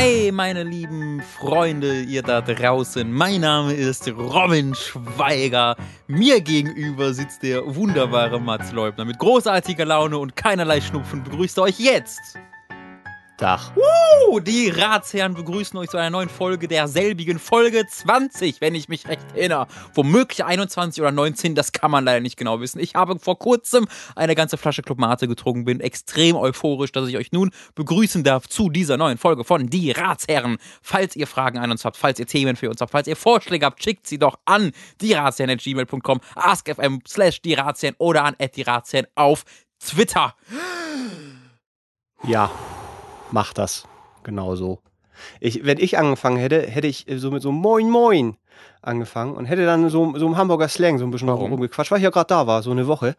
Hi, meine lieben Freunde, ihr da draußen. Mein Name ist Robin Schweiger. Mir gegenüber sitzt der wunderbare Mats Leubner mit großartiger Laune und keinerlei Schnupfen. Begrüßt euch jetzt. Tag. Uh, die Ratsherren begrüßen euch zu einer neuen Folge derselbigen Folge 20, wenn ich mich recht erinnere. Womöglich 21 oder 19, das kann man leider nicht genau wissen. Ich habe vor kurzem eine ganze Flasche Club Mate getrunken, bin extrem euphorisch, dass ich euch nun begrüßen darf zu dieser neuen Folge von Die Ratsherren. Falls ihr Fragen an uns habt, falls ihr Themen für uns habt, falls ihr Vorschläge habt, schickt sie doch an dieratsherren.gmail.com, askfm slash die Ratsherren oder an die Ratsherren auf Twitter. Ja, mach das. Genau so. Ich, wenn ich angefangen hätte, hätte ich so mit so Moin Moin angefangen und hätte dann so, so im Hamburger Slang so ein bisschen Warum? rumgequatscht, weil ich ja gerade da war, so eine Woche.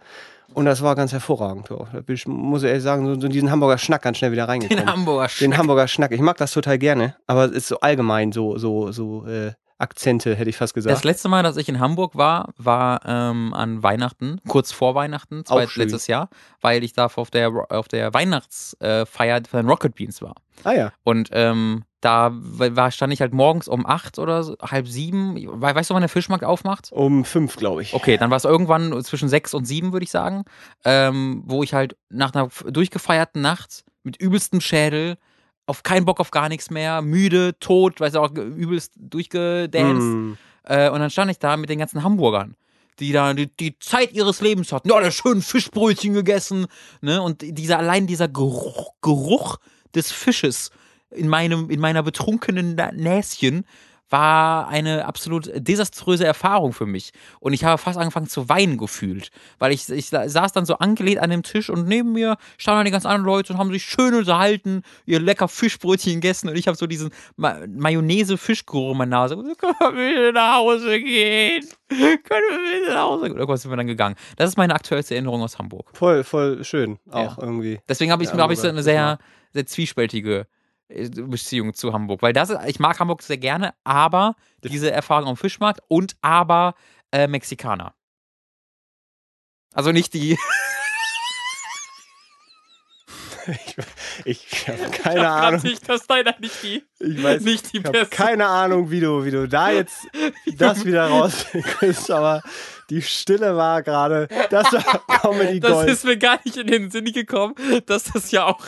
Und das war ganz hervorragend. Da bin ich, muss ich ehrlich sagen, so, so diesen Hamburger Schnack ganz schnell wieder reingekommen. Den Hamburger Den Schnack. Hamburger Schnack. Ich mag das total gerne, aber es ist so allgemein so, so, so äh, Akzente, hätte ich fast Das gesagt. letzte Mal, dass ich in Hamburg war, war ähm, an Weihnachten, kurz vor Weihnachten, zweit, letztes Jahr, weil ich da auf der, auf der Weihnachtsfeier von Rocket Beans war. Ah ja. Und ähm, da war, stand ich halt morgens um acht oder so, halb sieben. We- Weißt du, wann der Fischmarkt aufmacht? Um fünf, glaube ich. Okay, dann war es irgendwann zwischen sechs und sieben, würde ich sagen, ähm, wo ich halt nach einer durchgefeierten Nacht mit übelstem Schädel, auf keinen Bock auf gar nichts mehr, müde, tot, weißt du, auch übelst durchgedanced. Mm. Äh, und dann stand ich da mit den ganzen Hamburgern, die da die, die Zeit ihres Lebens hatten. Ja, der schön Fischbrötchen gegessen. Ne? Und dieser, allein dieser Geruch, Geruch des Fisches in, meinem, in meiner betrunkenen Näschen war eine absolut desaströse Erfahrung für mich. Und ich habe fast angefangen zu weinen gefühlt. Weil ich, ich saß dann so angelehnt an dem Tisch und neben mir standen dann die ganz anderen Leute und haben sich schön unterhalten, ihr lecker Fischbrötchen gegessen und ich habe so diesen Ma Mayonnaise-Fischgeruch in meiner Nase. Können wir bitte nach Hause gehen? Können wir bitte nach Hause gehen? Irgendwas sind wir dann gegangen. Das ist meine aktuellste Erinnerung aus Hamburg. Voll, voll schön. Auch Ja. irgendwie. Deswegen habe ich, Ja, hab ich so eine sehr, sehr zwiespältige Beziehung zu Hamburg. Weil das ist, ich mag Hamburg sehr gerne, aber diese Erfahrung am Fischmarkt und aber äh, Mexikaner. Also nicht die. Ich, ich habe keine Ahnung. Nicht, das ist leider nicht die. Ich weiß nicht die Ich habe beste. keine Ahnung, wie du, wie du da jetzt das wieder rauskriegst, aber die Stille war gerade, das war Comedy Das Gold. ist mir gar nicht in den Sinn gekommen, dass das ja auch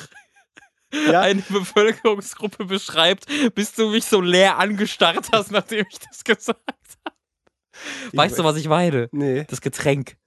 Ja? eine Bevölkerungsgruppe beschreibt, bis du mich so leer angestarrt hast, nachdem ich das gesagt habe. Weißt du, was ich weide? Nee. Das Getränk.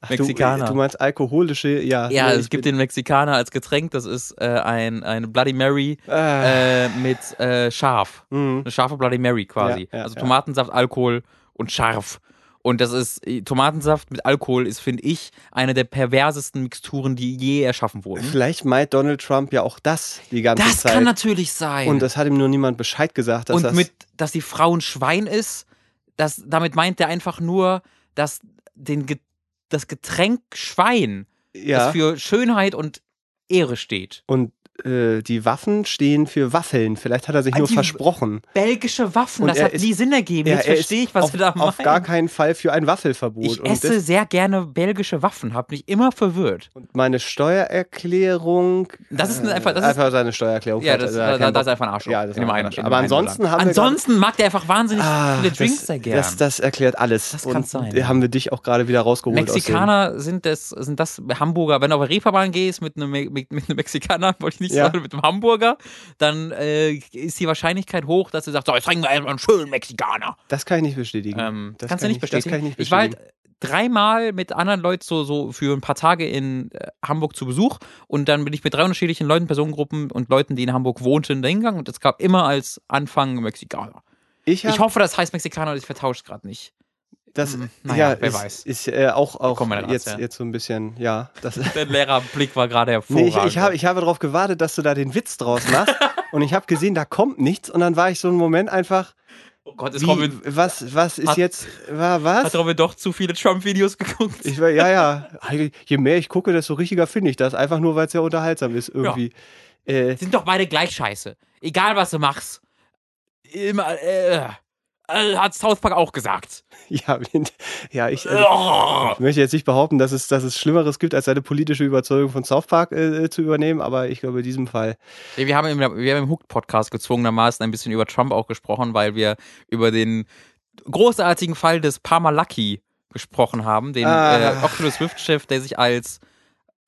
Ach, Mexikaner. Du, du meinst alkoholische, ja. Ja, nee, es gibt den Mexikaner als Getränk. Das ist äh, ein, eine Bloody Mary Ah, äh, mit äh, Schaf. mhm. Eine scharfe Bloody Mary quasi. Ja, ja, also. Tomatensaft, Alkohol und scharf. Und das ist, äh, Tomatensaft mit Alkohol ist, finde ich, eine der perversesten Mixturen, die je erschaffen wurden. Vielleicht meint Donald Trump ja auch das die ganze Das Zeit. kann natürlich sein. Und das hat ihm nur niemand Bescheid gesagt, dass und das. mit, dass die Frau ein Schwein ist, das, damit meint er einfach nur, dass den, das Getränk Schwein, ja. das für Schönheit und Ehre steht. und äh, die Waffen stehen für Waffeln. Vielleicht hat er sich Ah, nur versprochen. Belgische Waffen, Und das hat ist- nie Sinn ergeben. Ja, Jetzt er verstehe ich, was auf, wir da machen. auf gar keinen Fall für ein Waffelverbot. Ich und esse sehr gerne belgische Waffen, hab mich immer verwirrt. Und meine Steuererklärung. Das ist einfach- das ist- einfach seine Steuererklärung. Ja, das, da, da, ist einfach ein Arschloch. Ja, das in ein. Aber ansonsten haben wir Ansonsten mag der einfach wahnsinnig Ah, viele Drinks das, sehr gern. Das, das erklärt alles. Das kann's und sein, haben wir dich auch gerade wieder rausgeholt. aus Mexikaner sind das, sind das Hamburger. Wenn du auf eine Reeperbahn gehst mit einem, mit, mit einem Mexikaner, wollte ich nicht Ja. sagen, mit einem Hamburger, dann äh, ist die Wahrscheinlichkeit hoch, dass du sagst, so, jetzt trinken wir erstmal einen schönen Mexikaner. dem- Das kann ich nicht bestätigen. Ähm, das kannst kann du nicht ich, bestätigen? Das kann ich nicht Ich war bestätigen. halt dreimal mit anderen Leuten so, so für ein paar Tage in äh, Hamburg zu Besuch und dann bin ich mit drei unterschiedlichen Leuten, Personengruppen und Leuten, die in Hamburg wohnten, da hingegangen und es gab immer als Anfang Mexikaner. ich, hab, Ich hoffe, das heißt Mexikaner und ich vertausche es gerade nicht. Das, Hm, naja, ja, wer ist, weiß. Ist äh, auch, auch jetzt, ja. jetzt so ein bisschen, ja. Das, Der Lehrerblick war gerade nee, hervorragend. ich, ich, hab, ich habe darauf gewartet, dass du da den Witz draus machst. und ich habe gesehen, da kommt nichts. Und dann war ich so einen Moment einfach, oh Gott, es wie, Robin, was, was ist Hat- jetzt, war, was? hat Robin doch zu viele Trump-Videos geguckt. Ich ja, ja. Je mehr ich gucke, desto richtiger finde ich das. Einfach nur, weil es ja unterhaltsam ist irgendwie. Äh, sind doch beide gleich scheiße. Egal, was du machst. Immer, äh. Äh, hat South Park auch gesagt. Ja, ja ich, also, ich möchte jetzt nicht behaupten, dass es, dass es Schlimmeres gibt, als seine politische Überzeugung von South Park äh, zu übernehmen, aber ich glaube, in diesem Fall. Wir haben im, wir haben im Hooked-Podcast gezwungenermaßen ein bisschen über Trump auch gesprochen, weil wir über den großartigen Fall des Parmalaki gesprochen haben, den Ah. äh, Oculus Rift-Chef, der sich als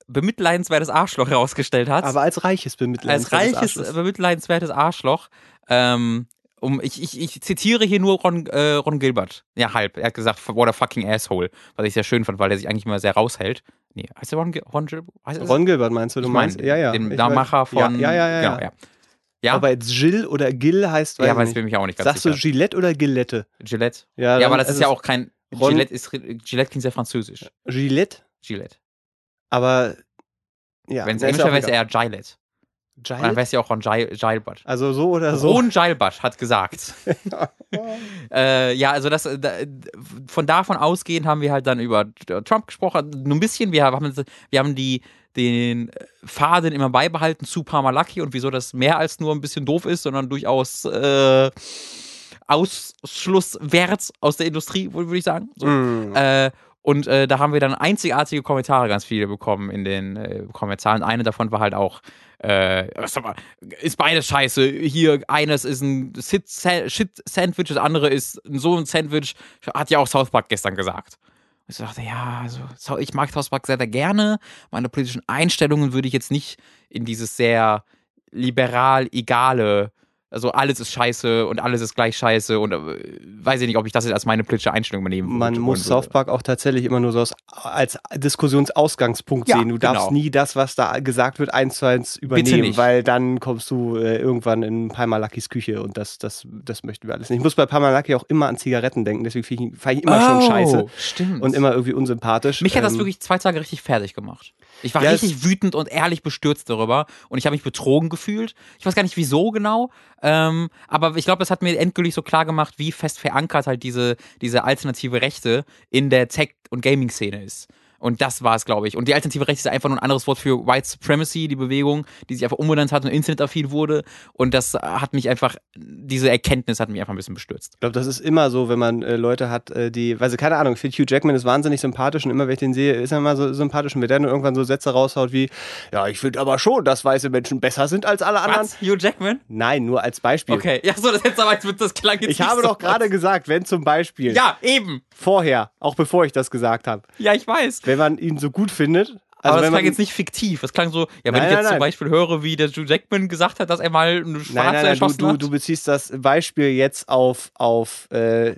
bemitleidenswertes Arschloch herausgestellt hat. Aber als reiches Bemitleid. als reiches, äh, bemitleidenswertes Arschloch. Ähm, um, ich, ich, ich zitiere hier nur Ron, äh, Ron Gilbert. Ja, halb. Er hat gesagt, what a fucking asshole. Was ich sehr schön fand, weil er sich eigentlich immer sehr raushält. Nee, heißt der Ron, Gil- Ron er- Ron Gilbert meinst du? Du ich mein, meinst? ja, ja. Den Macher von. Ja, ja, ja. ja, Genau, ja. Ja, Aber jetzt Jill oder Gill heißt, weiß ja weiß ich mich auch nicht ganz Sagst sicher. du Gillette oder Gillette? Gillette? Ja, Ja, aber das ist ja auch kein. Ron- Gillette, ist, Gillette klingt sehr französisch. Gillette, Gillette. aber ja. Wenn es na, ist Englisch ja wäre, egal. eher Gillette. Dann Gillette? wäre es ja auch Gil- Gilbert. Also so oder so. Ron Gilbert hat gesagt. äh, ja, also das, da, von davon ausgehend haben wir halt dann über Trump gesprochen. Nur ein bisschen, wir haben, wir haben die, den Faden immer beibehalten zu Parmalaki und wieso das mehr als nur ein bisschen doof ist, sondern durchaus äh, Ausschlusswert aus der Industrie, würde ich sagen. So. Mm. Äh, und äh, da haben wir dann einzigartige Kommentare ganz viele bekommen in den äh, Kommentaren. Eine davon war halt auch, äh, ist beides scheiße. Hier, eines ist ein Shit-Sandwich, das andere ist so ein Sandwich. Hat ja auch South Park gestern gesagt. Ich dachte, ja, also so- ich mag South Park sehr, sehr gerne. Meine politischen Einstellungen würde ich jetzt nicht in dieses sehr liberal egale, also alles ist scheiße und alles ist gleich scheiße und äh, weiß ich nicht, ob ich das jetzt als meine politische Einstellung übernehmen würde. Man muss South. Park auch tatsächlich immer nur so als, als Diskussionsausgangspunkt Ja, sehen. Du darfst genau. nie das, was da gesagt wird, eins zu eins übernehmen, weil dann kommst du äh, irgendwann in Palmalakis Küche und das, das, das möchten wir alles nicht. Ich muss bei Palmalaki auch immer an Zigaretten denken, deswegen fand ich immer schon scheiße Oh, Stimmt. und immer irgendwie unsympathisch. Mich hat das Ähm, wirklich zwei Tage richtig fertig gemacht. Ich war Ja, richtig wütend und ehrlich bestürzt darüber und ich habe mich betrogen gefühlt. Ich weiß gar nicht wieso genau, ähm, aber ich glaube, das hat mir endgültig so klar gemacht, wie fest verankert halt diese, diese alternative Rechte in der Tech- und Gaming-Szene ist. Und das war es, glaube ich. Und die alternative Rechte ist einfach nur ein anderes Wort für White Supremacy, die Bewegung, die sich einfach umbenannt hat und internetaffin wurde. Und das hat mich einfach, diese Erkenntnis hat mich einfach ein bisschen bestürzt. Ich glaube, das ist immer so, wenn man äh, Leute hat, äh, die, weil sie keine Ahnung, ich finde Hugh Jackman ist wahnsinnig sympathisch und immer, wenn ich den sehe, ist er immer so sympathisch und wenn der dann irgendwann so Sätze raushaut wie, ja, ich finde aber schon, dass weiße Menschen besser sind als alle anderen. Was? Hugh Jackman? Nein, nur als Beispiel. Okay, ja, so, das jetzt aber, das klang jetzt Ich habe so doch gerade gesagt, wenn zum Beispiel Ja, eben. vorher, auch bevor ich das gesagt habe, Ja, ich weiß. wenn man ihn so gut findet, also aber das wenn klang jetzt nicht fiktiv. Das klang so, ja, wenn Nein, ich jetzt nein, zum nein. Beispiel höre, wie der Hugh Jackman gesagt hat, dass er mal eine nein, Schwarze nein, nein, du, erschossen du, hat. du beziehst das Beispiel jetzt auf, auf äh,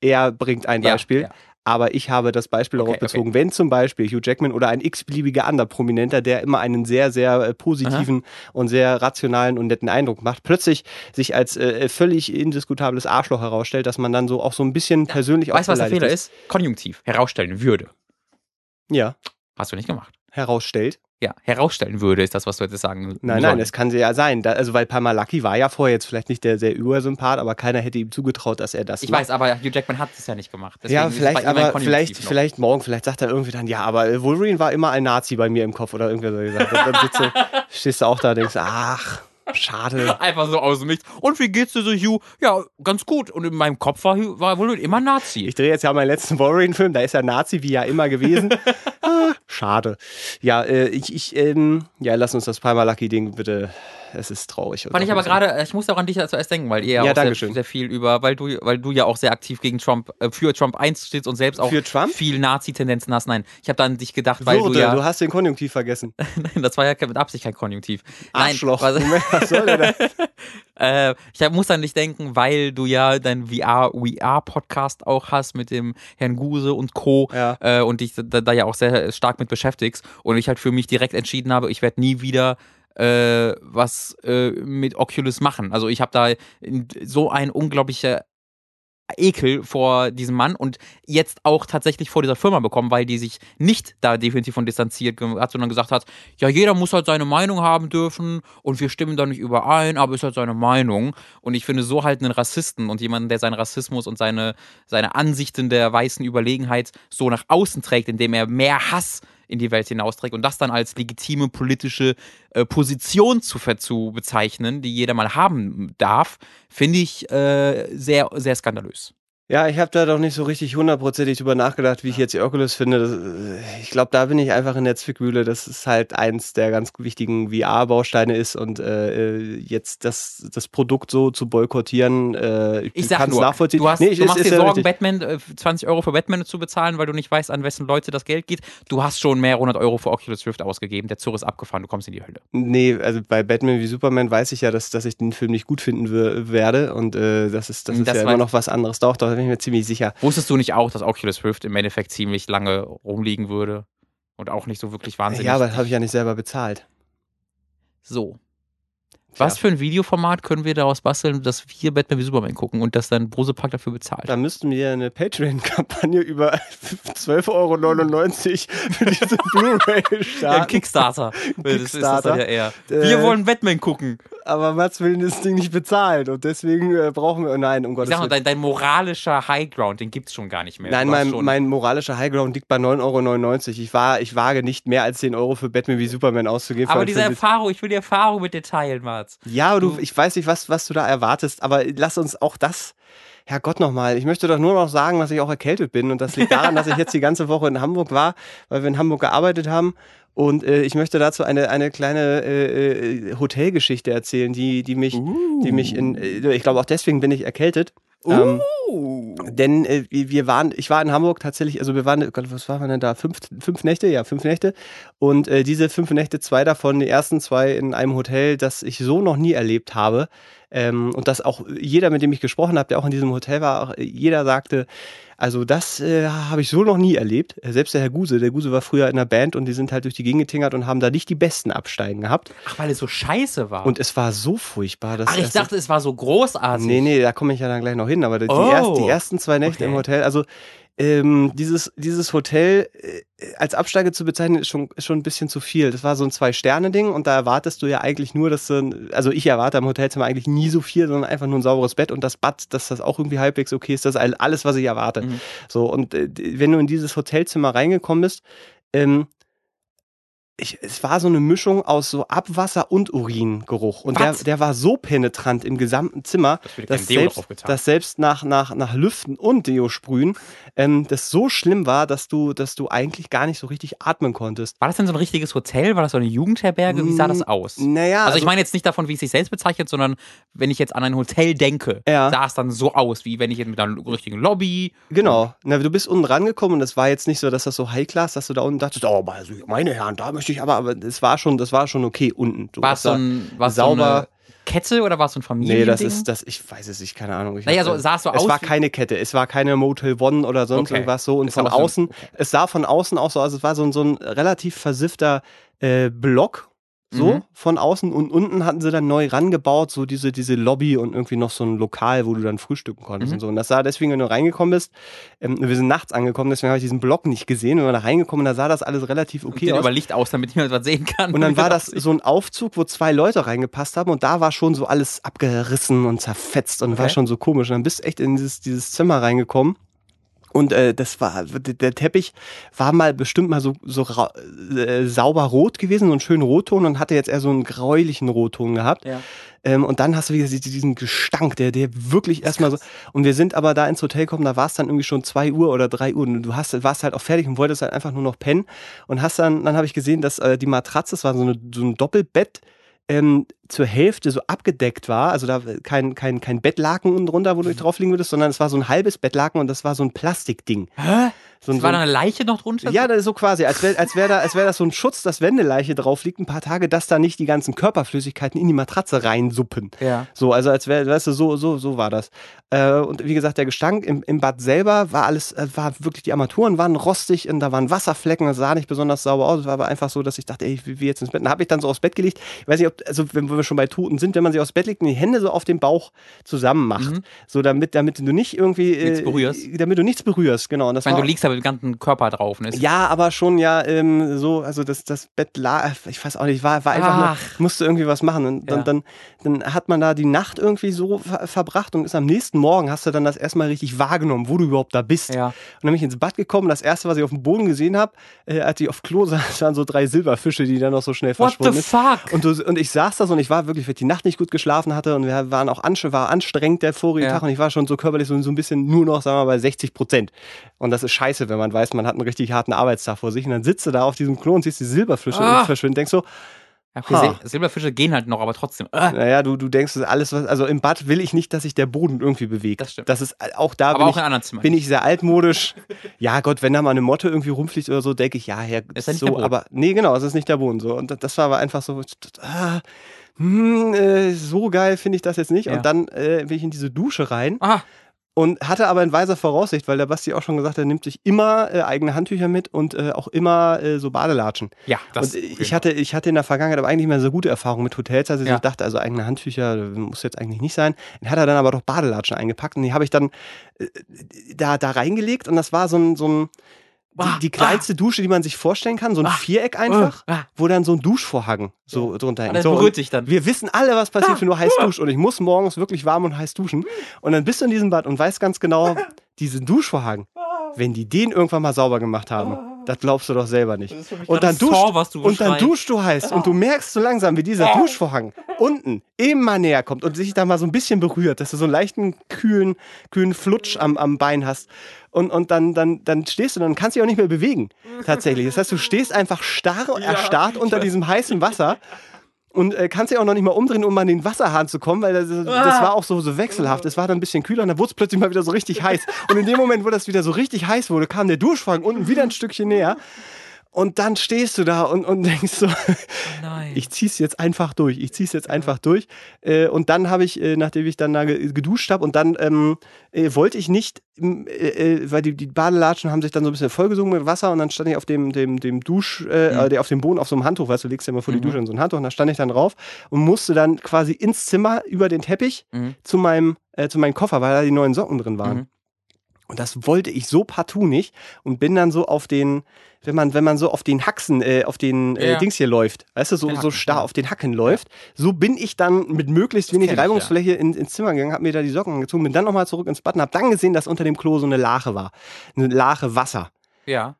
er bringt ein Ja, Beispiel. ja. Aber ich habe das Beispiel Okay, darauf bezogen, wenn zum Beispiel Hugh Jackman oder ein x-beliebiger anderer Prominenter, der immer einen sehr, sehr äh, positiven und sehr rationalen und netten Eindruck macht, plötzlich sich als äh, völlig indiskutables Arschloch herausstellt, dass man dann so auch so ein bisschen persönlich Weißt du, was der Fehler ist? Konjunktiv. Herausstellen würde. Ja, Hast du nicht gemacht. herausstellt. Ja, herausstellen würde ist das, was du hättest sagen Nein, sollen. nein, es kann ja sein. Da, also, weil Parmalaki war ja vorher jetzt vielleicht nicht der sehr Übersympath, aber keiner hätte ihm zugetraut, dass er das Ich macht. weiß, aber Hugh Jackman hat es ja nicht gemacht. Deswegen ja, vielleicht, aber vielleicht, noch. vielleicht morgen, vielleicht sagt er irgendwie dann, ja, aber Wolverine war immer ein Nazi bei mir im Kopf oder irgendwer so gesagt. Und dann sitzt du, stehst du auch da und denkst, ach, schade. Einfach so aus dem Nichts. Und wie geht's dir so, Hugh? Ja, ganz gut. Und in meinem Kopf war, war wohl immer Nazi. Ich drehe jetzt ja meinen letzten Wolverine-Film, da ist er Nazi, wie ja immer gewesen. ah, schade. Ja, äh, ich, ich ähm, ja, lass uns das Palmalaki-Ding bitte, es ist traurig. Fand ich aber gerade, ich musste auch an dich zuerst denken, weil ihr ja, Ja, auch sehr, sehr viel über, weil du, weil du ja auch sehr aktiv gegen Trump, äh, für Trump 1 stehst und selbst auch Für Trump? viel Nazi-Tendenzen hast. Nein, ich habe da an dich gedacht, weil Würde, du ja, du hast den Konjunktiv vergessen. nein, das war ja mit Absicht kein Konjunktiv. Arschloch. Nein, was, was soll denn? äh, ich muss an dich denken, weil du ja dein VR, VR-Podcast auch hast mit dem Herrn Guse und Co. Ja. Äh, und dich da, da ja auch sehr stark mit beschäftigst. Und ich halt für mich direkt entschieden habe, ich werde nie wieder äh, was äh, mit Oculus machen. Also ich habe da so ein unglaublicher Ekel vor diesem Mann und jetzt auch tatsächlich vor dieser Firma bekommen, weil die sich nicht da definitiv von distanziert hat, sondern gesagt hat, ja, jeder muss halt seine Meinung haben dürfen und wir stimmen da nicht überein, aber ist halt seine Meinung. Und ich finde so halt einen Rassisten und jemanden, der seinen Rassismus und seine, seine Ansichten der weißen Überlegenheit so nach außen trägt, indem er mehr Hass in die Welt hinausträgt und das dann als legitime politische äh, Position zu, zu bezeichnen, die jeder mal haben darf, finde ich äh, sehr, sehr skandalös. Ja, ich habe da doch nicht so richtig hundertprozentig drüber nachgedacht, wie ich jetzt die Oculus finde. Das, äh, ich glaube, da bin ich einfach in der Zwickmühle, dass es halt eins der ganz wichtigen VR-Bausteine ist und äh, äh, jetzt das, das Produkt so zu boykottieren, äh, ich, ich sag nur, nachvollziehen. Du, hast, nee, du machst ist, dir Sorgen, Batman, äh, 20 Euro für Batman zu bezahlen, weil du nicht weißt, an wessen Leute das Geld geht. Du hast schon mehr 100 Euro für Oculus Rift ausgegeben. Der Zug ist abgefahren, du kommst in die Hölle. Nee, also bei Batman wie Superman weiß ich ja, dass, dass ich den Film nicht gut finden werde und äh, das ist, das ist das ja immer noch was anderes. Doch, da bin ich mir ziemlich sicher. Wusstest du nicht auch, dass Oculus Rift im Endeffekt ziemlich lange rumliegen würde? Und auch nicht so wirklich wahnsinnig. Ja, aber das habe ich ja nicht selber bezahlt. So. Was für ein Videoformat können wir daraus basteln, dass wir Batman wie Superman gucken und dass dann Brosepark dafür bezahlt? Da müssten wir eine Patreon-Kampagne über 12,99 Euro für diese Blu-ray starten. Ja, Kickstarter. Kickstarter. Das ja eher. Wir äh, wollen Batman gucken aber Mats will das Ding nicht bezahlen und deswegen äh, brauchen wir, nein, um Gottes Willen. Dein, dein moralischer Highground, den gibt es schon gar nicht mehr. Nein, mein, mein moralischer Highground liegt bei 9,99 Euro. Ich, war, ich wage nicht mehr als 10 Euro für Batman wie Superman auszugeben. Aber diese Erfahrung, ich will die Erfahrung mit dir teilen, Mats. Ja, aber du, ich weiß nicht, was, was du da erwartest, aber lass uns auch das Herrgott nochmal, ich möchte doch nur noch sagen, dass ich auch erkältet bin. Und das liegt daran, dass ich jetzt die ganze Woche in Hamburg war, weil wir in Hamburg gearbeitet haben. Und äh, ich möchte dazu eine, eine kleine äh, äh Hotelgeschichte erzählen, die, die mich, uh. die mich in, äh, ich glaube auch deswegen bin ich erkältet. Ähm, uh. Denn äh, wir waren, ich war in Hamburg tatsächlich, also wir waren, oh Gott, was waren wir denn da? Fünf, fünf Nächte? Ja, fünf Nächte. Und äh, diese fünf Nächte, zwei davon, die ersten zwei in einem Hotel, das ich so noch nie erlebt habe. Ähm, und dass auch jeder, mit dem ich gesprochen habe, der auch in diesem Hotel war, auch jeder sagte, also das äh, habe ich so noch nie erlebt. Selbst der Herr Guse, der Guse war früher in einer Band und die sind halt durch die Gegend getingert und haben da nicht die besten Absteigen gehabt. Ach, weil es so scheiße war. Und es war so furchtbar. Dass Ach, ich dachte, es war so großartig. Nee, nee, da komme ich ja dann gleich noch hin. Aber die, oh. erst, die ersten zwei Nächte okay. im Hotel, also ähm, dieses, dieses Hotel äh, als Absteige zu bezeichnen, ist schon, ist schon ein bisschen zu viel. Das war so ein Zwei-Sterne-Ding und da erwartest du ja eigentlich nur, dass du, also ich erwarte am Hotelzimmer eigentlich nie so viel, sondern einfach nur ein sauberes Bett und das Bad, dass das auch irgendwie halbwegs okay ist. Das ist alles, was ich erwarte. Mhm. So, und äh, wenn du in dieses Hotelzimmer reingekommen bist, ähm, ich, es war so eine Mischung aus so Abwasser und Uringeruch. Und der, der war so penetrant im gesamten Zimmer, dass selbst, dass selbst nach, nach, nach Lüften und Deo sprühen, ähm, das so schlimm war, dass du, dass du eigentlich gar nicht so richtig atmen konntest. War das denn so ein richtiges Hotel? War das so eine Jugendherberge? Wie sah das aus? Naja. Also ich also meine jetzt nicht davon, wie es sich selbst bezeichnet, sondern wenn ich jetzt an ein Hotel denke, ja. sah es dann so aus, wie wenn ich jetzt mit einer richtigen Lobby. Genau. Na, du bist unten rangekommen und es war jetzt nicht so, dass das so High-Class, dass du da unten dachtest, oh, also meine Herren, da möchte ich aber, aber es war schon, das war schon okay unten. Du war es so ein, war sauber. So Kette oder war es so ein Familiending? Nee, das ist, das, ich weiß es nicht, keine Ahnung. Ich naja, so, sah es so es aus? Es war keine Kette, es war keine Motel One oder sonst okay. irgendwas so. Und ist von außen, so, okay. es sah von außen auch so aus, es war so, so ein relativ versiffter äh, Block so mhm. von außen und unten hatten sie dann neu rangebaut, so diese, diese Lobby und irgendwie noch so ein Lokal, wo du dann frühstücken konntest mhm. und so. Und das sah deswegen, wenn du reingekommen bist, ähm, wir sind nachts angekommen, deswegen habe ich diesen Block nicht gesehen. Wenn wir da reingekommen, da sah das alles relativ okay aus. über Licht aus, damit ich mal was sehen kann. Und dann war das so ein Aufzug, wo zwei Leute reingepasst haben und da war schon so alles abgerissen und zerfetzt und okay. war schon so komisch. Und dann bist du echt in dieses, dieses Zimmer reingekommen. Und äh, das war der Teppich war mal bestimmt mal so, so äh, sauber rot gewesen, so einen schönen Rotton und hatte jetzt eher so einen gräulichen Rotton gehabt. Ja. Ähm, und dann hast du wieder diesen Gestank, der, der wirklich erstmal so. Und wir sind aber da ins Hotel gekommen, da war es dann irgendwie schon zwei Uhr oder drei Uhr und du hast, warst halt auch fertig und wolltest halt einfach nur noch pennen. Und hast dann, dann habe ich gesehen, dass äh, die Matratze, das war so, eine, so ein Doppelbett, ähm, zur Hälfte so abgedeckt war. Also da kein, kein, kein Bettlaken unten drunter, wo du drauf liegen würdest, sondern es war so ein halbes Bettlaken und das war so ein Plastikding. Hä? So ein, war da eine Leiche noch drunter? Ja, so quasi, als wäre als wär da, als wär das so ein Schutz, dass wenn eine Leiche drauf liegt, ein paar Tage, dass da nicht die ganzen Körperflüssigkeiten in die Matratze reinsuppen. Ja. So, also als wäre, weißt du, so, so, so war das. Äh, und wie gesagt, der Gestank im, im Bad selber war alles, äh, war wirklich, die Armaturen waren rostig und da waren Wasserflecken, das sah nicht besonders sauber aus. Es war aber einfach so, dass ich dachte, ey, wie jetzt ins Bett. Dann habe ich dann so aufs Bett gelegt. Ich weiß nicht, ob, also wenn wir schon bei Toten sind, wenn man sich aufs Bett legt und die Hände so auf dem Bauch zusammen macht, mhm. so damit, damit du nicht irgendwie, äh, nichts berührst. damit du nichts berührst, genau. Und das ich meine, du liegst mit dem ganzen Körper drauf ist. Ja, aber schon ja ähm, so, also das, das Bett lag, ich weiß auch nicht, war, war einfach Ach. nur, musste irgendwie was machen. Und Ja. dann, dann, dann hat man da die Nacht irgendwie so ver verbracht und ist am nächsten Morgen hast du dann das erstmal richtig wahrgenommen, wo du überhaupt da bist. Ja. Und dann bin ich ins Bad gekommen. Das erste, was ich auf dem Boden gesehen habe, äh, als ich auf Klo saß, waren so drei Silberfische, die dann noch so schnell What the verschwunden sind. fuck? Und, du, und ich saß da so und ich war wirklich, weil ich die Nacht nicht gut geschlafen hatte und wir waren auch ansch war anstrengend der vorige Ja. Tag und ich war schon so körperlich so, so ein bisschen nur noch, sagen wir mal, bei 60 Prozent. Und das ist scheiße, wenn man weiß, man hat einen richtig harten Arbeitstag vor sich und dann sitzt du da auf diesem Klo und siehst die Silberfische Ah. und verschwinden. Denkst so, Ja, okay, Silberfische gehen halt noch, aber trotzdem. Äh, naja, du, du denkst, alles, was, also im Bad will ich nicht, dass sich der Boden irgendwie bewegt. Das stimmt. Das ist auch da, aber bin auch ich, in anderen Zimmern. bin ich sehr altmodisch. Ja, Gott, wenn da mal eine Motte irgendwie rumfliegt oder so, denke ich, ja, Herr, Ist nicht so, der Boden. aber nee, genau, es ist nicht der Boden so. Und das- war aber einfach so, ah, hm, äh, so geil finde ich das jetzt nicht. Ja. Und dann äh, bin ich in diese Dusche rein ah, und hatte aber in weiser Voraussicht, weil der Basti auch schon gesagt hat, er nimmt sich immer äh, eigene Handtücher mit und äh, auch immer äh, so Badelatschen. ja, das und ich hatte, ich hatte in der Vergangenheit aber eigentlich mehr so gute Erfahrungen mit Hotels, als ich Ja. so dachte, also eigene Handtücher äh, muss jetzt eigentlich nicht sein. Dann hat er dann aber doch Badelatschen eingepackt und die habe ich dann äh, da, da reingelegt und das war so ein, so ein die, die kleinste Dusche, die man sich vorstellen kann, so ein Ah. Viereck einfach, Ah. wo dann so ein Duschvorhang so drunter hängt. das So, berührt und dich dann. wir wissen alle, was passiert, wenn du heiß duschst und ich muss morgens wirklich warm und heiß duschen und dann bist du in diesem Bad und weißt ganz genau, diesen Duschvorhang, wenn die den irgendwann mal sauber gemacht haben, das glaubst du doch selber nicht. Und dann, duscht, was du und dann duschst du heiß und du merkst so langsam, wie dieser Duschvorhang unten immer näher kommt und sich da mal so ein bisschen berührt, dass du so einen leichten, kühlen, kühlen Flutsch am, am Bein hast. Und, und dann, dann, dann stehst du dann kannst dich auch nicht mehr bewegen, tatsächlich. Das heißt, du stehst einfach starr und erstarrt unter diesem heißen Wasser und äh, kannst dich auch noch nicht mal umdrehen, um an den Wasserhahn zu kommen, weil das, das war auch so, so wechselhaft. Es war dann ein bisschen kühler und dann wurde es plötzlich mal wieder so richtig heiß. Und in dem Moment, wo das wieder so richtig heiß wurde, kam der Duschvorhang unten wieder ein Stückchen näher. Und dann stehst du da und, und denkst so, Nein. ich zieh's jetzt einfach durch. Ich zieh's jetzt einfach durch. Äh, und dann habe ich, äh, nachdem ich dann da ge- geduscht habe und dann ähm, äh, wollte ich nicht, weil die, die Badelatschen haben sich dann so ein bisschen vollgesogen mit Wasser und dann stand ich auf dem, dem, dem Dusch, äh, Mhm. auf dem Boden auf so einem Handtuch, weißt du, du legst ja immer vor die Dusche in so ein Handtuch und da stand ich dann drauf und musste dann quasi ins Zimmer über den Teppich Mhm. zu meinem, äh, zu meinem Koffer, weil da die neuen Socken drin waren. Mhm. Und das wollte ich so partout nicht und bin dann so auf den, wenn man, wenn man so auf den Haxen, äh, auf den äh, Ja. Dings hier läuft, weißt du, so, so starr ja. auf den Hacken läuft, so bin ich dann mit möglichst wenig kenn ich, Reibungsfläche in, ins Zimmer gegangen, hab mir da die Socken angezogen, bin dann nochmal zurück ins Bad und hab dann gesehen, dass unter dem Klo so eine Lache war. Eine Lache Wasser. Ja.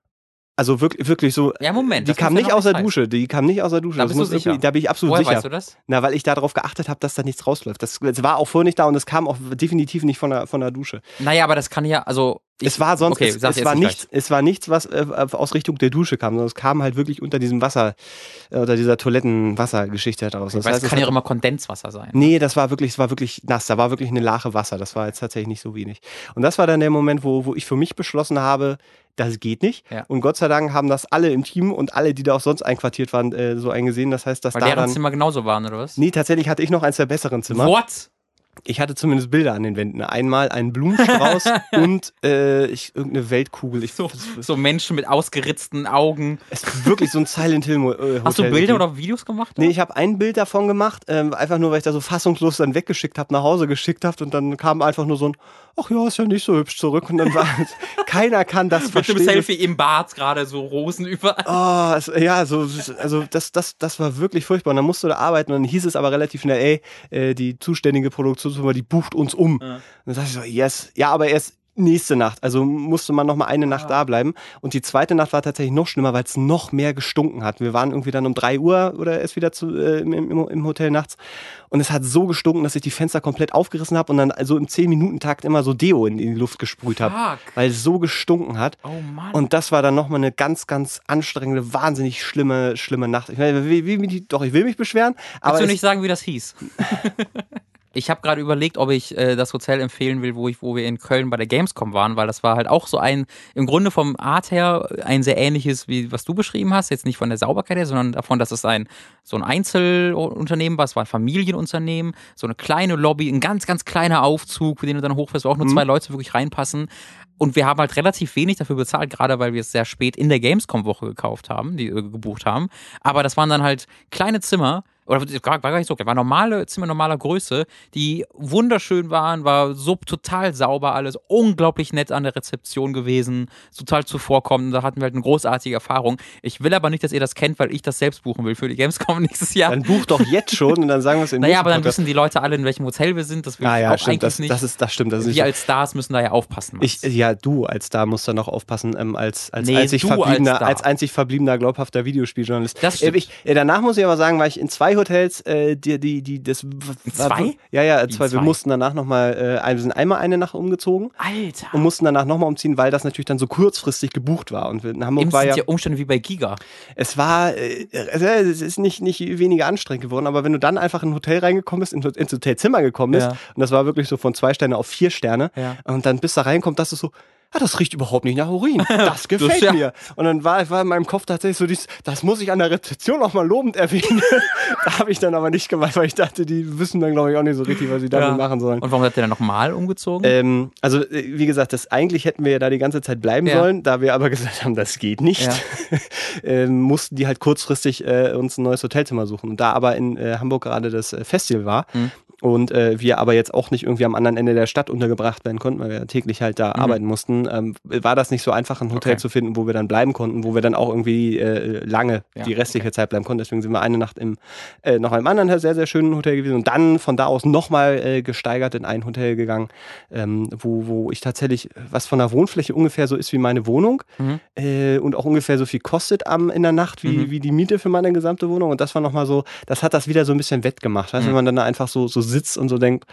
Also wirklich, wirklich so. Ja, Moment. Die kam ja nicht aus der. Dusche. Die kam nicht aus der Dusche. Da Das bist du Da bin ich absolut Woher sicher. weißt du das? Na, weil ich darauf geachtet habe, dass da nichts rausläuft. Das, das war auch vorher nicht da und es kam auch definitiv nicht von der, von der Dusche. Naja, aber das kann ja, also. Ich, es war sonst, okay, es, es, war nicht nichts, es war nichts, was äh, aus Richtung der Dusche kam, sondern es kam halt wirklich unter diesem Wasser, äh, unter dieser Toilettenwassergeschichte daraus. Weil es es kann ja auch immer Kondenswasser sein. Nee, das war wirklich, es war wirklich nass. Da war wirklich eine Lache Wasser. Das war jetzt tatsächlich nicht so wenig. Und das war dann der Moment, wo, wo ich für mich beschlossen habe, das geht nicht. Ja. Und Gott sei Dank haben das alle im Team und alle, die da auch sonst einquartiert waren, äh, so eingesehen. Das heißt, dass Weil da deren dann. Zimmer genauso waren, oder was? Nee, tatsächlich hatte ich noch eins der besseren Zimmer. What? Ich hatte zumindest Bilder an den Wänden. Einmal einen Blumenstrauß und äh, ich, irgendeine Weltkugel. Ich, So, so Menschen mit ausgeritzten Augen. es ist wirklich so ein Silent Hill äh, Hast du Bilder oder Videos gemacht? Nee, ich habe ein Bild davon gemacht, ähm, einfach nur, weil ich da so fassungslos dann weggeschickt habe, nach Hause geschickt habe und dann kam einfach nur so ein, ach ja, ist ja nicht so hübsch zurück und dann war keiner kann das Mit dem verstehen. Selfie im Bad, gerade so Rosen überall. Oh, es, ja, so, also das, das, das war wirklich furchtbar. Und dann musst du da arbeiten und dann hieß es aber relativ schnell, ey, äh, die zuständige Produktionsfirma, die bucht uns um. Ja. Und dann sag ich so, yes, ja, aber erst nächste Nacht. Also musste man noch mal eine Nacht da bleiben. Und die zweite Nacht war tatsächlich noch schlimmer, weil es noch mehr gestunken hat. Wir waren irgendwie dann um drei Uhr oder erst wieder zu, äh, im, im, im Hotel nachts. Und es hat so gestunken, dass ich die Fenster komplett aufgerissen habe und dann so im 10-Minuten-Takt immer so Deo in, in die Luft gesprüht habe. Weil es so gestunken hat. Oh Mann. Und das war dann nochmal eine ganz, ganz anstrengende, wahnsinnig schlimme, schlimme Nacht. Ich meine, wie, wie, wie, doch, ich will mich beschweren, aber Kannst du nicht sagen, wie das hieß? ich habe gerade überlegt, ob ich äh, das Hotel empfehlen will, wo, ich, wo wir in Köln bei der Gamescom waren, weil das war halt auch so ein, im Grunde vom Art her, ein sehr ähnliches, wie was du beschrieben hast. Jetzt nicht von der Sauberkeit her, sondern davon, dass es ein so ein Einzelunternehmen war. Es war ein Familienunternehmen, so eine kleine Lobby, ein ganz, ganz kleiner Aufzug, für den du dann hochfährst, wo auch nur zwei Leute wirklich reinpassen. Und wir haben halt relativ wenig dafür bezahlt, gerade weil wir es sehr spät in der Gamescom-Woche gekauft haben, die äh, gebucht haben. Aber das waren dann halt kleine Zimmer oder war gar nicht so klein, war normale Zimmer normaler Größe, die wunderschön waren, war so total sauber alles, unglaublich nett an der Rezeption gewesen, total zuvorkommend, da hatten wir halt eine großartige Erfahrung. Ich will aber nicht, dass ihr das kennt, weil ich das selbst buchen will für die Gamescom nächstes Jahr. Dann buch doch jetzt schon und dann sagen wir es in Naja, aber dann wissen die Leute alle, in welchem Hotel wir sind, das will Ah ich ja, auch stimmt, eigentlich das, nicht. das, ist, das stimmt. Das ist wir nicht, als Stars müssen da ja aufpassen. Ich, ja, du als Star musst da noch aufpassen, ähm, als, als, Nee, einzig als verbliebener, Star. als einzig verbliebener glaubhafter Videospieljournalist. Das stimmt. Äh, ich, äh, danach muss ich aber sagen, war ich in zwei Hotels, äh, die, die, die, das. zwei? Ja, ja, Wie zwei. Wir zwei? mussten danach nochmal, äh, wir sind einmal eine Nacht umgezogen Alter. und mussten danach nochmal umziehen, weil das natürlich dann so kurzfristig gebucht war. Und in Hamburg Eben war ja, ja Umstände wie bei Giga. es war, äh, es ist nicht, nicht weniger anstrengend geworden, aber wenn du dann einfach in ein Hotel reingekommen bist, in- ins Hotelzimmer gekommen bist, Ja. und das war wirklich so von zwei Sterne auf vier Sterne, Ja. und dann bis da reinkommt, das ist so, ah, das riecht überhaupt nicht nach Urin. Das gefällt ja- mir. Und dann war, war in meinem Kopf tatsächlich so, dies, das muss ich an der Rezeption auch mal lobend erwähnen. da habe ich dann aber nicht gemacht, weil ich dachte, die wissen dann, glaube ich, auch nicht so richtig, was sie damit Ja. machen sollen. Und warum seid ihr dann nochmal umgezogen? Ähm, also, äh, wie gesagt, das, eigentlich hätten wir ja da die ganze Zeit bleiben Ja. sollen, da wir aber gesagt haben, das geht nicht, ähm, mussten die halt kurzfristig äh, uns ein neues Hotelzimmer suchen. Und da aber in äh, Hamburg gerade das äh, Festival war Mhm. und äh, wir aber jetzt auch nicht irgendwie am anderen Ende der Stadt untergebracht werden konnten, weil wir ja täglich halt da Mhm. arbeiten mussten, ähm, war das nicht so einfach, ein Hotel Okay. zu finden, wo wir dann bleiben konnten, wo wir dann auch irgendwie äh, lange Ja, die restliche Zeit bleiben konnten. Deswegen sind wir eine Nacht im äh, noch einem anderen sehr, sehr schönen Hotel gewesen und dann von da aus nochmal äh, gesteigert in ein Hotel gegangen, ähm, wo, wo ich tatsächlich, was von der Wohnfläche ungefähr so ist wie meine Wohnung Mhm. äh, und auch ungefähr so viel kostet am, in der Nacht wie, Mhm. wie die Miete für meine gesamte Wohnung. Und das war nochmal so, das hat das wieder so ein bisschen wettgemacht. Weißt, Mhm. wenn man dann da einfach so, so sitzt und so denkt,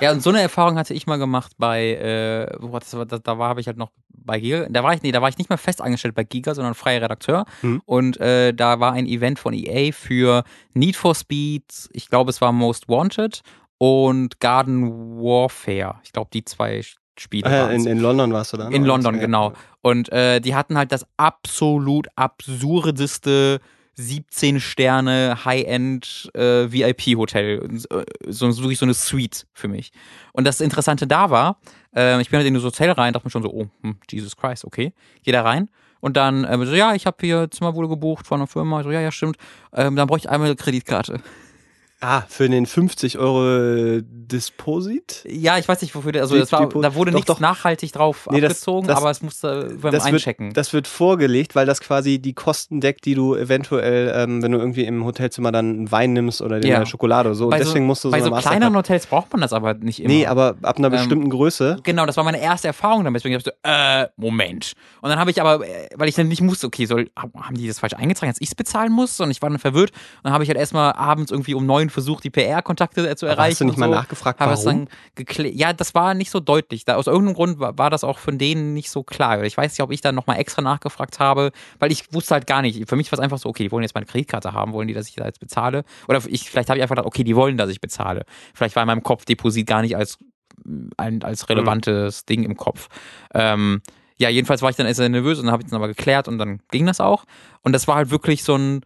Ja, und so eine Erfahrung hatte ich mal gemacht bei, äh, wo das war, da, da war habe ich halt noch bei Giga, da war ich, nee, da war ich nicht mehr fest angestellt bei Giga, sondern freier Redakteur. Mhm. Und äh, da war ein Event von EA für Need for Speed, ich glaube es war Most Wanted und Garden Warfare. Ich glaube, die zwei Spiele. äh, waren's. in, in London warst du dann? In? London, genau. Und äh, die hatten halt das absolut absurdeste 17 Sterne High-End äh, VIP-Hotel. So, so wirklich so eine Suite für mich. Und das Interessante da war, äh, ich bin halt in das Hotel rein, dachte mir schon so, oh, hm, Jesus Christ, okay. Geh da rein. Und dann äh, so, ja, ich habe hier Zimmer wohl gebucht von einer Firma. Ich So, ja, ja, stimmt. Ähm, dann bräuchte ich einmal eine Kreditkarte. Ah, für den 50 Euro Disposit? Ja, ich weiß nicht, wofür also das war, da wurde doch, nichts doch. nachhaltig drauf Nee, das- abgezogen, das- aber es musste beim das Einchecken. Wird, das wird vorgelegt, weil das quasi die Kosten deckt, die du eventuell, ähm, wenn du irgendwie im Hotelzimmer dann einen Wein nimmst oder Ja. eine Schokolade oder so. Bei deswegen musst du so bei so Mastercard- kleineren Hotels braucht man das aber nicht immer. Nee, aber ab einer Ähm, bestimmten Größe. Genau, das war meine erste Erfahrung damit. Deswegen hab ich so, äh, Moment. Und dann habe ich aber, äh, weil ich dann nicht musste, okay, soll, haben die das falsch eingetragen, dass ich es bezahlen muss? Und ich war dann verwirrt. Und dann habe ich halt erstmal abends irgendwie um neun versucht, die PR-Kontakte zu Aber erreichen. hast du nicht mal so. nachgefragt, Habe es warum? Ja, das war nicht so deutlich. Da, aus irgendeinem Grund war, war das auch von denen nicht so klar. Ich weiß nicht, ob ich dann nochmal extra nachgefragt habe, weil ich wusste halt gar nicht. Für mich war es einfach so, okay, die wollen jetzt meine Kreditkarte haben, wollen die, dass ich da jetzt bezahle? Oder ich, vielleicht habe ich einfach gedacht, okay, die wollen, dass ich bezahle. Vielleicht war in meinem Kopf Deposit gar nicht als, ein, als relevantes Ding im Kopf. Ähm, ja, jedenfalls war ich dann sehr nervös und dann habe ich es dann aber geklärt und dann ging das auch. Und das war halt wirklich so ein,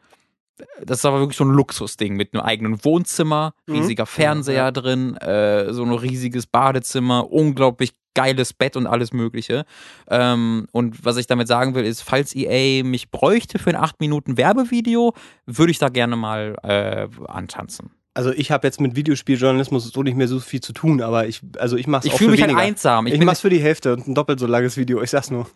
das war wirklich so ein Luxusding mit einem eigenen Wohnzimmer, Mhm. riesiger Fernseher drin, äh, so ein riesiges Badezimmer, unglaublich geiles Bett und alles Mögliche. Ähm, und was ich damit sagen will, ist, falls EA mich bräuchte für ein 8 Minuten Werbevideo, würde ich da gerne mal äh, antanzen. Also ich habe jetzt mit Videospieljournalismus so nicht mehr so viel zu tun, aber ich, also ich mache es Ich auch fühle für mich halt weniger. einsam. Ich Ich, bin, mach's für die Hälfte und ein doppelt so langes Video. Ich sag's nur.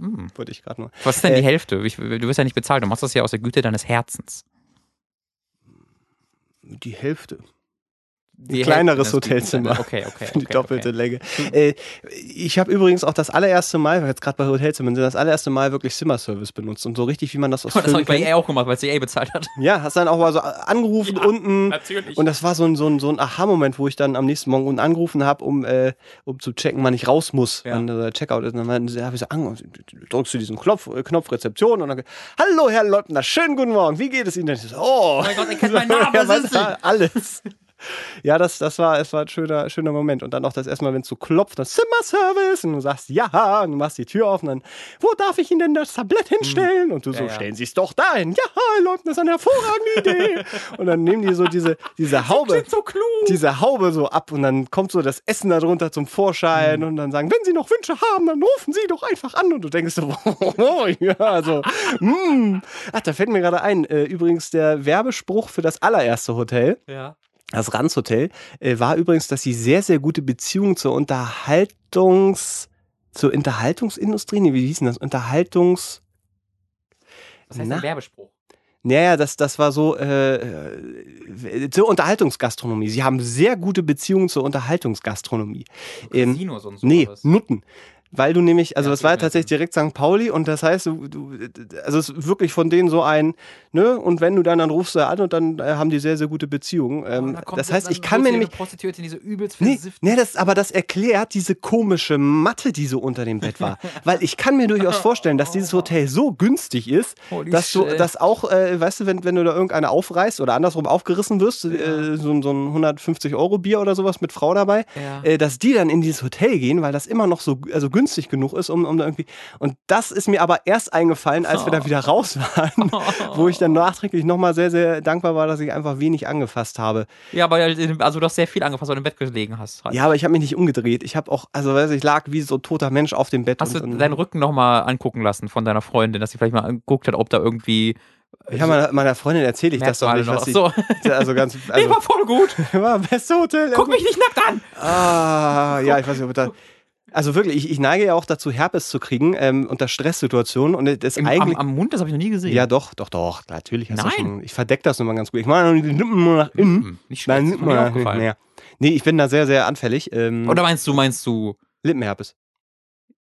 Hm. Wollte ich gerade nur. was ist denn Äh, die Hälfte? Ich, du wirst ja nicht bezahlt, du machst das ja aus der Güte deines Herzens. Die Hälfte. Die kleineres Hotelzimmer. Okay, okay. Für die okay, doppelte okay. Länge. Äh, ich habe übrigens auch das allererste Mal, jetzt gerade bei Hotelzimmern sind, das allererste Mal wirklich Zimmerservice benutzt und so richtig, wie man das aus Das habe ich bei. EA auch gemacht, weil es EA bezahlt hat. Ja, hast dann auch mal so angerufen Ja, unten. Natürlich. Und das war so ein, so ein, so ein Aha-Moment, wo ich dann am nächsten Morgen unten angerufen habe, um, äh, um zu checken, wann ich raus muss, Ja. wann der Checkout ist. Und dann habe ich so an, drückst du diesen Knopf, äh, Knopf Rezeption und dann, hallo Herr Leutner, schönen guten Morgen, wie geht es Ihnen? Ich so, oh, mein Gott, er kennt meinen Namen, Ja, was- Sie? Alles. Ja, das, das war, es war ein schöner, schöner Moment. Und dann auch das erstmal, wenn es so klopft, das Zimmerservice und du sagst ja und du machst die Tür auf und dann, wo darf ich Ihnen denn das Tablett hinstellen? Und du so, Ja, ja. stellen Sie es doch dahin. Ja, Leute, das ist eine hervorragende Idee. und dann nehmen die so diese, diese Haube. so diese Haube so ab und dann kommt so das Essen darunter zum Vorschein und dann sagen, wenn Sie noch Wünsche haben, dann rufen Sie doch einfach an und du denkst so, oh, ja, also, mm. Ach, da fällt mir gerade ein, äh, übrigens der Werbespruch für das allererste Hotel, Ja. Das Ranz Hotel, äh, war übrigens, dass sie sehr, sehr gute Beziehungen zur Unterhaltungs, zur Unterhaltungsindustrie, nee, wie hieß denn das? Unterhaltungs, Was heißt ein Werbespruch? naja, das, das war so, äh, äh, zur Unterhaltungsgastronomie. Sie haben sehr gute Beziehungen zur Unterhaltungsgastronomie. Ähm, Casinos und so. Nee? Nutten. Weil du nämlich, also Ja, das war ja tatsächlich direkt St. Pauli und das heißt, du, du, also es ist wirklich von denen so ein, ne, und wenn du dann, dann rufst du an und dann äh, haben die sehr, sehr gute Beziehungen. Ähm, Und da das heißt, ich kann mir nämlich, Prostituierte in diese übelst Nee, nee das, aber das erklärt diese komische Matte, die so unter dem Bett war. Weil ich kann mir durchaus vorstellen, dass dieses Hotel so günstig ist, Holy dass du, dass auch, äh, weißt du, wenn, wenn du da irgendeine aufreißt oder andersrum aufgerissen wirst, äh, so, ein- so ein 150 Euro Bier oder sowas mit Frau dabei, Ja. äh, dass die dann in dieses Hotel gehen, weil das immer noch so also günstig genug ist, um, um da irgendwie. Und das ist mir aber erst eingefallen, als wir da wieder raus waren, wo ich dann nachträglich nochmal sehr, sehr dankbar war, dass ich einfach wenig angefasst habe. Ja, aber halt, also du hast sehr viel angefasst, weil du im Bett gelegen hast. Halt. Ja, aber ich habe mich nicht umgedreht. Ich habe auch, also weiß ich, ich lag wie so ein toter Mensch auf dem Bett. Hast du deinen Rücken nochmal angucken lassen von deiner Freundin, dass sie vielleicht mal angeguckt hat, ob da irgendwie. ich habe meiner, meiner Freundin erzählt ich das doch nicht, was noch. ich, so. also ganz, nee, also, war voll gut. war beste Hotel. Guck mich nicht nackt an. Ah, ja, ich weiß nicht, ob da, also wirklich, ich, ich neige ja auch dazu, Herpes zu kriegen ähm, unter Stresssituationen und das Im, eigentlich, am, am Mund, das habe ich noch nie gesehen. ja doch, doch, doch, natürlich. Hast Du Nein. schon, ich verdecke das immer ganz gut. Ich mache die Lippen nur nach innen. Nicht Nein, schlecht, ist Lippen mir nach. Ja. Nee, ich bin da sehr, sehr anfällig. Ähm, Oder meinst du, meinst du, Lippenherpes.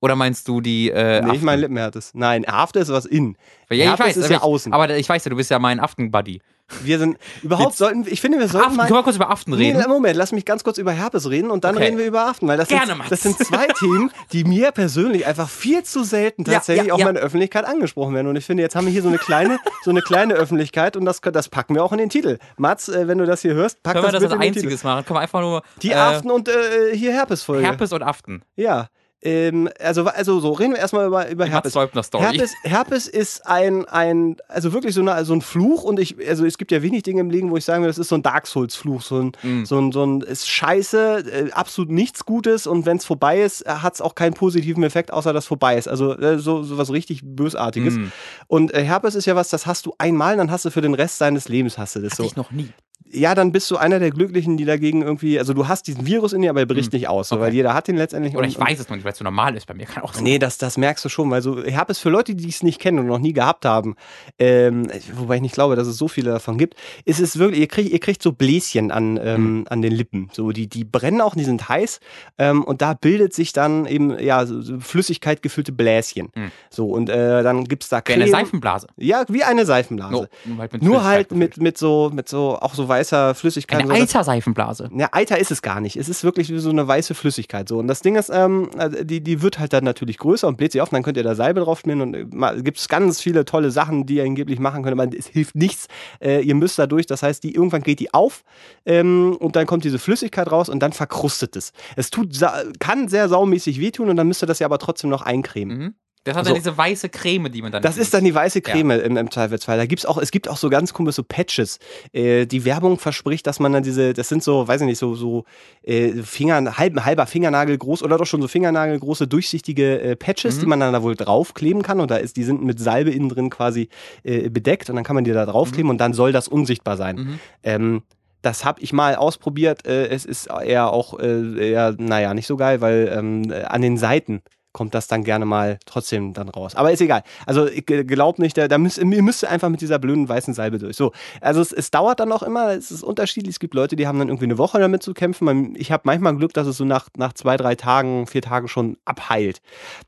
Oder meinst du die. Äh, Nee, ich meine Lippenherpes. Nein, After ist was innen. Ja, ich Herpes weiß, ist ja ich, außen. Aber ich weiß ja, du bist ja mein Aften-Buddy. Wir sind, überhaupt Jetzt- sollten, ich finde, wir sollten Aften, mal, können wir kurz über Aften Nee, reden? Moment, lass mich ganz kurz über Herpes reden und dann Okay. reden wir über Aften, weil das, Gerne, sind, das sind zwei Themen, die mir persönlich einfach viel zu selten tatsächlich ja, auch ja. mal in der Öffentlichkeit angesprochen werden. Und ich finde, jetzt haben wir hier so eine kleine, so eine kleine Öffentlichkeit und das, das packen wir auch in den Titel. Mats, äh, wenn du das hier hörst, pack Können wir das das bitte als in den Titel. einziges machen? Können wir einfach nur. Die äh, Aften und äh, hier Herpes-Folge. Herpes und Aften. Ja. Ähm, also, also so, reden wir erstmal über, über Herpes. Herpes, Herpes ist ein, ein, also wirklich so, eine, so ein Fluch und ich, also es gibt ja wenig Dinge im Leben, wo ich sagen würde, das ist so ein Dark Souls-Fluch, so ein, Mm. so ein, so ein, ist scheiße, äh, absolut nichts Gutes und wenn es vorbei ist, hat es auch keinen positiven Effekt, außer dass vorbei ist. Also äh, so, so was richtig Bösartiges. Mm. Und äh, Herpes ist ja was, das hast du einmal, dann hast du für den Rest deines Lebens hast du das Hatte so. ich noch nie. Ja, dann bist du einer der Glücklichen, die dagegen irgendwie, also du hast diesen Virus in dir, aber er bricht nicht aus, Okay. weil jeder hat den letztendlich. Oder und- ich weiß es noch nicht, weil es so normal ist. Bei mir kann auch sein. Nee, das, das merkst du schon, weil so Herpes für Leute, die es nicht kennen und noch nie gehabt haben, ähm, wobei ich nicht glaube, dass es so viele davon gibt, ist es wirklich, ihr kriegt, ihr kriegt so Bläschen an, ähm, an den Lippen. So, die, die brennen auch, die sind heiß ähm, und da bildet sich dann eben ja so, Flüssigkeit gefüllte Bläschen. Mhm. So, und äh, dann gibt's da Wie Creme. eine Seifenblase. Ja, wie eine Seifenblase. No, nur halt mit Nur halt mit, mit so, mit so, auch so weißer Flüssigkeit. Eine Eiterseifenblase. ja, Eiter ist es gar nicht. Es ist wirklich wie so eine weiße Flüssigkeit. So. Und das Ding ist, ähm, also die, die wird halt dann natürlich größer und bläht sich auf. Und dann könnt ihr da Salbe drauf schmieren und äh, gibt es ganz viele tolle Sachen, die ihr angeblich machen könnt. Aber es hilft nichts. Äh, ihr müsst da durch. Das heißt, die, irgendwann geht die auf ähm, und dann kommt diese Flüssigkeit raus und dann verkrustet es. Es tut, kann sehr saumäßig wehtun und dann müsst ihr das ja aber trotzdem noch eincremen. Mhm. Das hat So. dann diese weiße Creme, die man dann. Das ist dann die weiße Creme im, im Zweifelsfall. Da gibt's auch, es gibt auch so ganz komische so Patches. Äh, die Werbung verspricht, dass man dann diese, das sind so, weiß ich nicht, so, so äh, Finger, halb, halber Fingernagel groß oder doch schon so Fingernagelgroße durchsichtige äh, Patches, Mhm. die man dann da wohl draufkleben kann. Und da ist, die sind mit Salbe innen drin quasi äh, bedeckt und dann kann man die da draufkleben und dann soll das unsichtbar sein. Mhm. Ähm, das habe ich mal ausprobiert. Äh, es ist eher auch äh, eher, naja, nicht so geil, weil ähm, äh, an den Seiten kommt das dann gerne mal trotzdem dann raus. Aber ist egal. Also ich g- glaub nicht, da, da müsst, ihr müsst einfach mit dieser blöden weißen Salbe durch. So, also es, es dauert dann auch immer, es ist unterschiedlich. Es gibt Leute, die haben dann irgendwie eine Woche damit zu kämpfen. Ich habe manchmal Glück, dass es so nach, nach zwei, drei Tagen, vier Tagen schon abheilt.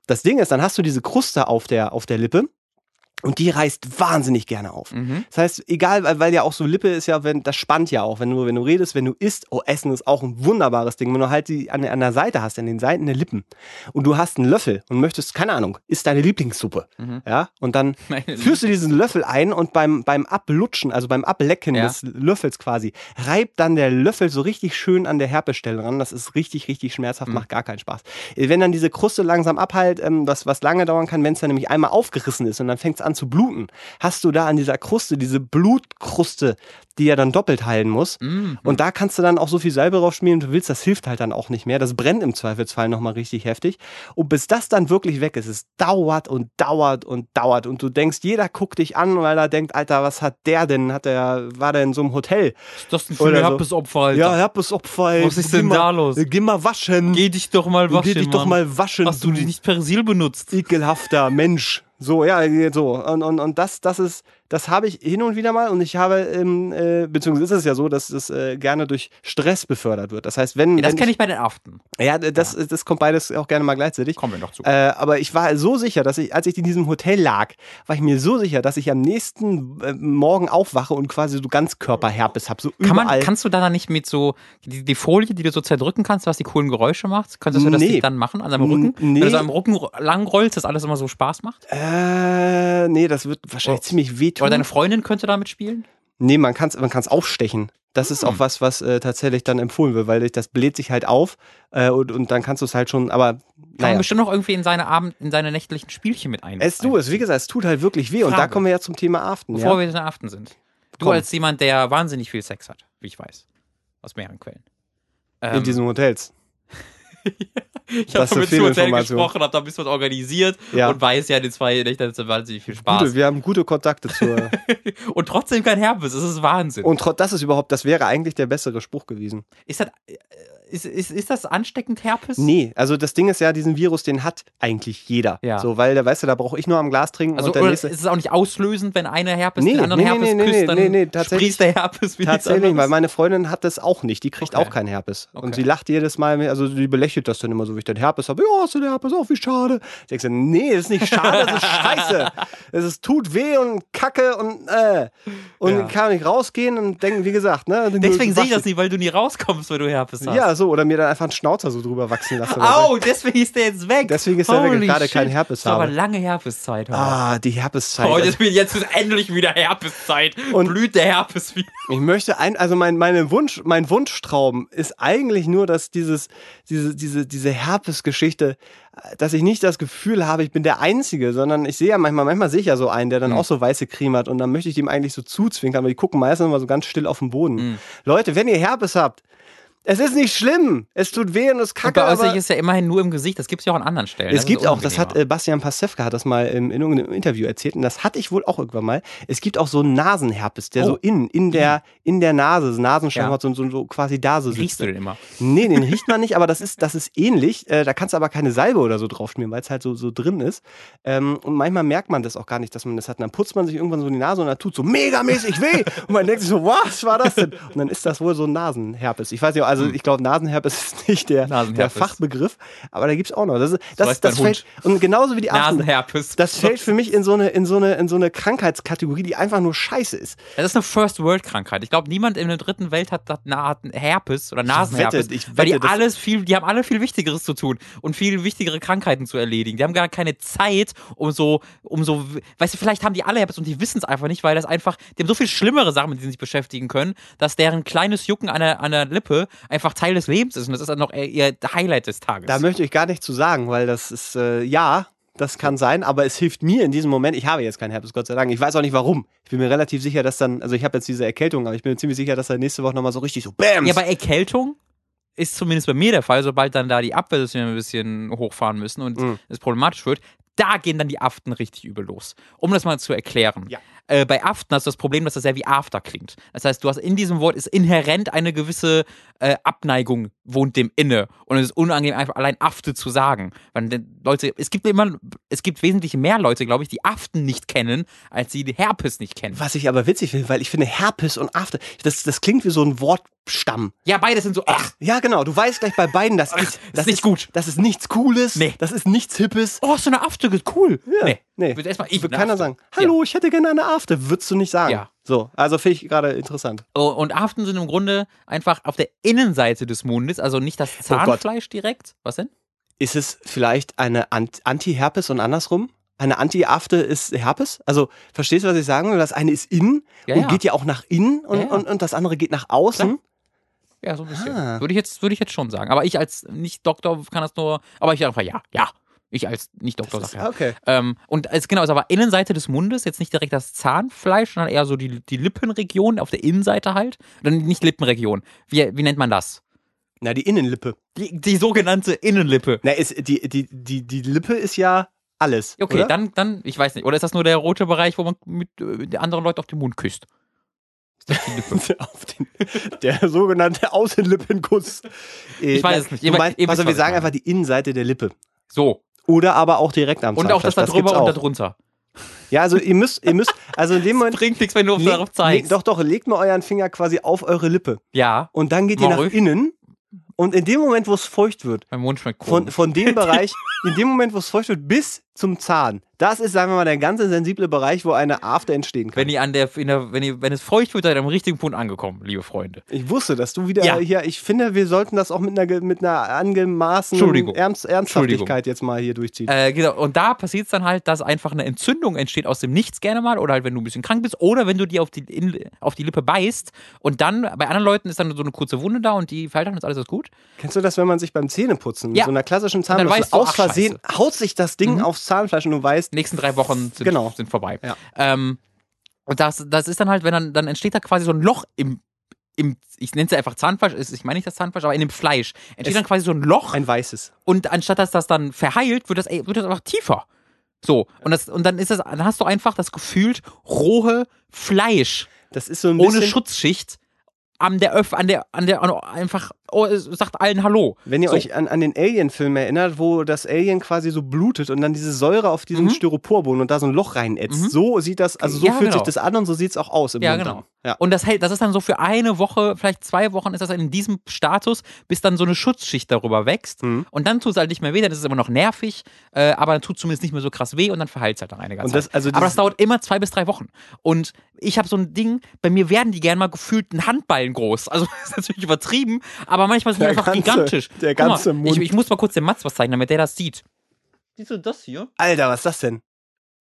Das Ding ist, dann hast du diese Kruste auf der, auf der Lippe. Und die reißt wahnsinnig gerne auf. Mhm. Das heißt, egal, weil, weil ja auch so Lippe ist ja, wenn, das spannt ja auch, wenn du, wenn du redest, wenn du isst, oh, Essen ist auch ein wunderbares Ding. Wenn du halt die an, an der Seite hast, an den Seiten der Lippen und du hast einen Löffel und möchtest, keine Ahnung, isst deine Lieblingssuppe, Mhm. ja, und dann Meine führst du diesen Löffel ein und beim, beim Ablutschen, also beim Ablecken Ja. des Löffels quasi, reibt dann der Löffel so richtig schön an der Herpesstelle ran. Das ist richtig, richtig schmerzhaft, Mhm. macht gar keinen Spaß. Äh, Wenn dann diese Kruste langsam abheilt, ähm, was, was lange dauern kann, wenn es dann nämlich einmal aufgerissen ist und dann fängt es an zu bluten, hast du da an dieser Kruste, diese Blutkruste, die ja dann doppelt heilen muss. Mhm. Und da kannst du dann auch so viel Salbe drauf schmieren, du willst, das hilft halt dann auch nicht mehr. Das brennt im Zweifelsfall nochmal richtig heftig. Und bis das dann wirklich weg ist, es dauert und dauert und dauert. Und du denkst, jeder guckt dich an, weil er denkt, Alter, was hat der denn? Hat der, war der in so einem Hotel? Ist das denn für ein so. Herpesopfer, Alter? Ja, Herpesopfer. ey. Was ist denn mal- da los? Geh mal waschen. Geh dich doch mal waschen, Geh dich doch Mann. mal waschen. Hast du dich nicht Persil benutzt? ekelhafter Mensch. So, ja, so. Und, und, und das, das ist, das habe ich hin und wieder mal und ich habe, ähm, äh, beziehungsweise ist es ja so, dass es äh, gerne durch Stress befördert wird. Das heißt, wenn. Ja, das kenne ich bei den Aften. Ja, das, das kommt beides auch gerne mal gleichzeitig. Kommen wir noch zu. Äh, aber ich war so sicher, dass ich, als ich in diesem Hotel lag, war ich mir so sicher, dass ich am nächsten äh, Morgen aufwache und quasi so Ganzkörperherpes habe. So Kann man, kannst du da dann nicht mit so, die, die Folie, die du so zerdrücken kannst, was die coolen Geräusche macht, könntest du das Nee. dann machen an deinem Rücken? N- Wenn nee. du so am Rücken lang rollst, dass alles immer so Spaß macht? äh, nee, das wird wahrscheinlich Oh. ziemlich wehtun. Oder deine Freundin könnte damit spielen? Nee, man kann es man kann's aufstechen. Das ist Hm. auch was, was äh, tatsächlich dann empfohlen wird, weil das bläht sich halt auf äh, und, und dann kannst du es halt schon, aber Kann man bestimmt noch irgendwie in seine Abend, in seine nächtlichen Spielchen mit ein. Es du, es, wie gesagt, es tut halt wirklich weh und da Frage. kommen wir ja zum Thema Aften. Bevor Ja? wir in den Aften sind. Du Komm. als jemand, der wahnsinnig viel Sex hat, wie ich weiß. Aus mehreren Quellen. In Ähm, diesen Hotels. ich habe mit Hotel gesprochen, habe da ein bisschen was organisiert Ja. und weiß ja, in den zwei Nächten wahnsinnig viel Spaß. Gute, wir haben gute Kontakte zur. und trotzdem kein Herpes, das ist Wahnsinn. und das ist überhaupt, das wäre eigentlich der bessere Spruch gewesen. ist, das, äh, ist, ist, ist das ansteckend Herpes? Nee, also das Ding ist ja, diesen Virus, den hat eigentlich jeder. Ja. So, weil, da weißt du, da brauche ich nur am Glas trinken Also, und der nächste. ist es auch nicht auslösend, wenn einer Herpes Nee, den anderen nee, nee, Herpes nee, küsst, nee, dann nee, nee, tatsächlich- der Herpes wie nichts Tatsächlich, weil meine Freundin hat das auch nicht. Die kriegt Okay. auch keinen Herpes. Und Okay. sie lacht jedes Mal, also die belächelt das dann immer so, wie ich den Herpes habe. Ja, hast du den Herpes auch, wie schade. Ich denke nee, das ist nicht schade, das ist scheiße. Es ist, tut weh und kacke und äh. Und Ja. kann nicht rausgehen und denken, wie gesagt, ne? Deswegen sehe ich das nicht, weil du nie rauskommst, weil du Herpes hast. Ja, so, oder mir dann einfach einen Schnauzer so drüber wachsen so. Au, deswegen ist der jetzt weg. Deswegen ist der weg, Holy gerade keinen Herpes Das war aber habe. lange Herpeszeit. heute. Ah, die Herpeszeit. Heute ist wieder- jetzt ist endlich wieder Herpeszeit. Und- blüht der Herpes wieder. Ich möchte ein, also mein, meine Wunsch, mein Wunschtraum ist eigentlich nur, dass dieses, diese, diese, diese Herpes-Geschichte, dass ich nicht das Gefühl habe, ich bin der Einzige, sondern ich sehe ja manchmal, manchmal sehe ich ja so einen, der dann Mhm. auch so weiße Creme hat und dann möchte ich dem eigentlich so zuzwinkern, aber die gucken meistens immer so ganz still auf den Boden. Mhm. Leute, wenn ihr Herpes habt, es ist nicht schlimm. Es tut weh und es Und kacke, bei aber ist ja immerhin nur im Gesicht. Das gibt es ja auch an anderen Stellen. es Das gibt auch, das hat äh, Bastian Pastewka hat das mal im, in irgendeinem Interview erzählt und das hatte ich wohl auch irgendwann mal. Es gibt auch so einen Nasenherpes, der Oh. so in, in der, in der Nase, so Nasenschleimhaut, Ja. so, so, so quasi da so sitzt. Riechst du den immer? Nee, den riecht man nicht, aber das ist, das ist ähnlich. Äh, da kannst du aber keine Salbe oder so drauf schmieren, weil es halt so, so drin ist. Ähm, und manchmal merkt man das auch gar nicht, dass man das hat. Und dann putzt man sich irgendwann so in die Nase und dann tut so megamäßig weh. und man denkt sich so, was war das denn? Und dann ist das wohl so ein Nasenherpes. Ich weiß nicht, also ich glaube, Nasenherpes ist nicht der, der. Fachbegriff, aber da gibt es auch noch. Das, ist, das, das mein fällt, und genauso wie die Nasenherpes. das fällt für mich in so eine, in so eine, in so eine Krankheitskategorie, die einfach nur scheiße ist. Das ist eine First-World-Krankheit. Ich glaube, niemand in der dritten Welt hat, hat, hat Herpes oder Nasenherpes. wette, ich weil die wette, das- alles viel, die haben alle viel Wichtigeres zu tun und viel wichtigere Krankheiten zu erledigen. Die haben gar keine Zeit, um so, um so, weißt du, vielleicht haben die alle Herpes und die wissen es einfach nicht, weil das einfach, die haben so viel schlimmere Sachen, mit denen sie sich beschäftigen können, dass deren kleines Jucken an der, an der Lippe einfach Teil des Lebens ist und das ist dann noch ihr Highlight des Tages. Da möchte ich gar nicht zu sagen, weil das ist, äh, ja, das kann sein, aber es hilft mir in diesem Moment. Ich habe jetzt keinen Herpes, Gott sei Dank. Ich weiß auch nicht warum. Ich bin mir relativ sicher, dass dann, also ich habe jetzt diese Erkältung, aber ich bin mir ziemlich sicher, dass er nächste Woche nochmal so richtig so BAM! Ja, bei Erkältung ist zumindest bei mir der Fall, sobald dann da die Abwehrsysteme ein bisschen hochfahren müssen und Mhm. es problematisch wird, da gehen dann die Aften richtig übel los. Um das mal zu erklären. Ja. Äh, bei Aften hast du das Problem, dass das sehr wie After klingt. Das heißt, du hast in diesem Wort ist inhärent eine gewisse äh, Abneigung wohnt dem inne. Und es ist unangenehm, einfach allein Afte zu sagen. Weil Leute, es gibt immer, es gibt wesentlich mehr Leute, glaube ich, die Aften nicht kennen, als die Herpes nicht kennen. Was ich aber witzig finde, weil ich finde Herpes und After, das, das klingt wie so ein Wortstamm. Ja, beide sind so, ach, Ja, genau. Du weißt gleich bei beiden, das, ist, das ist nicht gut. Das ist nichts Cooles. Nee. Das ist nichts Hippes. oh, so eine Afte, cool. Ja. Nee. Nee. Erstmal ich Wird eine keiner sagen, hallo, ich hätte gerne eine Afte. Würdest du nicht sagen. Ja. So, also finde ich gerade interessant. Oh, Und Aften sind im Grunde einfach auf der Innenseite des Mundes, also nicht das Oh. Zahnfleisch direkt. Was denn? Ist es vielleicht eine Ant- Anti-Herpes und andersrum? Eine Anti-Afte ist Herpes? Also, verstehst du, was ich sagen will? Das eine ist innen Ja, und ja. geht ja auch nach innen und, Ja. Und, und das andere geht nach außen. Ja, so ein bisschen. Ah. Würde ich jetzt, würde ich jetzt schon sagen. Aber ich als Nicht-Doktor kann das nur, aber ich einfach ja, ja. Ich als Nicht-Doktor Das sage ja. okay. Ähm, und es genau, ist aber Innenseite des Mundes, jetzt nicht direkt das Zahnfleisch, sondern eher so die, die Lippenregion auf der Innenseite halt. Oder nicht Lippenregion. Wie, wie nennt man das? Na, die Innenlippe. Die, die sogenannte Innenlippe. Na, ist, die, die, die, die Lippe ist ja alles. Okay, oder? dann, dann, ich weiß nicht. Oder ist das nur der rote Bereich, wo man mit äh, anderen Leuten auf den Mund küsst? Auf den, der sogenannte Außenlippenkuss. Äh, Ich weiß na, es nicht. Meinst, also wir sagen einfach die Innenseite der Lippe. So. Oder aber auch direkt am Und auch das da Zahnfleisch. drüber und da drunter. Ja, also ihr müsst, ihr müsst, also in dem Moment. Bringt nichts, wenn du leg- darauf zeigst. leg- doch, doch, legt mal euren Finger quasi auf eure Lippe. Ja, Und dann geht ihr nach ruhig. innen. Und in dem Moment, wo es feucht wird, mein Mund schmeckt von, komisch. von dem Bereich, in dem Moment, wo es feucht wird, bis zum Zahn, das ist, sagen wir mal, der ganze sensible Bereich, wo eine After entstehen kann. Wenn ihr an der, der wenn, ihr, wenn es feucht wird, seid ihr am richtigen Punkt angekommen, liebe Freunde. Ich wusste, dass du wieder Ja. hier, ich finde, wir sollten das auch mit einer, mit einer angemaßenen. Ernst, Ernsthaftigkeit jetzt mal hier durchziehen. Äh, genau, und da passiert es dann halt, dass einfach eine Entzündung entsteht aus dem Nichts gerne mal, oder halt, wenn du ein bisschen krank bist, oder wenn du dir auf die, in, auf die Lippe beißt und dann, bei anderen Leuten ist dann so eine kurze Wunde da und die fällt dann, ist alles gut. Kennst du das, wenn man sich beim Zähneputzen mit Ja. so einer klassischen Zahnbürste aus ach, Versehen haut sich das Ding Mhm. aufs Zahnfleisch und du weißt, nächsten drei Wochen sind, Genau. sind vorbei. Ja. Ähm, und das, das ist dann halt, wenn dann, dann entsteht da quasi so ein Loch im, im ich nenne es ja einfach Zahnfleisch, ist- ich meine nicht das Zahnfleisch, aber in dem Fleisch entsteht Es- dann quasi so ein Loch ein weißes. und anstatt dass das dann verheilt, wird das, wird das einfach tiefer. So, und, das, und dann ist das, dann hast du einfach das gefühlt rohe Fleisch Das ist so ein ohne bisschen, Schutzschicht an der Öff, an der, an der, einfach, oh, sagt allen Hallo. wenn ihr so. euch an, an den Alien-Film erinnert, wo das Alien quasi so blutet und dann diese Säure auf diesen Mhm. Styroporboden und da so ein Loch reinätzt. Mhm. So sieht das, also so Ja, fühlt genau. sich das an und so sieht es auch aus im Ja, Mund genau. dann. Ja. Und das hält, das ist dann so für eine Woche, vielleicht zwei Wochen ist das in diesem Status, bis dann so eine Schutzschicht darüber wächst. Mhm. Und dann tut es halt nicht mehr weh, dann ist es immer noch nervig, äh, aber dann tut es zumindest nicht mehr so krass weh und dann verheilt es halt nach einiger Und Zeit. das- also aber das dauert immer zwei bis drei Wochen. Und ich habe so ein Ding, bei mir werden die gern mal gefühlt einen Handballen groß. Also das ist natürlich übertrieben, aber manchmal sind die einfach ganze- gigantisch. der Guck mal, ganze Mund. Ich, ich muss mal kurz dem Mats was zeigen, damit der das sieht. Siehst du das hier? Alter, was ist das denn?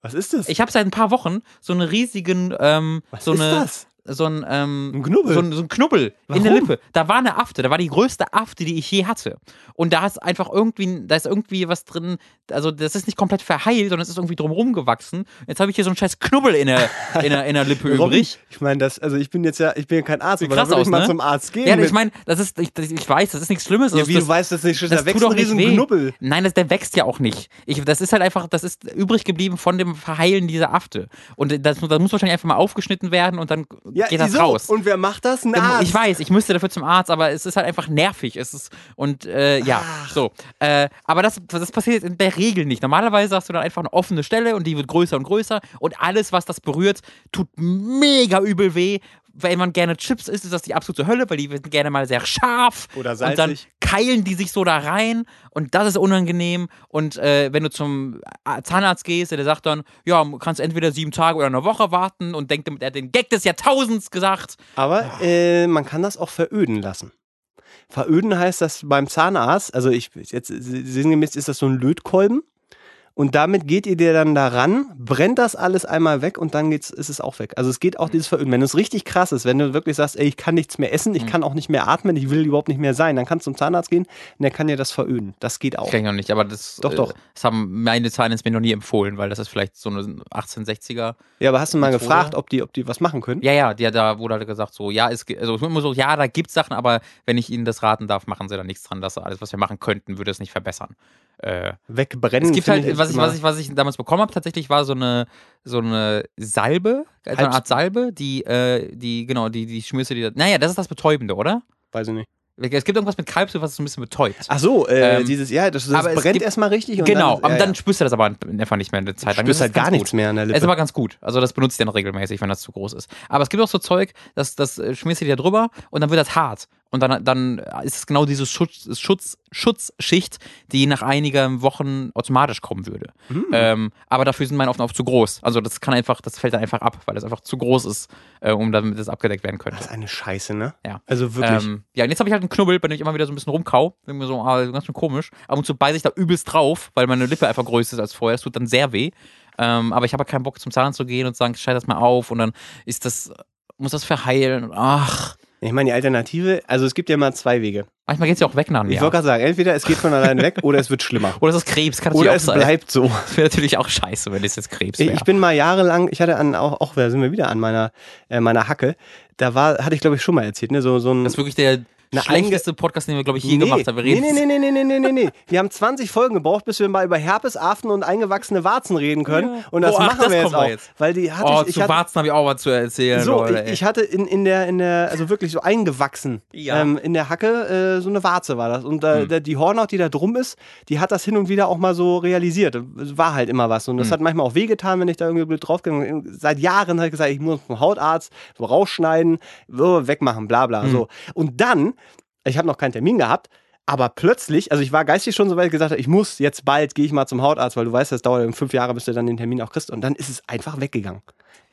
Was ist das? Ich habe seit ein paar Wochen so einen riesigen, ähm, was so ist eine, das? So ein, ähm, Ein Knubbel. so ein, so ein Knubbel in der Warum? Lippe. Da war eine Afte, da war die größte Afte, die ich je hatte. Und da ist einfach irgendwie, da ist irgendwie was drin, also das ist nicht komplett verheilt, sondern es ist irgendwie drumherum gewachsen. Jetzt habe ich hier so einen scheiß Knubbel in der, in der, in der Lippe Robin, übrig. Ich meine, das, also ich bin jetzt ja, ich bin ja kein Arzt, Sieht aber da krass würde ich aus, mal ne? zum Arzt gehen. Ja, ich meine, das ist, ich, ich weiß, das ist nichts Schlimmes. ja, Also wie das, du weißt, das nicht, das da wächst doch ein nicht riesen weh. Knubbel. Nein, das, der wächst ja auch nicht. Ich, das ist halt einfach, das ist übrig geblieben von dem Verheilen dieser Afte. Und das, das muss wahrscheinlich einfach mal aufgeschnitten werden und dann Ja, geht das raus. Und wer macht das? Ein Arzt. Ich weiß, ich müsste dafür zum Arzt, aber es ist halt einfach nervig. Es ist, und äh, ja, so. Äh, aber das, das passiert in der Regel nicht. Normalerweise hast du dann einfach eine offene Stelle und die wird größer und größer und alles, was das berührt, tut mega übel weh. Wenn man gerne Chips isst, ist das die absolute Hölle, weil die werden gerne mal sehr scharf. Oder Und dann salzig. keilen die sich so da rein und das ist unangenehm. Und äh, wenn du zum Zahnarzt gehst, der sagt dann, ja, du kannst entweder sieben Tage oder eine Woche warten und denkt, er hat den Gag des Jahrtausends gesagt. Aber äh, man kann das auch veröden lassen. Veröden heißt das beim Zahnarzt, also ich jetzt sinngemäß ist das so ein Lötkolben. Und damit geht ihr dir dann daran, brennt das alles einmal weg und dann geht's, ist es auch weg. Also es geht auch dieses Veröden. Wenn es richtig krass ist, wenn du wirklich sagst, ey, ich kann nichts mehr essen, ich kann auch nicht mehr atmen, ich will überhaupt nicht mehr sein, dann kannst du zum Zahnarzt gehen und der kann dir das veröden. Das geht auch. Kenn ich noch nicht, aber das, Doch, äh, doch. das haben meine Zahnärzte mir noch nie empfohlen, weil das ist vielleicht so eine 1860er. Ja, aber hast du mal Methode? gefragt, ob die, ob die was machen können? Ja, ja, die, da wurde halt gesagt, so, ja, es, gibt- also ich immer so, ja, da gibt's Sachen, aber wenn ich Ihnen das raten darf, machen Sie da nichts dran, dass alles, was wir machen könnten, würde es nicht verbessern. Äh, Wegbrennen. es gibt halt, ich was ich, was, ich, was ich damals bekommen habe, tatsächlich war so eine, so eine Salbe, so eine Art Salbe, die, äh, die, genau, die, die schmierst du dir, naja, das ist das Betäubende, oder? Weiß ich nicht. Es gibt irgendwas mit Kalbsöl, was es so ein bisschen betäubt. Ach so, äh, Ähm, dieses, ja, das, das aber brennt gibt- erstmal richtig. Und genau, dann, aber ja, dann ja. spürst du das aber einfach nicht mehr eine Zeit lang. Du Das spürst halt ist gar ganz nichts gut. mehr an der Ist Lippe. aber ganz gut. Also das benutze ich dann regelmäßig, wenn das zu groß ist. Aber es gibt auch so Zeug, das, das äh, schmierst du dir drüber und dann wird das hart. Und dann, dann ist es genau diese Schutz, Schutz, Schutzschicht, die nach einigen Wochen automatisch kommen würde. Hm. Ähm, aber dafür sind meine Offen oft zu groß. Also das kann einfach, das fällt dann einfach ab, weil es einfach zu groß ist, äh, um damit das abgedeckt werden könnte. Das ist eine Scheiße, ne? Ja. Also wirklich. Ähm, ja, und jetzt habe ich halt einen Knubbel, bei dem ich immer wieder so ein bisschen rumkau. Mir so, ah, ganz schön komisch. Ab und zu beiße ich da übelst drauf, weil meine Lippe einfach größer ist als vorher. Das tut dann sehr weh. Ähm, aber ich habe halt keinen Bock zum Zahnarzt zu gehen und zu sagen, schneid das mal auf und dann ist das, muss das verheilen. Ach, ich meine, die Alternative, also es gibt ja mal zwei Wege. manchmal geht's ja auch weg nach einem Ich wollte gerade sagen, entweder es geht von alleine weg oder es wird schlimmer. Oder es ist Krebs, kann Oder auch es sein. bleibt so. Das wäre natürlich auch scheiße, wenn es jetzt Krebs wäre. ich bin mal jahrelang, ich hatte an, auch, auch da sind wir wieder an meiner, äh, meiner Hacke. Da war, hatte ich glaube ich schon mal erzählt, ne? So, so ein. Das ist wirklich der Eine schlechteste Podcast, den wir, glaube ich, je gemacht haben. Wir nee, reden nee, nee, nee, nee, nee, nee, nee. Wir haben 20 Folgen gebraucht, bis wir mal über Herpes, Aften und eingewachsene Warzen reden können. Ja. Und das Oh, ach, machen das wir jetzt auch. jetzt. Weil die hatte Oh, ich, ich zu hatte, Warzen habe ich auch was zu erzählen, so, Leute. ich, ich hatte in, in der, in der, also wirklich so eingewachsen. Ja. Ähm, in der Hacke, äh, so eine Warze war das. Und äh, Hm. die Hornhaut, die da drum ist, die hat das hin und wieder auch mal so realisiert. War halt immer was. Und das Hm. hat manchmal auch wehgetan, wenn ich da irgendwie blöd draufgegangen bin. Seit Jahren habe ich gesagt, ich muss zum Hautarzt, so rausschneiden, wegmachen, bla bla. Hm. So. Und dann, ich habe noch keinen Termin gehabt, aber plötzlich, also ich war geistig schon so weit gesagt, ich muss jetzt bald, gehe ich mal zum Hautarzt, weil du weißt, das dauert fünf Jahre, bis du dann den Termin auch kriegst. Und dann ist es einfach weggegangen.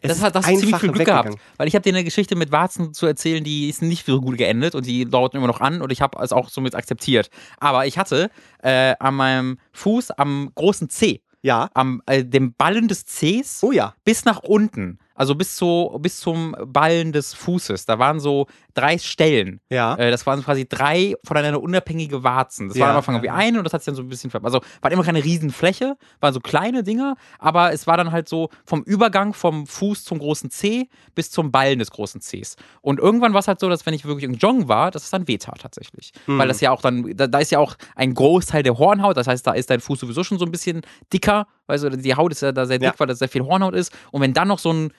Es Das hat das ziemlich viel Glück gehabt, weil ich habe dir eine Geschichte mit Warzen zu erzählen, die ist nicht so gut geendet und die dauert immer noch an und ich habe es auch somit akzeptiert. Aber ich hatte äh, an meinem Fuß am großen C, Ja. am äh, dem Ballen des Cs Oh ja. bis nach unten, also bis zu bis zum Ballen des Fußes. Da waren so drei Stellen. Ja. Äh, das waren quasi drei voneinander unabhängige Warzen. Das Ja, war am Anfang irgendwie ein und das hat sich dann so ein bisschen ver Also war immer keine riesen Fläche, waren so kleine Dinger, aber es war dann halt so vom Übergang vom Fuß zum großen C bis zum Ballen des großen Cs. Und irgendwann war es halt so, dass wenn ich wirklich im Joggen war, dass es dann wehtat tatsächlich. Mhm. Weil das ja auch dann, da, da ist ja auch ein Großteil der Hornhaut, das heißt, da ist dein Fuß sowieso schon so ein bisschen dicker, also die Haut ist ja da sehr dick, Ja. weil da sehr viel Hornhaut ist. Und wenn dann noch so ein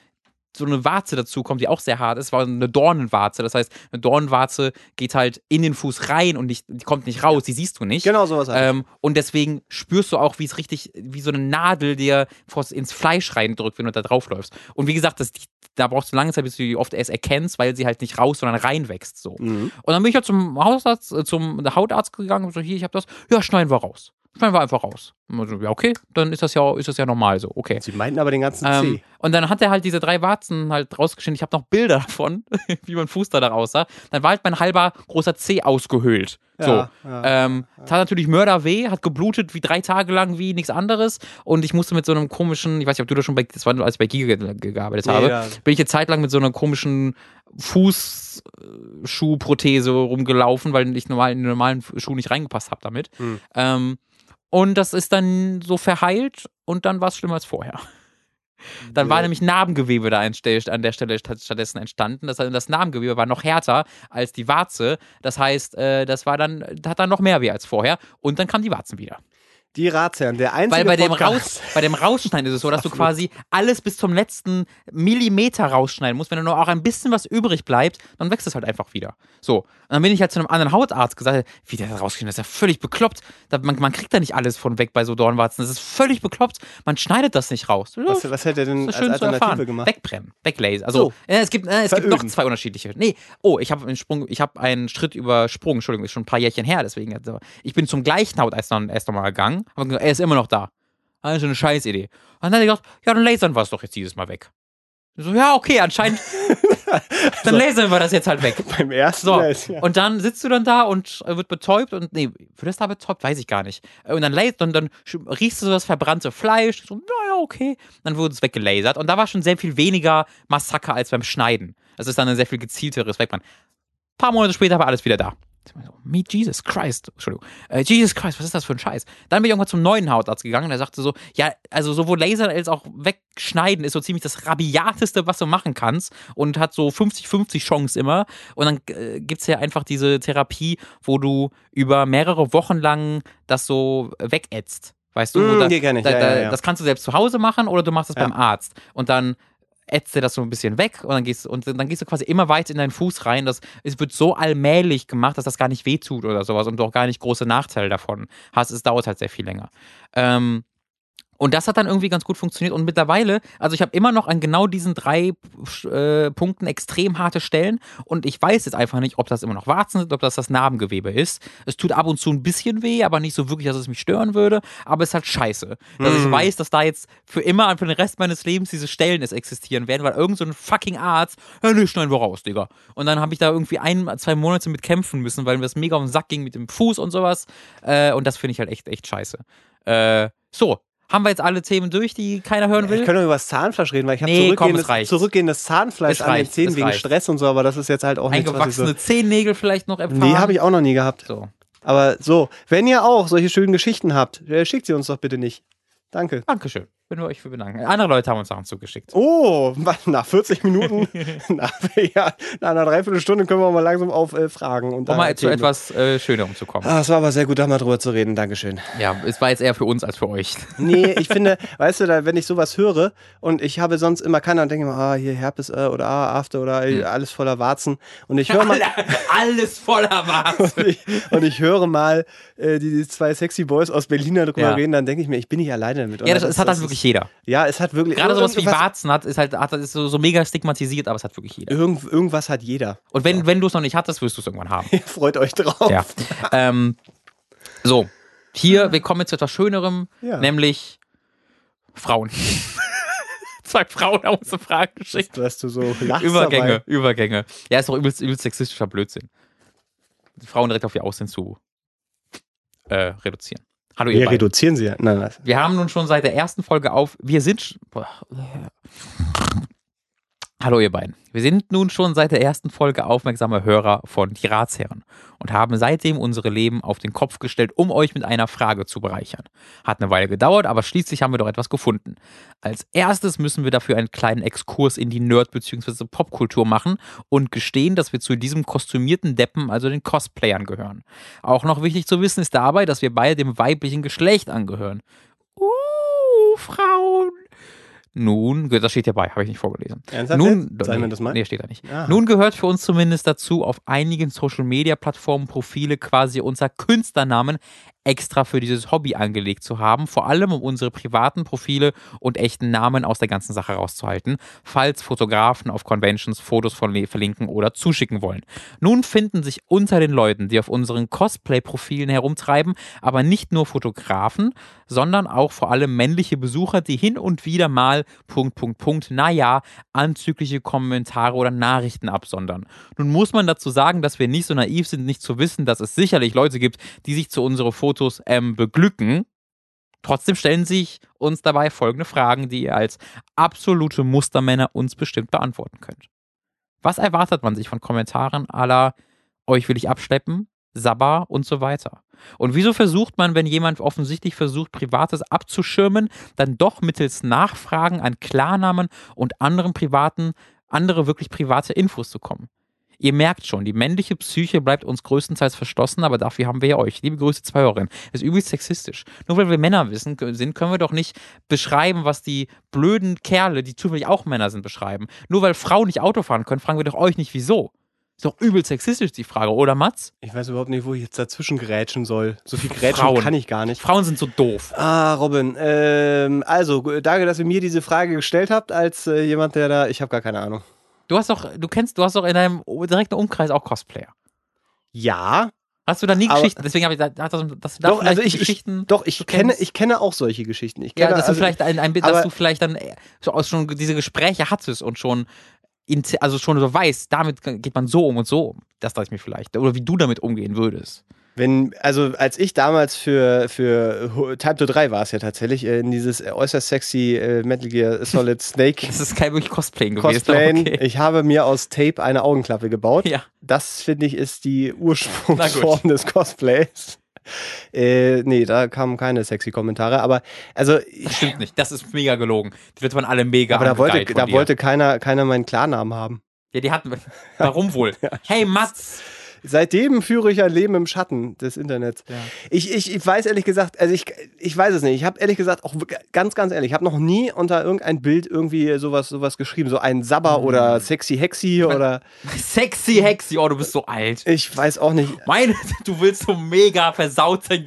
so eine Warze dazu kommt, die auch sehr hart ist, war eine Dornenwarze. Das heißt, eine Dornenwarze geht halt in den Fuß rein und nicht, die kommt nicht raus, die siehst du nicht. Genau sowas. ich. Ähm, und deswegen spürst du auch, wie es richtig, wie so eine Nadel dir ins Fleisch reindrückt, wenn du da draufläufst. Und wie gesagt, das, da brauchst du lange Zeit, bis du die oft erst erkennst, weil sie halt nicht raus, sondern reinwächst. So. Mhm. Und dann bin ich ja zum Hausarzt, äh, zum Hautarzt gegangen und so, hier, ich habe das, ja, schneiden wir raus. Schneiden wir einfach raus. So, ja, okay, dann ist das ja, ist das ja normal so, okay. Sie meinten aber den ganzen Ähm, C. und dann hat er halt diese drei Warzen halt rausgeschnitten. Ich habe noch Bilder davon, wie mein Fuß da aussah. Dann war halt mein halber großer C ausgehöhlt. So. Ja, ja, ähm, Tat natürlich Mörder weh, hat geblutet wie drei Tage lang wie nichts anderes. Und ich musste mit so einem komischen, ich weiß nicht, ob du da schon bei, das war als ich bei Giga ge- ge- gearbeitet Nee, habe, bin ich eine Zeit lang mit so einer komischen Fußschuhprothese rumgelaufen, weil ich normal in den normalen Schuh nicht reingepasst habe damit. Hm. Ähm, und das ist dann so verheilt und dann war es schlimmer als vorher. Dann war nämlich Narbengewebe da an der Stelle statt- stattdessen entstanden. Das, das Narbengewebe war noch härter als die Warze. Das heißt, äh, das war dann, hat dann noch mehr weh als vorher. Und dann kamen die Warzen wieder. Die Ratsherren, der einzige Weil bei dem, Podcast. Raus, bei dem Rausschneiden ist es so, dass du quasi alles bis zum letzten Millimeter rausschneiden musst. Wenn nur auch ein bisschen was übrig bleibt, dann wächst es halt einfach wieder. So. Und dann bin ich halt zu einem anderen Hautarzt gesagt, wie der das rausgeschnitten ist, das ist ja völlig bekloppt. Man, man kriegt da nicht alles von weg bei so Dornwarzen. Das ist völlig bekloppt. Man schneidet das nicht raus. Was, was hätte er denn als Alternative gemacht? Wegbrennen, weglasen. Also So. äh, es gibt, äh, es gibt noch zwei unterschiedliche. Nee, oh, ich habe einen Sprung, ich habe einen Schritt übersprungen. Entschuldigung, ist schon ein paar Jährchen her. Deswegen, also, ich bin zum gleichen Hautarzt erst nochmal gegangen. Aber gesagt, er ist immer noch da. Also eine Scheißidee. Und dann hat er gesagt, ja, dann lasern wir es doch jetzt dieses Mal weg. So, ja, okay, anscheinend. dann lasern wir das jetzt halt weg. Beim ersten. So, ist- ja. und dann sitzt du dann da und äh, wird betäubt und, nee, wird das da betäubt? Weiß ich gar nicht. Äh, Und dann, dann sch- riechst du so das verbrannte Fleisch, so, naja, okay. Dann wurde es weggelasert und da war schon sehr viel weniger Massaker als beim Schneiden. Das ist dann ein sehr viel gezielteres Wegbrennen. Ein paar Monate später war alles wieder da. So, Me Jesus Christ, Entschuldigung. Äh, Jesus Christ, was ist das für ein Scheiß? Dann bin ich irgendwann zum neuen Hautarzt gegangen, der sagte so, ja, also sowohl Laser als auch Wegschneiden ist so ziemlich das rabiateste, was du machen kannst und hat so 50-50 Chance immer. Und dann äh, gibt es ja einfach diese Therapie, wo du über mehrere Wochen lang das so wegätzt. Weißt du, Mm, da, da, ja, ja, ja. das kannst du selbst zu Hause machen oder du machst es beim Arzt. Und dann ätzt dir das so ein bisschen weg und dann gehst und dann gehst du quasi immer weiter in deinen Fuß rein. Das es wird so allmählich gemacht, dass das gar nicht wehtut oder sowas und du auch gar nicht große Nachteile davon hast. Es dauert halt sehr viel länger. Ähm, Und das hat dann irgendwie ganz gut funktioniert. Und mittlerweile, also ich habe immer noch an genau diesen drei äh, Punkten extrem harte Stellen. Und ich weiß jetzt einfach nicht, ob das immer noch Warzen sind, ob das das Narbengewebe ist. Es tut ab und zu ein bisschen weh, aber nicht so wirklich, dass es mich stören würde. Aber es ist halt scheiße. Dass Mhm. ich weiß, dass da jetzt für immer und für den Rest meines Lebens diese Stellen es existieren werden, weil irgend so ein fucking Arzt, ja, nee, schneiden wir raus, Digga. Und dann habe ich da irgendwie ein, zwei Monate mit kämpfen müssen, weil mir das mega auf den Sack ging mit dem Fuß und sowas. Äh, und das finde ich halt echt, echt scheiße. Äh, so, haben wir jetzt alle Themen durch, die keiner hören will? Ich könnte über das Zahnfleisch reden, weil ich habe Nee, zurückgehendes, zurückgehendes Zahnfleisch Es an den Zähnen wegen reicht. Stress und so, aber das ist jetzt halt auch nichts, was ich Eingewachsene so... Zehennägel vielleicht noch erfahren? Nee, habe ich auch noch nie gehabt. So. Aber so, wenn ihr auch solche schönen Geschichten habt, äh, schickt sie uns doch bitte nicht. Danke. Dankeschön. Würden wir euch für bedanken. Andere Leute haben uns Sachen zugeschickt. Oh, nach 40 Minuten, nach, ja, nach einer Dreiviertelstunde können wir mal langsam auf äh, Fragen. Und Um mal zu etwas äh, Schönerem zu kommen. Ah, es war aber sehr gut, da mal drüber zu reden. Dankeschön. Ja, es war jetzt eher für uns als für euch. Nee, ich finde, weißt du, da, wenn ich sowas höre und ich habe sonst immer keiner und denke mir, ah, hier Herpes äh, oder ah, After oder äh, alles voller Warzen und ich höre mal Alles voller was. und ich, und ich höre mal äh, die, die zwei sexy Boys aus Berlin darüber Ja. reden, dann denke ich mir, ich bin nicht alleine damit. Ja, das, Und das hat halt ist- wirklich jeder. Ja, es hat wirklich Gerade sowas wie Warzen hat, ist halt hat, ist so, so mega stigmatisiert, aber es hat wirklich jeder. Irgend, irgendwas hat jeder. Und wenn, wenn du es noch nicht hattest, wirst du es irgendwann haben. Freut euch drauf. Ja. ähm, so, hier, wir kommen jetzt zu etwas Schönerem, Ja. nämlich Frauen. Zwei Frauen haben uns eine Frage geschickt. Dass du so lachst Übergänge, dabei. Übergänge. Ja, ist doch übelst, übelst sexistischer Blödsinn. Die Frauen direkt auf ihr Aussehen zu äh, reduzieren. Hallo, Wir reduzieren sie ja. Nein, nein. Wir haben nun schon seit der ersten Folge auf. Wir sind. Boah. Hallo, ihr beiden. Wir sind nun schon seit der ersten Folge aufmerksame Hörer von Die Ratsherren und haben seitdem unsere Leben auf den Kopf gestellt, um euch mit einer Frage zu bereichern. Hat eine Weile gedauert, aber schließlich haben wir doch etwas gefunden. Als erstes müssen wir dafür einen kleinen Exkurs in die Nerd- bzw. Popkultur machen und gestehen, dass wir zu diesem kostümierten Deppen, also den Cosplayern, gehören. Auch noch wichtig zu wissen ist dabei, dass wir beide dem weiblichen Geschlecht angehören. Uh, Frauen. Nun, das steht hierbei, habe ich nicht vorgelesen. Ernsthaft Nun, jetzt? Wir das mal? Nee, steht da nicht. Aha. Nun gehört für uns zumindest dazu, auf einigen Social Media Plattformen Profile quasi unser Künstlernamen extra für dieses Hobby angelegt zu haben, vor allem um unsere privaten Profile und echten Namen aus der ganzen Sache rauszuhalten, falls Fotografen auf Conventions Fotos von le- verlinken oder zuschicken wollen. Nun finden sich unter den Leuten, die auf unseren Cosplay-Profilen herumtreiben, aber nicht nur Fotografen, sondern auch vor allem männliche Besucher, die hin und wieder mal Punkt, Punkt, Punkt, naja, anzügliche Kommentare oder Nachrichten absondern. Nun muss man dazu sagen, dass wir nicht so naiv sind, nicht zu wissen, dass es sicherlich Leute gibt, die sich zu unseren Fotos ähm, beglücken. Trotzdem stellen sich uns dabei folgende Fragen, die ihr als absolute Mustermänner uns bestimmt beantworten könnt. Was erwartet man sich von Kommentaren la euch will ich abschleppen, Sabba und so weiter? Und wieso versucht man, wenn jemand offensichtlich versucht, Privates abzuschirmen, dann doch mittels Nachfragen an Klarnamen und anderen privaten, andere wirklich private Infos zu kommen? Ihr merkt schon, die männliche Psyche bleibt uns größtenteils verschlossen, aber dafür haben wir ja euch. Liebe Grüße, zwei Hörerinnen. Ist übelst sexistisch. Nur weil wir Männer wissen, sind, können wir doch nicht beschreiben, was die blöden Kerle, die zufällig auch Männer sind, beschreiben. Nur weil Frauen nicht Auto fahren können, fragen wir doch euch nicht, wieso. Ist doch übelst sexistisch, die Frage, oder Mats? Ich weiß überhaupt nicht, wo ich jetzt dazwischen grätschen soll. So viel grätschen Frauen. kann ich gar nicht. Frauen sind so doof. Ah, Robin, ähm, also, danke, dass ihr mir diese Frage gestellt habt, als äh, jemand, der da, ich habe gar keine Ahnung. Du hast doch, du kennst, du hast doch in deinem direkten Umkreis auch Cosplayer. Ja, Hast du da nie Aber- Geschichten? Deswegen habe ich da, dass, dass du da doch, also ich, ich, Geschichten. doch, ich du kenne, ich kenne auch solche Geschichten. Ich ja, kenne, dass du also, vielleicht ein, ein dass du vielleicht dann äh, so aus schon diese Gespräche hattest und schon in, also schon so weißt, damit geht man so um und so um. Das dachte ich mir vielleicht. Oder wie du damit umgehen würdest. Wenn, also als ich damals für, für Type 3 war es ja tatsächlich, äh, in dieses äußerst sexy äh, Metal Gear Solid Snake Das ist kein wirklich Cosplaying gewesen. Cosplayen, Okay. ich habe mir aus Tape eine Augenklappe gebaut. Ja. Das finde ich ist die Ursprungsform des Cosplays. Äh, nee, da kamen keine sexy Kommentare, aber also Das stimmt nicht. Das ist mega gelogen. Die Leute waren alle mega aber da wollte, da wollte keiner, keiner meinen Klarnamen haben. Ja, die hatten. Warum wohl? hey, Mats! Seitdem führe ich ein Leben im Schatten des Internets. Ja. Ich, ich, ich weiß ehrlich gesagt, also ich, ich weiß es nicht. Ich habe ehrlich gesagt auch ganz, ganz ehrlich, ich habe noch nie unter irgendein Bild irgendwie sowas, sowas geschrieben. So ein Sabber Hm. oder Sexy Hexy oder Sexy Hexy, oh, du bist so alt. ich weiß auch nicht. Meine, du willst so mega versaut sein.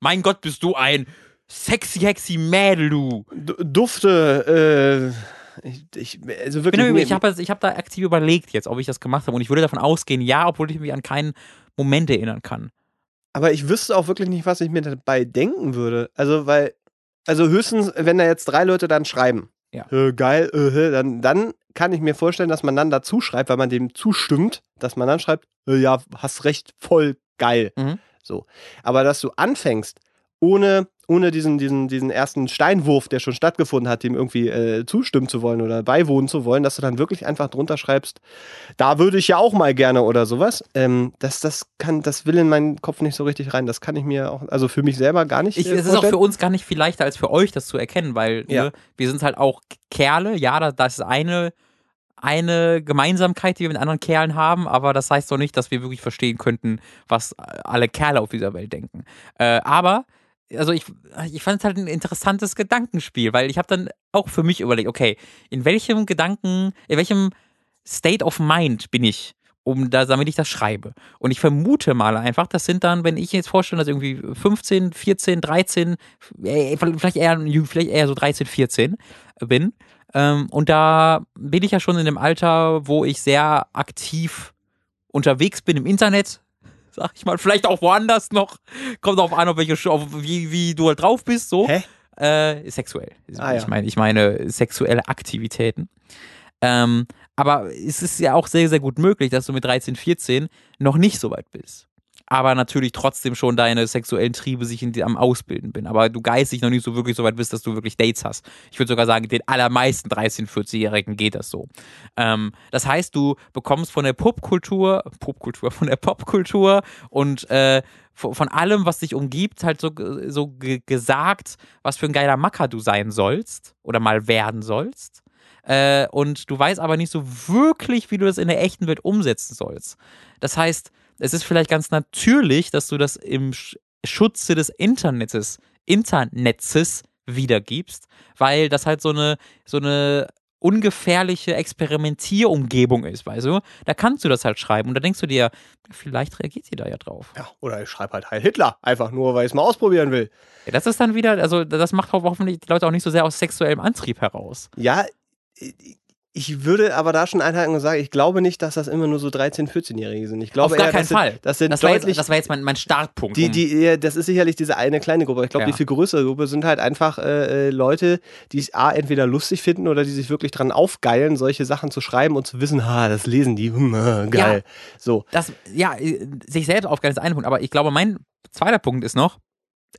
Mein Gott, bist du ein Sexy, hexy Mädel, du. Dufte, äh, ich, ich, also wirklich. Nee, ich habe ich hab da aktiv überlegt jetzt, ob ich das gemacht habe. Und ich würde davon ausgehen, ja, obwohl ich mich an keinen Moment erinnern kann. aber ich wüsste auch wirklich nicht, was ich mir dabei denken würde. Also, weil, also höchstens, wenn da jetzt drei Leute dann schreiben. Ja. Äh, geil, äh, dann, dann kann ich mir vorstellen, dass man dann dazu schreibt, weil man dem zustimmt, dass man dann schreibt, äh, ja, hast recht, voll geil. Mhm. So. Aber dass du anfängst, ohne, ohne diesen, diesen, diesen ersten Steinwurf, der schon stattgefunden hat, dem irgendwie äh, zustimmen zu wollen oder beiwohnen zu wollen, dass du dann wirklich einfach drunter schreibst, da würde ich ja auch mal gerne oder sowas. Ähm, das, das kann, das will in meinen Kopf nicht so richtig rein. Das kann ich mir auch, also für mich selber gar nicht. Ich, äh, es ist auch für uns gar nicht viel leichter als für euch, das zu erkennen, weil Ja. ne, wir sind halt auch Kerle. Ja, da- das ist eine, eine Gemeinsamkeit, die wir mit anderen Kerlen haben, aber das heißt doch nicht, dass wir wirklich verstehen könnten, was alle Kerle auf dieser Welt denken. Äh, aber, also ich, ich fand es halt ein interessantes Gedankenspiel, weil ich habe dann auch für mich überlegt, okay, in welchem Gedanken, in welchem State of Mind bin ich, um da, damit ich das schreibe. Und ich vermute mal einfach, das sind dann, wenn ich jetzt vorstelle, dass irgendwie 15, 14, 13, äh, vielleicht eher, vielleicht eher so 13, 14 bin. Ähm, und da bin ich ja schon in dem Alter, wo ich sehr aktiv unterwegs bin im Internet. Sag ich mal, vielleicht auch woanders noch. Kommt darauf an, auf welche, auf wie, wie du halt drauf bist, so. Hä? Äh, sexuell. Ah, ich ja. meine, ich meine sexuelle Aktivitäten. Ähm, aber es ist ja auch sehr, sehr gut möglich, dass du mit 13, 14 noch nicht so weit bist. Aber natürlich trotzdem schon deine sexuellen Triebe sich in, am Ausbilden bin. Aber du geistig noch nicht so wirklich so weit bist, dass du wirklich Dates hast. Ich würde sogar sagen, den allermeisten 13-, 14-Jährigen geht das so. Ähm, das heißt, du bekommst von der Popkultur, Popkultur, von der Popkultur und äh, von allem, was dich umgibt, halt so, so ge- gesagt, was für ein geiler Macker du sein sollst oder mal werden sollst. Äh, und du weißt aber nicht so wirklich, wie du das in der echten Welt umsetzen sollst. Das heißt, es ist vielleicht ganz natürlich, dass du das im Sch Schutze des Internets, Internetzes wiedergibst, weil das halt so eine, so eine ungefährliche Experimentierumgebung ist, weißt du? Da kannst du das halt schreiben und da denkst du dir, vielleicht reagiert sie da ja drauf. Ja, oder ich schreibe halt Heil Hitler, einfach nur, weil ich es mal ausprobieren will. Ja, das ist dann wieder, also das macht ho- hoffentlich die Leute auch nicht so sehr aus sexuellem Antrieb heraus. Ja, ich würde aber da schon einhaken und sagen, ich glaube nicht, dass das immer nur so 13-, 14-Jährige sind. Ich glaube Auf gar eher, keinen das sind, Fall. Das sind Das war, deutlich. jetzt, das war jetzt mein, mein Startpunkt. die, die, ja, das ist sicherlich diese eine kleine Gruppe. Ich glaube, Ja. die viel größere Gruppe sind halt einfach äh, äh, Leute, die es A, entweder lustig finden oder die sich wirklich dran aufgeilen, solche Sachen zu schreiben und zu wissen, ha, das lesen die, hm, äh, geil. So. das, ja, äh, sich selbst aufgeilen ist ein Punkt, aber ich glaube, mein zweiter Punkt ist noch,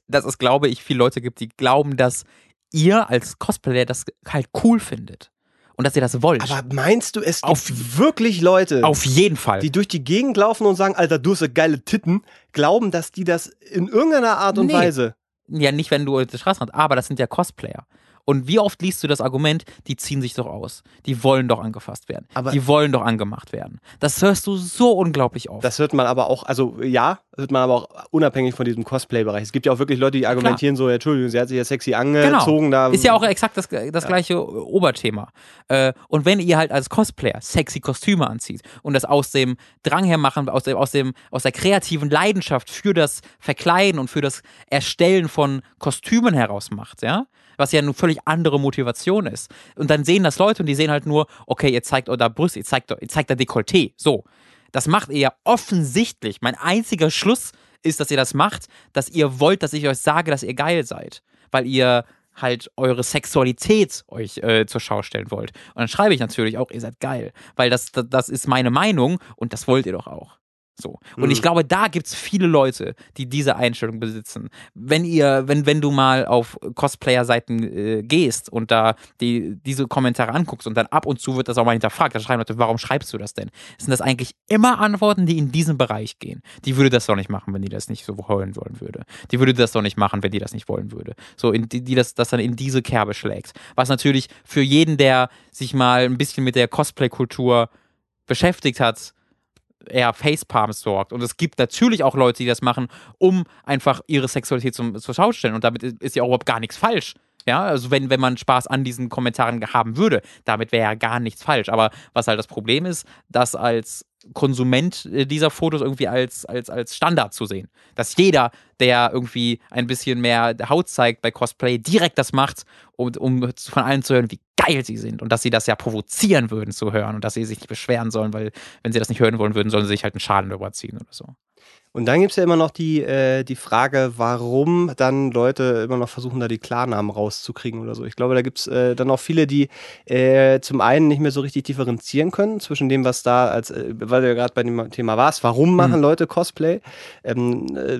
dass es, glaube ich, viele Leute gibt, die glauben, dass ihr als Cosplayer das halt cool findet. Und dass ihr das wollt. Aber meinst du, es gibt Auf- wirklich Leute, Auf jeden Fall. die durch die Gegend laufen und sagen, Alter, du hast so geile Titten, glauben, dass die das in irgendeiner Art und Nee. Weise. ja, nicht, wenn du auf der Straße hast, aber das sind ja Cosplayer. Und wie oft liest du das Argument, die ziehen sich doch aus. Die wollen doch angefasst werden. Aber- die wollen doch angemacht werden. Das hörst du so unglaublich oft. Das hört man aber auch, also ja, hört man aber auch unabhängig von diesem Cosplay-Bereich. Es gibt ja auch wirklich Leute, die argumentieren so, ja, Entschuldigung, sie hat sich ja sexy angezogen. Da, Genau. Ist ja auch exakt das, das gleiche Oberthema. Äh, und wenn ihr halt als Cosplayer sexy Kostüme anzieht und das aus dem Drang her machen, aus dem, aus dem, aus der kreativen Leidenschaft für das Verkleiden und für das Erstellen von Kostümen heraus macht, ja, was ja eine völlig andere Motivation ist. Und dann sehen das Leute und die sehen halt nur, okay, ihr zeigt euer Brust, ihr zeigt, ihr zeigt da Dekolleté, so. Das macht ihr ja offensichtlich. Mein einziger Schluss ist, dass ihr das macht, dass ihr wollt, dass ich euch sage, dass ihr geil seid. Weil ihr halt eure Sexualität euch äh, zur Schau stellen wollt. Und dann schreibe ich natürlich auch, ihr seid geil. Weil das, das, das ist meine Meinung und das wollt ihr doch auch. So. Und Mhm. ich glaube, da gibt es viele Leute, die diese Einstellung besitzen. Wenn ihr, wenn, wenn du mal auf Cosplayer-Seiten äh, gehst und da die, diese Kommentare anguckst und dann ab und zu wird das auch mal hinterfragt, dann schreiben Leute, warum schreibst du das denn? Sind das eigentlich immer Antworten, die in diesen Bereich gehen? Die würde das doch nicht machen, wenn die das nicht so wollen wollen würde. Die würde das doch nicht machen, wenn die das nicht wollen würde. So, in, die, die das, das dann in diese Kerbe schlägt. Was natürlich für jeden, der sich mal ein bisschen mit der Cosplay-Kultur beschäftigt hat, eher Facepalms sorgt. Und es gibt natürlich auch Leute, die das machen, um einfach ihre Sexualität zum, zur Schau zu stellen. Und damit ist ja auch überhaupt gar nichts falsch. Ja, also wenn, wenn man Spaß an diesen Kommentaren haben würde, damit wäre ja gar nichts falsch. Aber was halt das Problem ist, das als Konsument äh, dieser Fotos irgendwie als, als, als Standard zu sehen. Dass jeder, der irgendwie ein bisschen mehr Haut zeigt bei Cosplay, direkt das macht, um, um von allen zu hören, wie geil sie sind und dass sie das ja provozieren würden zu hören und dass sie sich nicht beschweren sollen, weil wenn sie das nicht hören wollen würden, sollen sie sich halt einen Schaden überziehen oder so. Und dann gibt es ja immer noch die, äh, die Frage, warum dann Leute immer noch versuchen, da die Klarnamen rauszukriegen oder so. Ich glaube, da gibt es äh, dann auch viele, die äh, zum einen nicht mehr so richtig differenzieren können zwischen dem, was da als, äh, weil du ja gerade bei dem Thema warst, warum machen mhm. Leute Cosplay? Ähm, äh,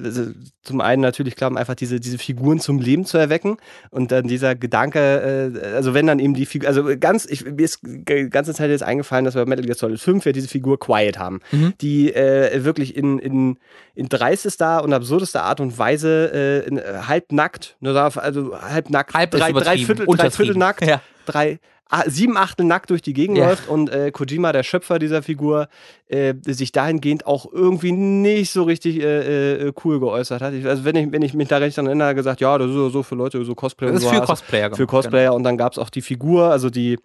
zum einen natürlich, klar, um einfach diese, diese Figuren zum Leben zu erwecken. Und dann dieser Gedanke, äh, also wenn dann eben die Figur, also ganz, ich, mir ist die ganze Zeit jetzt eingefallen, dass wir bei Metal Gear Solid 5 ja diese Figur Quiet haben, mhm. die wirklich in, in in dreistester und absurdester Art und Weise äh, in, äh, halbnackt, also halbnackt, halb drei, drei, Viertel, drei Viertel nackt, ja. drei, sieben Achtel nackt durch die Gegend ja. läuft und äh, Kojima, der Schöpfer dieser Figur, äh, sich dahingehend auch irgendwie nicht so richtig äh, äh cool geäußert hat. Ich, also wenn ich, wenn ich mich da recht erinnere, gesagt, ja, das ist so für Leute, so Cosplayer. Das ist so für Cosplayer. Für Cosplayer genau. und dann gab es auch die Figur, also die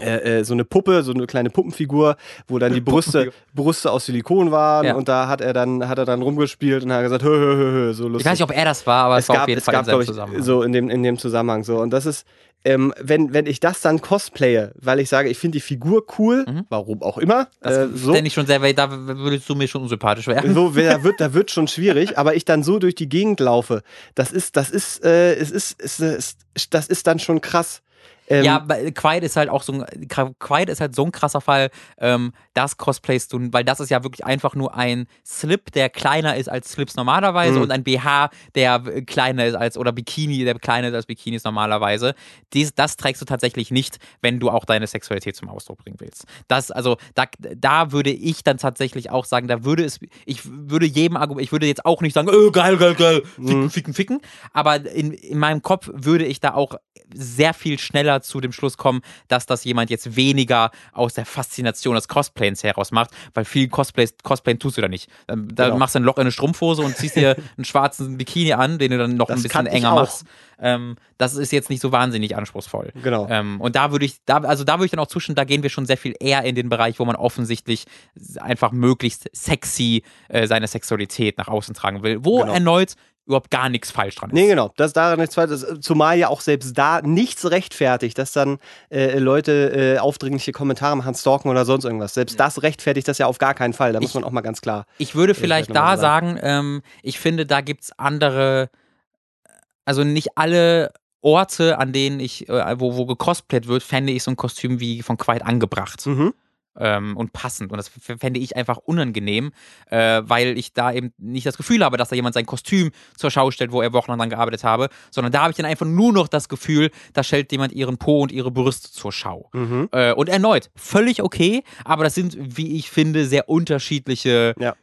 äh, äh, so eine Puppe, so eine kleine Puppenfigur, wo dann die Brüste, Brüste aus Silikon waren ja. und da hat er dann hat er dann rumgespielt und hat gesagt, hö, hö, hö, hö, so lustig. Ich weiß nicht, ob er das war, aber es, es war gab, auf jeden es Fall gab, in ich, Zusammenhang. So in dem in dem Zusammenhang so und das ist ähm, wenn, wenn ich das dann cosplaye, weil ich sage, ich finde die Figur cool, mhm. warum auch immer. Das äh, so. ich schon sehr, weil da würdest du mir schon unsympathisch werden. So, da wird, da wird schon schwierig, aber ich dann so durch die Gegend laufe, das ist, das ist, äh, es ist, es ist, das ist dann schon krass. Ähm, ja, Quiet ist halt auch so ein, Quiet ist halt so ein krasser Fall, ähm, das Cosplays tun, weil das ist ja wirklich einfach nur ein Slip, der kleiner ist als Slips normalerweise mhm. und ein BH, der kleiner ist als, oder Bikini, der kleiner ist als Bikinis normalerweise. Dies, das trägst du tatsächlich nicht, wenn du auch deine Sexualität zum Ausdruck bringen willst. Das, also, da, da würde ich dann tatsächlich auch sagen, da würde es, ich würde jedem Argument, ich würde jetzt auch nicht sagen, oh, geil, geil, geil, ficken, mhm. ficken, ficken, aber in, in meinem Kopf würde ich da auch sehr viel schneller zu dem Schluss kommen, dass das jemand jetzt weniger aus der Faszination des Cosplays heraus macht, weil viel Cosplays, Cosplayen tust du da nicht. Da, genau. machst du ein Loch in eine Strumpfhose und ziehst dir einen schwarzen Bikini an, den du dann noch das ein bisschen enger machst. Ähm, das ist jetzt nicht so wahnsinnig anspruchsvoll. Genau. Ähm, und da würde ich, da, also da würde ich dann auch zustimmen, da gehen wir schon sehr viel eher in den Bereich, wo man offensichtlich einfach möglichst sexy äh, seine Sexualität nach außen tragen will. Wo genau. erneut überhaupt gar nichts falsch dran ist. Nee, genau. Das daran nichts falsch ist. Zumal ja auch selbst da nichts rechtfertigt, dass dann äh, Leute äh, aufdringliche Kommentare machen, stalken oder sonst irgendwas. Selbst ja. das rechtfertigt das ja auf gar keinen Fall. Da muss man auch mal ganz klar. Ich würde äh, vielleicht da sagen, ähm, ich finde, da gibt es andere, also nicht alle Orte, an denen ich, äh, wo, wo gecosplayt wird, fände ich so ein Kostüm wie von Quiet angebracht. Mhm ähm, und passend. Und das fände ich einfach unangenehm, äh, weil ich da eben nicht das Gefühl habe, dass da jemand sein Kostüm zur Schau stellt, wo er wochenlang dran gearbeitet habe, sondern da habe ich dann einfach nur noch das Gefühl, da stellt jemand ihren Po und ihre Brüste zur Schau. Mhm. Äh, und erneut, völlig okay, aber das sind, wie ich finde, sehr unterschiedliche ja.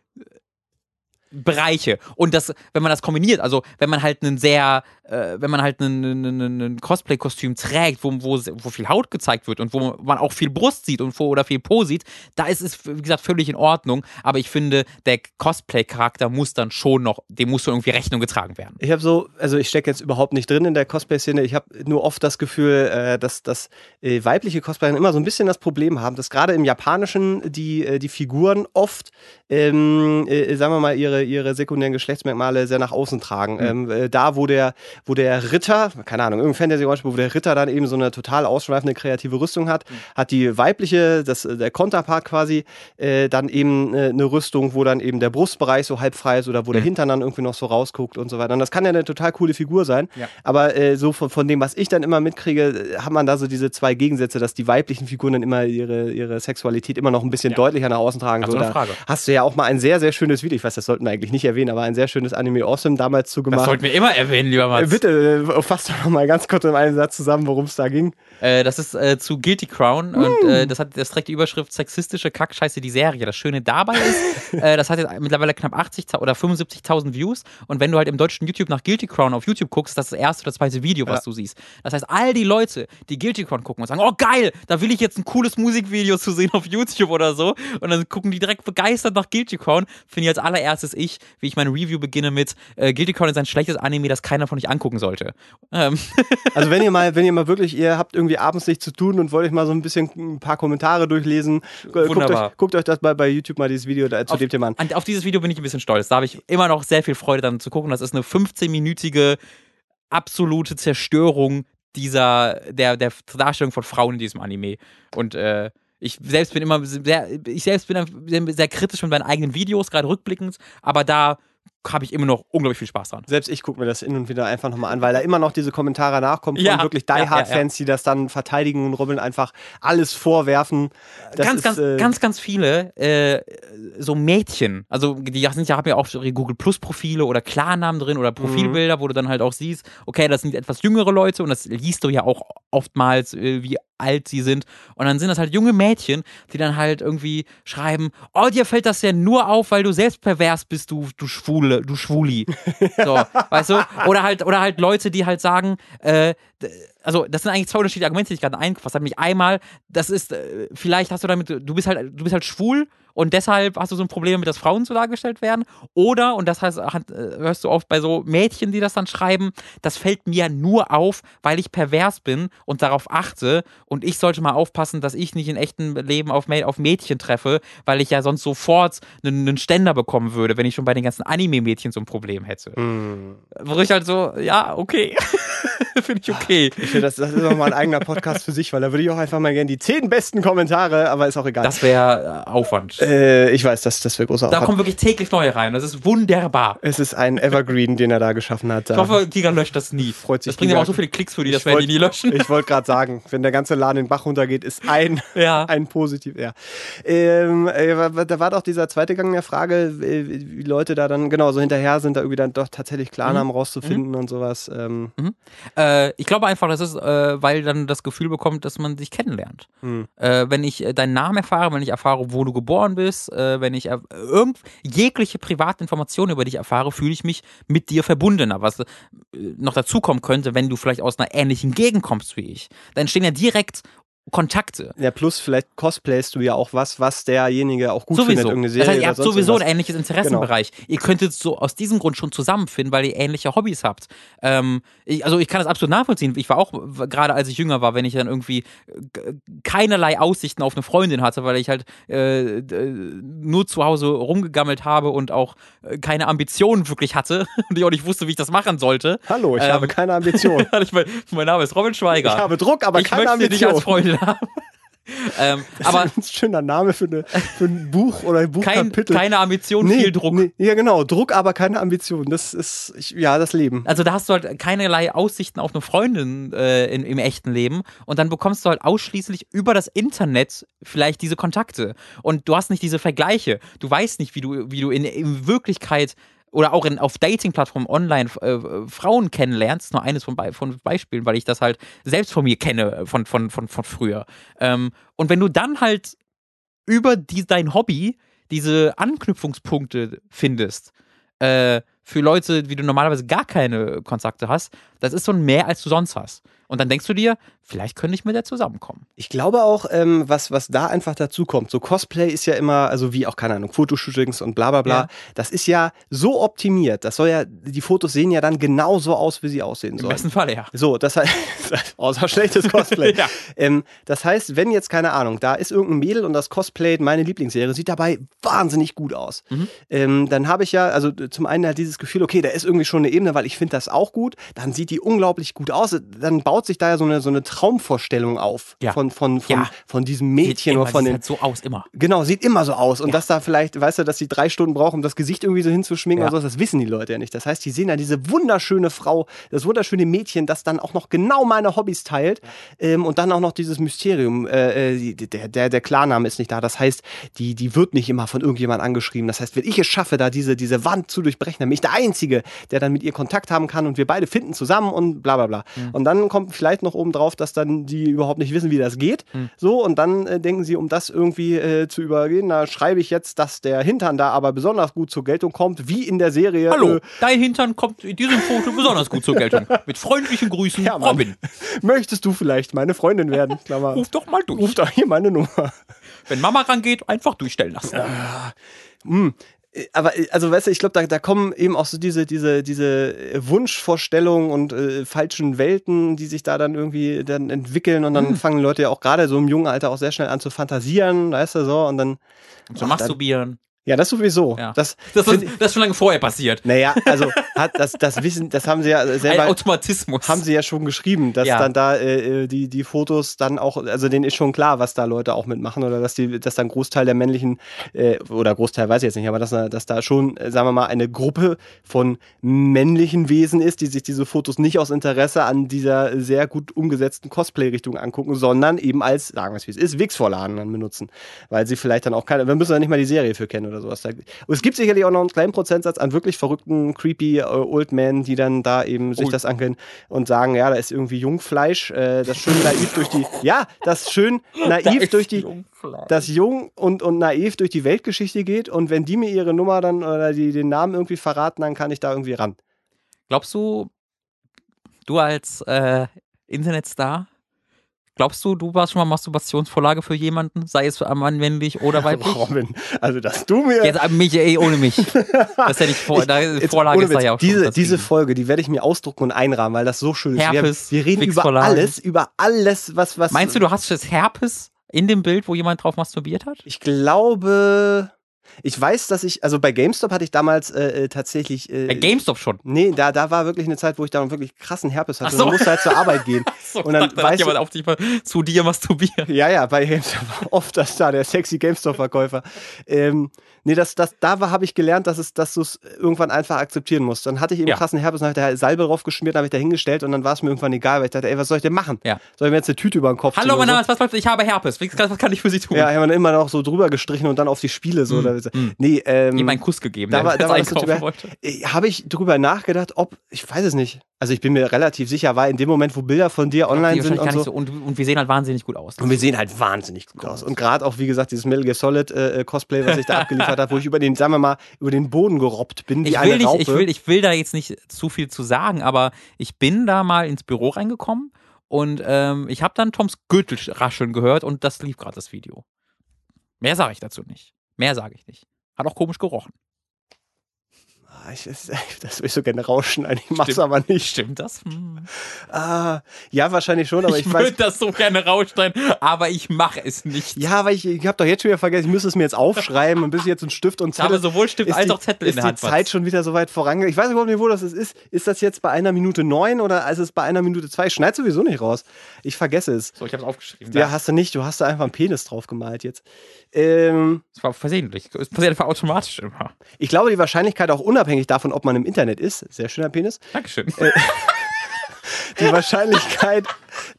Bereiche. Und das, wenn man das kombiniert, also wenn man halt einen sehr, äh, wenn man halt ein Cosplay-Kostüm trägt, wo, wo, wo viel Haut gezeigt wird und wo man auch viel Brust sieht und wo oder viel Po sieht, da ist es, wie gesagt, völlig in Ordnung. Aber ich finde, der Cosplay-Charakter muss dann schon noch, dem muss schon irgendwie Rechnung getragen werden. Ich habe so, also ich stecke jetzt überhaupt nicht drin in der Cosplay-Szene. Ich habe nur oft das Gefühl, äh, dass, dass äh, weibliche Cosplayer immer so ein bisschen das Problem haben, dass gerade im Japanischen die, äh, die Figuren oft, ähm, äh, sagen wir mal, ihre ihre sekundären Geschlechtsmerkmale sehr nach außen tragen. Mhm. Ähm, äh, da, wo der, wo der Ritter, keine Ahnung, irgendein Fantasy-Rollenspiel, wo der Ritter dann eben so eine total ausschweifende kreative Rüstung hat, mhm. hat die weibliche, das, der Konterpart quasi, äh, dann eben äh, eine Rüstung, wo dann eben der Brustbereich so halb frei ist oder wo mhm. der Hintern dann irgendwie noch so rausguckt und so weiter. Und das kann ja eine total coole Figur sein. Ja. Aber äh, so von, von dem, was ich dann immer mitkriege, hat man da so diese zwei Gegensätze, dass die weiblichen Figuren dann immer ihre, ihre Sexualität immer noch ein bisschen ja. deutlicher nach außen tragen. So, da hast du ja auch mal ein sehr, sehr schönes Video. Ich weiß, das sollten wir eigentlich nicht erwähnen, aber ein sehr schönes Anime Awesome damals zugemacht. Das sollten wir immer erwähnen, lieber Mats. Bitte, äh, fass doch noch mal ganz kurz in einem Satz zusammen, worum es da ging. Äh, das ist äh, zu Guilty Crown und äh, das, hat, das trägt die Überschrift Sexistische Kackscheiße, die Serie. Das Schöne dabei ist, äh, das hat jetzt mittlerweile knapp 80 oder 75.000 Views und wenn du halt im deutschen YouTube nach Guilty Crown auf YouTube guckst, das ist das erste oder zweite Video, was ja. du siehst. Das heißt, all die Leute, die Guilty Crown gucken und sagen, oh geil, da will ich jetzt ein cooles Musikvideo zu sehen auf YouTube oder so und dann gucken die direkt begeistert nach Guilty Crown, finde ich als allererstes ich, wie ich meine Review beginne mit äh, Guilty Crown ist ein schlechtes Anime, das keiner von euch angucken sollte. Ähm. Also wenn ihr mal, wenn ihr mal wirklich, ihr habt irgendwie abends nichts zu tun und wollt euch mal so ein bisschen ein paar Kommentare durchlesen, guckt euch, guckt euch das mal bei YouTube mal dieses Video da, zu auf, dem Thema an. an- Auf dieses Video bin ich ein bisschen stolz. Da habe ich immer noch sehr viel Freude dann zu gucken. Das ist eine 15-minütige absolute Zerstörung dieser, der, der Darstellung von Frauen in diesem Anime. Und äh, ich selbst bin immer sehr, ich selbst bin sehr, sehr kritisch mit meinen eigenen Videos, gerade rückblickend, aber da habe ich immer noch unglaublich viel Spaß dran. Selbst ich gucke mir das hin und wieder einfach nochmal an, weil da immer noch diese Kommentare nachkommen von Ja, wirklich Die Hard-Fans, die das dann verteidigen und rubbeln, einfach alles vorwerfen. Das ganz, ist, ganz, äh, ganz, ganz viele äh, so Mädchen, also die sind ja, haben ja auch Google Plus Profile oder Klarnamen drin oder Profilbilder, wo du dann halt auch siehst, okay, das sind etwas jüngere Leute und das liest du ja auch oftmals, äh, wie alt sie sind. Und dann sind das halt junge Mädchen, die dann halt irgendwie schreiben, oh, dir fällt das ja nur auf, weil du selbst pervers bist, du, du Schwule, du Schwuli. So, weißt du? Oder halt, oder halt Leute, die halt sagen, äh, also das sind eigentlich zwei unterschiedliche Argumente, die ich gerade eingefasst habe. Nämlich einmal, das ist, äh, vielleicht hast du damit, du bist halt, du bist halt schwul und deshalb hast du so ein Problem damit, dass Frauen so dargestellt werden. Oder, und das heißt, äh, hörst du oft bei so Mädchen, die das dann schreiben, das fällt mir nur auf, weil ich pervers bin und darauf achte. Und ich sollte mal aufpassen, dass ich nicht in echtem Leben auf, Mä- auf Mädchen treffe, weil ich ja sonst sofort einen, Ständer bekommen würde, wenn ich schon bei den ganzen Anime-Mädchen so ein Problem hätte. hm. Wo ich halt so, ja, okay. Finde ich okay. Ich finde, das, das ist nochmal ein eigener Podcast für sich, weil da würde ich auch einfach mal gerne die zehn besten Kommentare, aber ist auch egal. Das wäre äh, Aufwand. äh, ich weiß, das, das wäre großer Da Aufwand. kommen wirklich täglich neue rein. Das ist wunderbar. Es ist ein Evergreen, den er da geschaffen hat. Ich hoffe, Giga löscht das nie. Freut sich das bringt Giga. aber auch so viele Klicks für die, das werden die nie löschen. Ich wollte gerade sagen, wenn der ganze Laden den Bach runtergeht, ist ein, Ja. ein positiv, ja. Ähm, äh, da war doch dieser zweite Gang der Frage, äh, wie Leute da dann, genau, so hinterher sind, da irgendwie dann doch tatsächlich Klarnamen Mhm. rauszufinden und sowas. Ähm, Äh, ich glaube einfach, das ist, äh, weil dann das Gefühl bekommt, dass man sich kennenlernt. Hm. Äh, wenn ich äh, deinen Namen erfahre, wenn ich erfahre, wo du geboren bist, äh, wenn ich äh, irgend jegliche private Informationen über dich erfahre, fühle ich mich mit dir verbundener. Was äh, noch dazu kommen könnte, wenn du vielleicht aus einer ähnlichen Gegend kommst wie ich. Dann entstehen ja direkt Kontakte. Ja, plus vielleicht cosplayst du ja auch was, was derjenige auch gut findet, Sowieso. irgendeine Das Serie heißt, ihr habt sowieso ein ähnliches Interessenbereich. Ihr könntet so aus diesem Grund schon zusammenfinden, weil ihr ähnliche Hobbys habt. Ähm, ich, also ich kann das absolut nachvollziehen. Ich war auch, gerade als ich jünger war, wenn ich dann irgendwie äh, keinerlei Aussichten auf eine Freundin hatte, weil ich halt äh, d- nur zu Hause rumgegammelt habe und auch äh, keine Ambitionen wirklich hatte und ich auch nicht wusste, wie ich das machen sollte. Hallo, ich Ähm, habe keine Ambition. ich mein, Name ist Robin Schweiger. Ich habe Druck, aber ich keine möchte dich als Ambition. Freundin haben. ähm, aber das ist ein schöner Name für, eine, für ein Buch oder ein kein, Buchkapitel. keine Ambition, Nee, viel Druck. Nee, ja, genau. Druck, aber keine Ambition. Das ist, ich, ja, das Leben. Also da hast du halt keinerlei Aussichten auf eine Freundin äh, in, im echten Leben und dann bekommst du halt ausschließlich über das Internet vielleicht diese Kontakte und du hast nicht diese Vergleiche. Du weißt nicht, wie du, wie du in, in Wirklichkeit oder auch in, auf Dating-Plattformen online äh, Frauen kennenlernst. Nur eines von, von Beispielen, weil ich das halt selbst von mir kenne, äh, von, von, von, von früher. Ähm, und wenn du dann halt über die, dein Hobby diese Anknüpfungspunkte findest, äh, für Leute, wie du normalerweise gar keine Kontakte hast, das ist so ein mehr, als du sonst hast. Und dann denkst du dir, vielleicht könnte ich mit der zusammenkommen. Ich glaube auch, ähm, was, was da einfach dazu kommt, so Cosplay ist ja immer, also wie auch, keine Ahnung, Fotoshootings und bla bla bla, Ja. das ist ja so optimiert. Das soll ja, die Fotos sehen ja dann genau so aus, wie sie aussehen Im sollen. besten Fall, ja. So, das heißt, außer schlechtes Cosplay. Ja. ähm, das heißt, wenn jetzt, keine Ahnung, da ist irgendein Mädel und das cosplayt meine Lieblingsserie, sieht dabei wahnsinnig gut aus. Mhm. Ähm, dann habe ich ja, also zum einen halt dieses Gefühl, okay, da ist irgendwie schon eine Ebene, weil ich finde das auch gut. Dann sieht die unglaublich gut aus. Dann baut sich da ja so eine, so eine Traumvorstellung auf Ja. von, von, von, Ja. von diesem Mädchen Immer, oder von sieht den. halt so aus, immer. Genau, sieht immer so aus. Und dass da vielleicht, weißt du, dass sie drei Stunden brauchen, um das Gesicht irgendwie so hinzuschminken Ja. oder sowas, das wissen die Leute ja nicht. Das heißt, die sehen ja diese wunderschöne Frau, das wunderschöne Mädchen, das dann auch noch genau meine Hobbys teilt. Ähm, und dann auch noch dieses Mysterium. Äh, äh, der, der, der Klarname ist nicht da. Das heißt, die, die wird nicht immer von irgendjemand angeschrieben. Das heißt, wenn ich es schaffe, da diese, diese Wand zu durchbrechen, dann bin ich der Einzige, der dann mit ihr Kontakt haben kann und wir beide finden zusammen und bla bla bla. Und dann kommt vielleicht noch oben drauf, dass dann die überhaupt nicht wissen, wie das geht. So, und dann äh, denken sie, um das irgendwie äh, zu übergehen, da schreibe ich jetzt, dass der Hintern da aber besonders gut zur Geltung kommt, wie in der Serie. Hallo, Äh, dein Hintern kommt in diesem Foto besonders gut zur Geltung. Mit freundlichen Grüßen, Ja, Mann. Robin. möchtest du vielleicht meine Freundin werden? Klammer. Ruf doch mal durch. Ruf doch hier meine Nummer. Wenn Mama rangeht, einfach durchstellen lassen. Äh, aber äh, also weißt du, ich glaube, da, da kommen eben auch so diese, diese, diese Wunschvorstellungen und äh, falschen Welten, die sich da dann irgendwie dann entwickeln und dann Hm. fangen Leute ja auch gerade so im jungen Alter auch sehr schnell an zu fantasieren, weißt du so, und dann. Und so Ach, masturbieren. Ja, das sowieso. Ja. Das, Das, ist, das ist schon lange vorher passiert. naja, also hat das, das Wissen, das haben sie ja Ein selber. Automatismus. haben sie ja schon geschrieben, dass Ja. dann da äh, äh, die, die Fotos dann auch, also denen ist schon klar, was da Leute auch mitmachen oder dass die, dass da ein Großteil der männlichen, äh, oder Großteil weiß ich jetzt nicht, aber dass, da- dass da schon, äh, sagen wir mal, eine Gruppe von männlichen Wesen ist, die sich diese Fotos nicht aus Interesse an dieser sehr gut umgesetzten Cosplay-Richtung angucken, sondern eben als, sagen wir es wie es ist, Wix-Vorlagen dann benutzen. Weil sie vielleicht dann auch keine, wir müssen ja nicht mal die Serie für kennen oder sowas. Da, und es gibt sicherlich auch noch einen kleinen Prozentsatz an wirklich verrückten, creepy äh, Old Men, die dann da eben sich Old- das ankennen und sagen, ja, da ist irgendwie Jungfleisch, äh, das schön naiv durch die, ja, das schön naiv durch die, das jung und, und naiv durch die Weltgeschichte geht und wenn die mir ihre Nummer dann oder die den Namen irgendwie verraten, dann kann ich da irgendwie ran. Glaubst du, du als äh, Internetstar, glaubst du, du warst schon mal Masturbationsvorlage für jemanden, sei es für Mann, männlich oder weiblich? Robin, also dass du mir Jetzt äh, mich, ey, ohne mich. Das ist ja nicht vor, da, Jetzt, Vorlage ist da ja auch schon. diese, das diese. Folge, die werde ich mir ausdrucken und einrahmen, weil das so schön ist. Herpes, wir, wir reden über alles, über alles, was, was. Meinst du, du hast jetzt Herpes in dem Bild, wo jemand drauf masturbiert hat? Ich glaube, ich weiß, dass ich, also bei GameStop hatte ich damals äh, äh, tatsächlich. Äh, Bei GameStop schon. Nee, da, da war wirklich eine Zeit, wo ich da wirklich krassen Herpes hatte. Ach so. Und musste halt zur Arbeit gehen. So, Und dann dachte, da weißt jemand auf dich mal zu dir masturbiert. Ja, ja, bei GameStop war oft das da, der sexy GameStop-Verkäufer. Ähm, nee, das, das, da habe ich gelernt, dass, es, dass du es irgendwann einfach akzeptieren musst. Dann hatte ich eben Ja. krassen Herpes, dann habe ich da Salbe drauf geschmiert, dann habe ich da hingestellt und dann war es mir irgendwann egal, weil ich dachte, ey, was soll ich denn machen? Ja. Soll ich mir jetzt eine Tüte über den Kopf Hallo, mein Name ist was läuft? Ich habe Herpes. Was was kann ich für Sie tun? Ja, ich habe immer noch so drüber gestrichen und dann auf die Spiele so. Mm, Oder, mm. Nee, ähm, Ihm einen Kuss gegeben, da war- da war so äh, habe ich drüber nachgedacht, ob, ich weiß es nicht. Also ich bin mir relativ sicher, weil in dem Moment, wo Bilder von dir online sind und so, so. Und, und wir sehen halt wahnsinnig gut aus. Und wir sehen halt wahnsinnig gut aus. Und gerade auch, wie gesagt, dieses Metal Gear Solid äh, äh, Cosplay, was ich da abgeliefert habe, wo ich über den, sagen wir mal, über den Boden gerobbt bin, ich will, nicht, ich, will, ich will da jetzt nicht zu viel zu sagen, aber ich bin da mal ins Büro reingekommen und ähm, ich habe dann Toms Gürtel rascheln gehört und das lief gerade das Video. Mehr sage ich dazu nicht. Mehr sage ich nicht. Hat auch komisch gerochen. Ah, ich, das, will ich so gerne rausschneiden, ich mach's aber nicht. Stimmt das? Hm. Ah, ja, wahrscheinlich schon, aber ich, ich würde das so gerne rausschneiden, aber ich mache es nicht. Ja, aber ich, ich habe doch jetzt schon wieder vergessen, ich müsste es mir jetzt aufschreiben und bis ich jetzt einen Stift und ich habe Zettel. sowohl Stift ist als die, auch Zettel in ist der die Hand. Zeit schon wieder so weit vorangegangen. Ich weiß überhaupt nicht, wo das ist. Ist das jetzt bei einer Minute neun oder ist es bei einer Minute zwei? Ich schneid sowieso nicht raus. Ich vergesse es. so, ich habe es aufgeschrieben. Ja, Da. hast du nicht. Du hast da einfach einen Penis drauf gemalt jetzt. Ähm, Das war versehentlich. Das passiert einfach automatisch immer. Ich glaube, die Wahrscheinlichkeit auch unabhängig davon, ob man im Internet ist, sehr schöner Penis, Dankeschön. die Wahrscheinlichkeit,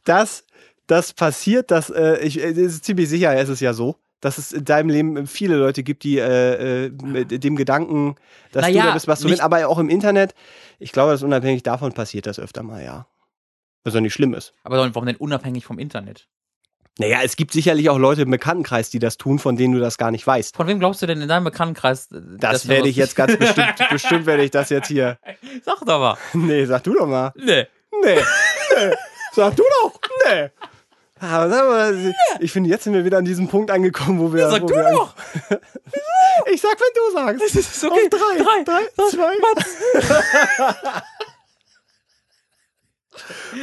dass das passiert, dass äh, ich äh, es ist ziemlich sicher, es ist ja so, dass es in deinem Leben viele Leute gibt, die äh, äh, mit dem Gedanken, dass Naja, du da bist, was du willst, aber auch im Internet. Ich glaube, dass unabhängig davon passiert das öfter mal, ja. Was ja nicht schlimm ist. Aber warum denn unabhängig vom Internet? Naja, es gibt sicherlich auch Leute im Bekanntenkreis, die das tun, von denen du das gar nicht weißt. Von wem glaubst du denn in deinem Bekanntenkreis? äh, Das werde ich jetzt ganz bestimmt, bestimmt werde ich das jetzt hier. Sag doch mal. Nee, sag du doch mal. Nee. Nee. nee. Sag du doch. Nee. Aber sag mal, ich finde, jetzt sind wir wieder an diesem Punkt angekommen, wo wir. Sag wo du wir doch. Ich sag, wenn du sagst. Das ist okay. Auf drei. Drei. drei zwei.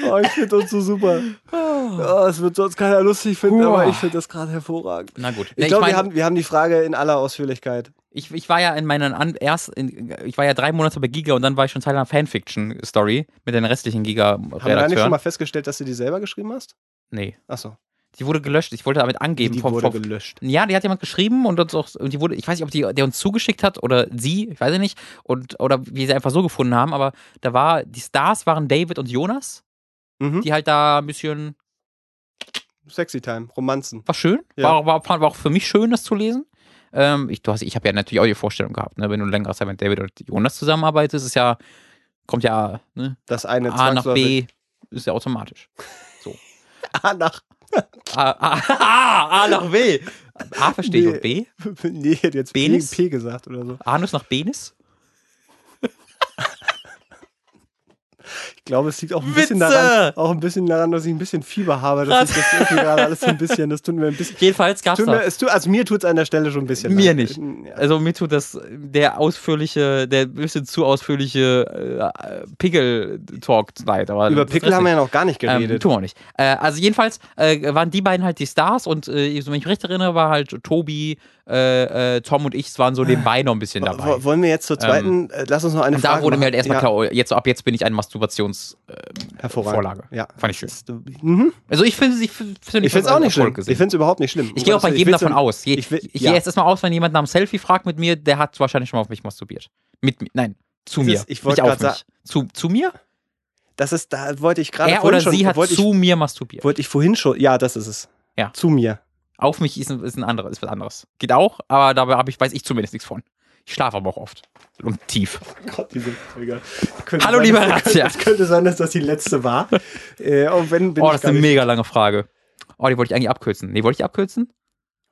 Oh, ich finde uns so super. Oh, es wird sonst keiner lustig finden, Puh. aber ich finde das gerade hervorragend. Na gut. Ich glaube, mein, wir, haben, wir haben die Frage in aller Ausführlichkeit. ich, ich war ja in meinen an, erst in, ich war ja drei Monate bei Giga und dann war ich schon Teil einer Fanfiction-Story mit den restlichen Haben wir da nicht schon mal festgestellt, dass du die selber geschrieben hast? Nee. Achso. Die wurde gelöscht. Ich wollte damit angeben. Die vom, wurde vom, gelöscht. ja, die hat jemand geschrieben und uns auch, und die wurde, ich weiß nicht, ob die, der uns zugeschickt hat oder sie, ich weiß nicht, und, oder wie sie einfach so gefunden haben, aber da war, die Stars waren David und Jonas, Mhm. die halt da ein bisschen Sexy Time, Romanzen. war schön. Ja. War, war, war auch für mich schön, das zu lesen. Ähm, ich du hast- ich habe ja natürlich auch die Vorstellung gehabt, ne? wenn du längere Zeit mit David und Jonas zusammenarbeitest, ist ja, kommt ja ne? Das eine A nach B, ist ja automatisch. A nach A, A, A, A nach B. A verstehe ich und B? Nee, hätte jetzt Penis? P gesagt oder so. Anus nach Penis? Ich glaube, es liegt auch ein bisschen daran, auch ein bisschen daran, dass ich ein bisschen Fieber habe. Dass ich das gerade alles so ein bisschen, das tut mir ein bisschen. Jedenfalls da. es tut, also mir tut es an der Stelle schon ein bisschen. Mir leid. nicht. Ja. Also mir tut das der ausführliche, der bisschen zu ausführliche äh, Pickel-Talk leid. Über das Pickel haben wir ja noch gar nicht Ähm, geredet. tun wir auch nicht. Äh, also jedenfalls äh, waren die beiden halt die Stars und äh, wenn ich mich recht erinnere, war halt Tobi, äh, äh, Tom und ich waren so nebenbei noch ein bisschen dabei. Wo- Wollen wir jetzt zur zweiten? äh, lass uns noch eine Frage da wurde mir halt erstmal ja, klar, oh, jetzt, ab jetzt bin ich ein Masturbations. Äh. Ja, Fand ich schön. Mhm. also ich finde ich find, Ich finde es auch nicht schlimm. Ich finde es überhaupt nicht schlimm. Ich gehe auch bei Ich jedem davon aus. Je, ich will- ich ja. gehe jetzt erstmal aus, wenn jemand nach einem Selfie fragt mit mir, der hat wahrscheinlich schon mal auf mich masturbiert. Mit mir. Nein, zu mir. ist- ich wollte grad mich. Zu, zu mir? Das ist, da wollte ich gerade Er vorhin oder schon, sie hat wollte zu ich, mir masturbiert. wollte ich vorhin schon, ja, das ist es. Ja. Zu mir. Auf mich ist ein, ist ein anderes, ist was anderes. Geht auch, aber dabei ich, weiß ich zumindest nichts von. Ich schlafe aber auch oft. Und tief. Gott, diese Folge. Könnte Hallo, sein, lieber Razzia. Es könnte sein, dass das die letzte war. äh, und wenn, Oh, das ist eine nicht- mega lange Frage. Oh, die wollte ich eigentlich abkürzen. Nee, wollte ich abkürzen?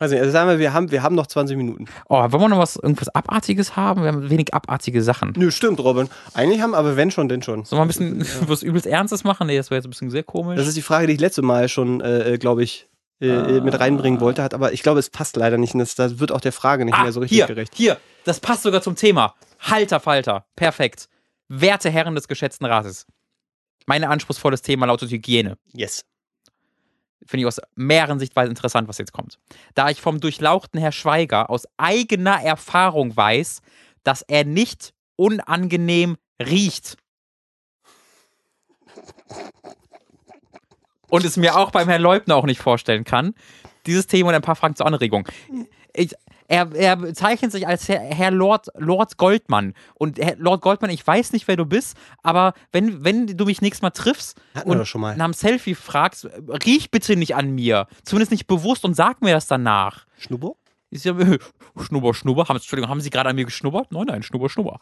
Nicht, also sagen wir, wir haben, wir haben noch 20 Minuten. Oh, wollen wir noch was, irgendwas Abartiges haben? Wir haben wenig abartige Sachen. Nö, stimmt, Robin. Eigentlich haben, aber wenn schon, denn schon. Sollen wir ein bisschen was übelst Ernstes machen? Nee, das wäre jetzt ein bisschen sehr komisch. Das ist die Frage, die ich letzte Mal schon, äh, glaube ich, äh, äh, mit reinbringen wollte, hat, aber ich glaube, es passt leider nicht. Und das, das wird auch der Frage nicht ah, mehr so richtig hier, gerecht. Hier, das passt sogar zum Thema. Halter Falter. Perfekt. Werte Herren des geschätzten Rates. Mein anspruchsvolles Thema lautet Hygiene. Yes. Finde ich aus mehreren Sichtweisen interessant, was jetzt kommt. Da ich vom durchlauchten Herr Schweiger aus eigener Erfahrung weiß, dass er nicht unangenehm riecht. Und es mir auch beim Herrn Leubner auch nicht vorstellen kann. Dieses Thema und ein paar Fragen zur Anregung. Ich, er, er bezeichnet sich als Herr, Herr Lord, Lord Goldmann. Und Herr Lord Goldmann, ich weiß nicht, wer du bist, aber wenn, wenn du mich nächstes Mal triffst Hatten und schon mal. nach einem Selfie fragst, riech bitte nicht an mir. Zumindest nicht bewusst und sag mir das danach. Schnubbo? Ist ja, schnubber, schnubber. Haben, Entschuldigung, haben Sie gerade an mir geschnubbert? Nein, nein, schnubber, schnubber.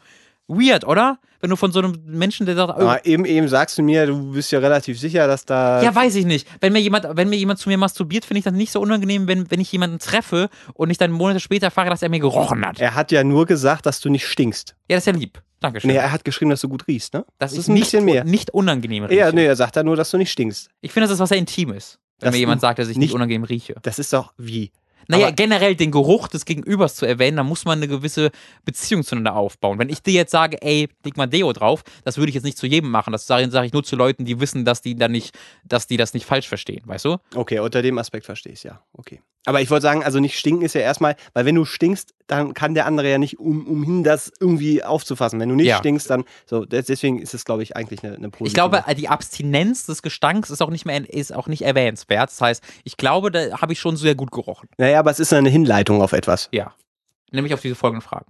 Weird, oder? Wenn du von so einem Menschen, der sagt, oh, Aber eben, eben sagst du mir, du bist ja relativ sicher, dass da. ja, weiß ich nicht. Wenn mir jemand, wenn mir jemand zu mir masturbiert, finde ich das nicht so unangenehm, wenn, wenn ich jemanden treffe und ich dann Monate später erfahre, dass er mir gerochen hat. er hat ja nur gesagt, dass du nicht stinkst. Ja, das ist ja lieb. Dankeschön. Nee, er hat geschrieben, dass du gut riechst, ne? das, ist ist ein nicht, bisschen mehr. nicht unangenehm rieche. Ja, nee, er sagt ja nur, dass du nicht stinkst. Ich finde, das ist was sehr Intimes. Wenn Das mir jemand sagt, dass ich nicht, nicht- unangenehm rieche. Das ist doch wie. Naja, Aber- generell den Geruch des Gegenübers zu erwähnen, da muss man eine gewisse Beziehung zueinander aufbauen. Wenn ich dir jetzt sage, ey, leg mal Deo drauf, das würde ich jetzt nicht zu jedem machen. Das sage sage ich nur zu Leuten, die wissen, dass die dann nicht, dass die das nicht falsch verstehen, weißt du? Okay, unter dem Aspekt verstehe ich ja. Okay. Aber ich wollte sagen, also nicht stinken ist ja erstmal, weil wenn du stinkst, dann kann der andere ja nicht um, umhin, das irgendwie aufzufassen. Wenn du nicht Ja. stinkst, dann so. des- Deswegen ist es, glaube ich, eigentlich eine, eine positive. Ich glaube, die Abstinenz des Gestanks ist auch nicht mehr ist auch nicht erwähnenswert. Das heißt, ich glaube, da habe ich schon sehr gut gerochen. Naja, aber es ist eine Hinleitung auf etwas. Ja. Nämlich auf diese folgenden Fragen.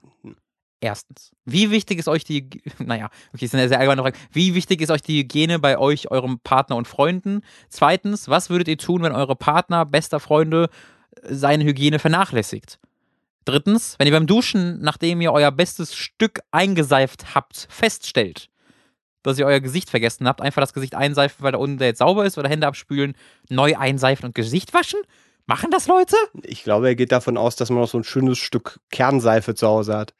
Erstens, wie wichtig ist euch die, naja, okay, das ist eine sehr allgemeine Frage. Wie wichtig ist euch die Hygiene bei euch, eurem Partner und Freunden? Zweitens, was würdet ihr tun, wenn eure Partner, bester Freunde seine Hygiene vernachlässigt? Drittens, wenn ihr beim Duschen, nachdem ihr euer bestes Stück eingeseift habt, feststellt, dass ihr euer Gesicht vergessen habt, einfach das Gesicht einseifen, weil da unten der jetzt sauber ist oder Hände abspülen, neu einseifen und Gesicht waschen? Machen das Leute? Ich glaube, er geht davon aus, dass man noch so ein schönes Stück Kernseife zu Hause hat.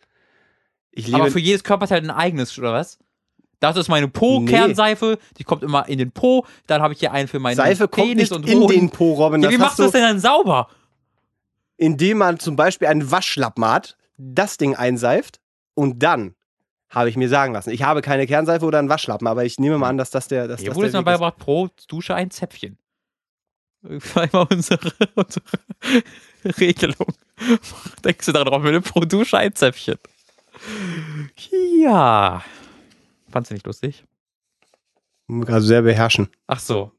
Ich liebe. Aber für jedes Körperteil ein eigenes, oder was? Das ist meine Po-Kernseife, die kommt immer in den Po. Dann habe ich hier einen für meinen Seife kommt Penis nicht und in Hoden. den Po, Robin. Ja, wie machst du das denn dann sauber? Indem man zum Beispiel einen Waschlappen hat, das Ding einseift und dann habe ich mir sagen lassen. Ich habe keine Kernseife oder einen Waschlappen, aber ich nehme mal an, dass das der. Dass Hier das wurde jetzt mal beigebracht, pro Dusche ein Zäpfchen. Einmal unsere, unsere Regelung. Denkst du darauf, mit pro Dusche ein Zäpfchen? Ja. Fandst du nicht lustig? Also sehr beherrschen. Ach so.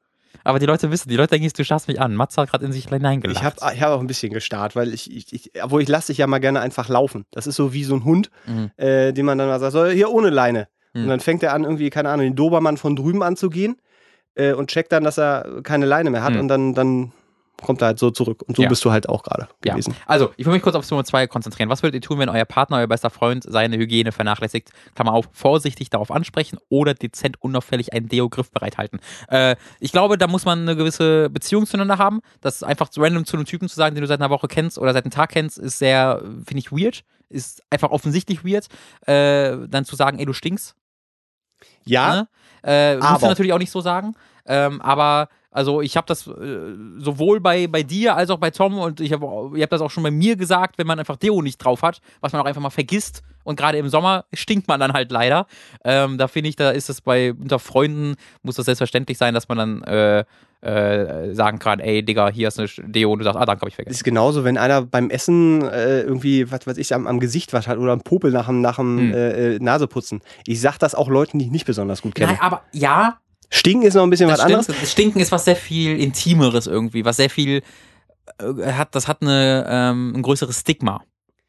Aber die Leute wissen, die Leute denken, du starrst mich an. Mats hat gerade in sich hineingelacht. Ich habe ich hab auch ein bisschen gestarrt, weil ich, ich, ich obwohl ich lasse dich ja mal gerne einfach laufen. Das ist so wie so ein Hund, Mhm. äh, den man dann mal sagt, so, hier ohne Leine. Mhm. Und dann fängt er an, irgendwie, keine Ahnung, den Dobermann von drüben anzugehen äh, und checkt dann, dass er keine Leine mehr hat Mhm. und dann, dann kommt er halt so zurück. Und so Ja. bist du halt auch gerade Ja. gewesen. Also, ich will mich kurz auf Nummer 2 konzentrieren. Was würdet ihr tun, wenn euer Partner, euer bester Freund seine Hygiene vernachlässigt? Klammer auf, vorsichtig darauf ansprechen oder dezent unauffällig einen Deo-Griff bereithalten. Äh, ich glaube, da muss man eine gewisse Beziehung zueinander haben. Das einfach random zu einem Typen zu sagen, den du seit einer Woche kennst oder seit einem Tag kennst, ist sehr, finde ich, weird. Ist einfach offensichtlich weird. Äh, dann zu sagen, ey, du stinkst. Ja, Ne? Äh, musst Aber- du natürlich auch nicht so sagen. Ähm, aber also ich habe das äh, sowohl bei, bei dir als auch bei Tom und ich habe ihr habt das auch schon bei mir gesagt, wenn man einfach Deo nicht drauf hat, was man auch einfach mal vergisst und gerade im Sommer stinkt man dann halt leider. Ähm, da finde ich, da ist es bei unter Freunden muss das selbstverständlich sein, dass man dann äh, äh, sagen kann, ey Digga, hier ist eine Deo und du sagst, ah danke, habe ich vergessen. ist genauso, wenn einer beim Essen äh, irgendwie, was weiß ich, am, am Gesicht was hat oder am Popel nach dem, nach dem Hm. äh, äh, Naseputzen. Ich sag das auch Leuten, die ich nicht besonders gut kenne. Nein, aber ja, Stinken ist noch ein bisschen Das was anderes. stimmt. Das Stinken ist was sehr viel Intimeres irgendwie, was sehr viel äh, hat, das hat eine, ähm, ein größeres Stigma,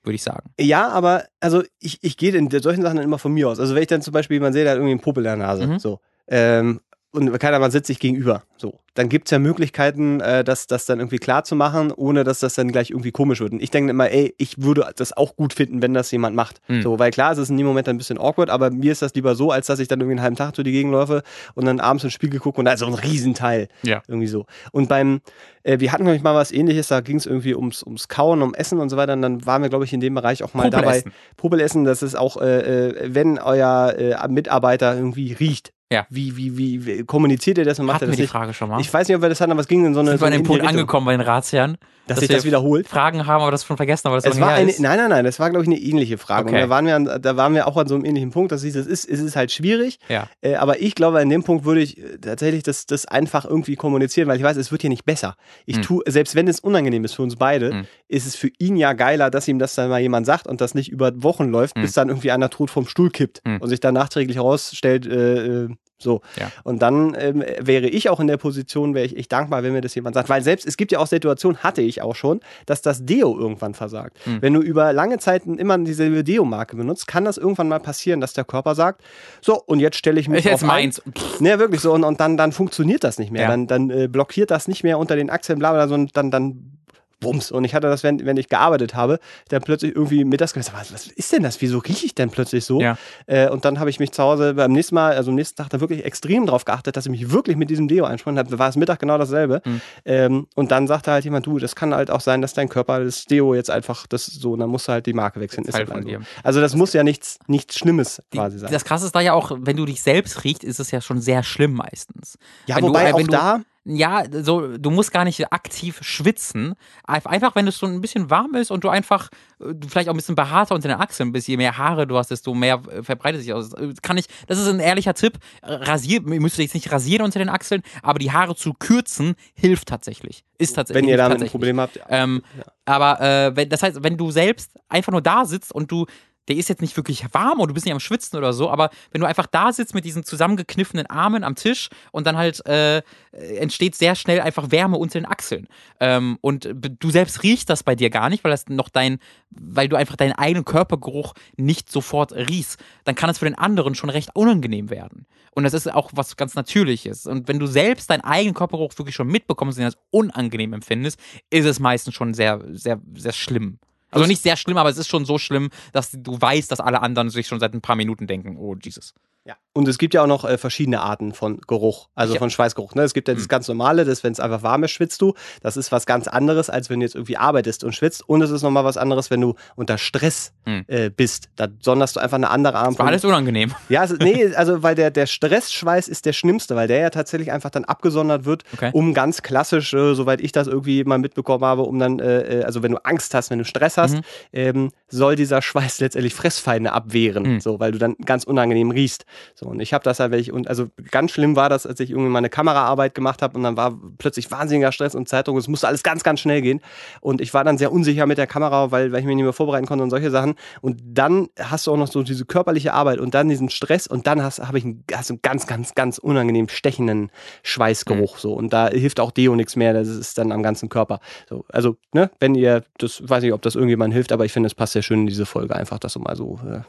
würde ich sagen. Ja, aber also ich, ich gehe in solchen Sachen dann immer von mir aus. Also wenn ich dann zum Beispiel jemand sehe, der hat irgendwie einen Popel in der Nase, Mhm. so. Ähm, und keiner mal sitzt sich gegenüber. So. Dann gibt es ja Möglichkeiten, äh, das, das dann irgendwie klar zu machen, ohne dass das dann gleich irgendwie komisch wird. Und ich denke immer, ey, ich würde das auch gut finden, wenn das jemand macht. Mhm. So, weil klar, es ist in dem Moment ein bisschen awkward, aber mir ist das lieber so, als dass ich dann irgendwie einen halben Tag durch die Gegend laufe und dann abends ins Spiegel gucke und da ist so ein Riesenteil. Ja. Irgendwie so. Und beim, äh, wir hatten, glaube ich, mal was ähnliches, da ging es irgendwie ums, ums Kauen, um Essen und so weiter. Und dann waren wir, glaube ich, in dem Bereich auch mal dabei. Popelessen. Popelessen, das ist auch, äh, äh, wenn euer äh, Mitarbeiter irgendwie riecht. Ja. Wie, wie, wie, wie kommuniziert ihr das und macht Hatten er wir das die nicht? Frage schon mal? Ich weiß nicht, ob wir das hatten, aber es ging in so eine. sind so wir an dem Punkt angekommen bei den Ratsherren, dass dass sich wir das wiederholt. Fragen haben, aber das schon vergessen, aber das Es war eine, nein, nein, nein, das war, glaube ich, eine ähnliche Frage. Okay. Und da waren, wir an, da waren wir auch an so einem ähnlichen Punkt, dass es ist, es ist halt schwierig. Ja. Äh, aber ich glaube, an dem Punkt würde ich äh, tatsächlich das, das einfach irgendwie kommunizieren, weil ich weiß, es wird hier nicht besser. Ich Hm. tue, selbst wenn es unangenehm ist für uns beide, Hm. ist es für ihn ja geiler, dass ihm das dann mal jemand sagt und das nicht über Wochen läuft, Hm. bis dann irgendwie einer tot vom Stuhl kippt Hm. und sich dann nachträglich herausstellt, äh, äh, so. Ja. Und dann ähm, wäre ich auch in der Position, wäre ich echt dankbar, wenn mir das jemand sagt. Weil selbst, es gibt ja auch Situationen, hatte ich auch schon, dass das Deo irgendwann versagt. Hm. Wenn du über lange Zeit immer dieselbe Deo-Marke benutzt, kann das irgendwann mal passieren, dass der Körper sagt, so, und jetzt stelle ich mich drauf ein. meins. Ne, wirklich so. Und, und dann, dann funktioniert das nicht mehr. Ja. Dann, dann äh, blockiert das nicht mehr unter den Achseln, bla bla, sondern dann, dann Bums. Und ich hatte das, wenn, wenn ich gearbeitet habe, dann plötzlich irgendwie mittags gesagt, was, was ist denn das? Wieso rieche ich denn plötzlich so? Ja. Äh, und dann habe ich mich zu Hause beim nächsten Mal, also am nächsten Tag, da wirklich extrem drauf geachtet, dass ich mich wirklich mit diesem Deo einsprungen habe. War es Mittag genau dasselbe. Mhm. Ähm, und dann sagte halt jemand, du, das kann halt auch sein, dass dein Körper das Deo jetzt einfach das so, und dann musst du halt die Marke wechseln. Ist halt von so. dir. Also das muss ja nichts, nichts Schlimmes quasi sein. das krasse ist da ja auch, wenn du dich selbst riechst, ist es ja schon sehr schlimm meistens. ja, wenn du- wobei wenn auch du- da, Ja, so, du musst gar nicht aktiv schwitzen. Einf- Einfach, wenn es so ein bisschen warm ist und du einfach, äh, du vielleicht auch ein bisschen behaarter unter den Achseln bist, je mehr Haare du hast, desto mehr äh, verbreitet sich aus. Äh, Kann ich, das ist ein ehrlicher Tipp. Äh, Rasier, ihr müsst jetzt nicht rasieren unter den Achseln, aber die Haare zu kürzen hilft tatsächlich. Ist tatsächlich. wenn ihr damit ein. Problem habt, Ähm, Aber äh, wenn, das heißt, wenn du selbst einfach nur da sitzt und du, der ist jetzt nicht wirklich warm und du bist nicht am Schwitzen oder so, aber wenn du einfach da sitzt mit diesen zusammengekniffenen Armen am Tisch und dann halt äh, entsteht sehr schnell einfach Wärme unter den Achseln. Ähm, und du selbst riechst das bei dir gar nicht, weil das noch dein, weil du einfach deinen eigenen Körpergeruch nicht sofort riechst, dann kann es für den anderen schon recht unangenehm werden. Und das ist auch was ganz Natürliches. Und wenn du selbst deinen eigenen Körpergeruch wirklich schon mitbekommst und ihn als unangenehm empfindest, ist es meistens schon sehr, sehr, sehr schlimm. Also nicht sehr schlimm, aber es ist schon so schlimm, dass du weißt, dass alle anderen sich schon seit ein paar Minuten denken, oh Jesus. Ja. Und es gibt ja auch noch äh, verschiedene Arten von Geruch, also Ja. von Schweißgeruch. Ne? Es gibt ja das ganz normale, das, wenn es einfach warm ist, schwitzt du. Das ist was ganz anderes, als wenn du jetzt irgendwie arbeitest und schwitzt. Und es ist nochmal was anderes, wenn du unter Stress Hm. äh, bist. Da sonderst du einfach eine andere Art Das war alles unangenehm. Ja, ist- nee, also weil der, der Stressschweiß ist der schlimmste, weil der ja tatsächlich einfach dann abgesondert wird, Okay. um ganz klassisch, äh, soweit ich das irgendwie mal mitbekommen habe, um dann, äh, äh, also wenn du Angst hast, wenn du Stress hast, Mhm. ähm, soll dieser Schweiß letztendlich Fressfeinde abwehren, Mhm. so, weil du dann ganz unangenehm riechst. So, und ich habe das halt, wenn ich, und also ganz schlimm war das, als ich irgendwie meine Kameraarbeit gemacht habe und dann war plötzlich wahnsinniger Stress und Zeitung, es musste alles ganz, ganz schnell gehen. Und ich war dann sehr unsicher mit der Kamera, weil, weil ich mich nicht mehr vorbereiten konnte und solche Sachen. Und dann hast du auch noch so diese körperliche Arbeit und dann diesen Stress und dann hast, habe ich einen, hast du einen ganz, ganz, ganz unangenehm stechenden Schweißgeruch. So. Und da hilft auch Deo nichts mehr, das ist dann am ganzen Körper. So, also, ne, wenn ihr, das weiß nicht, ob das irgendjemand hilft, aber ich finde, es passt sehr schön in diese Folge, einfach das so mal so äh,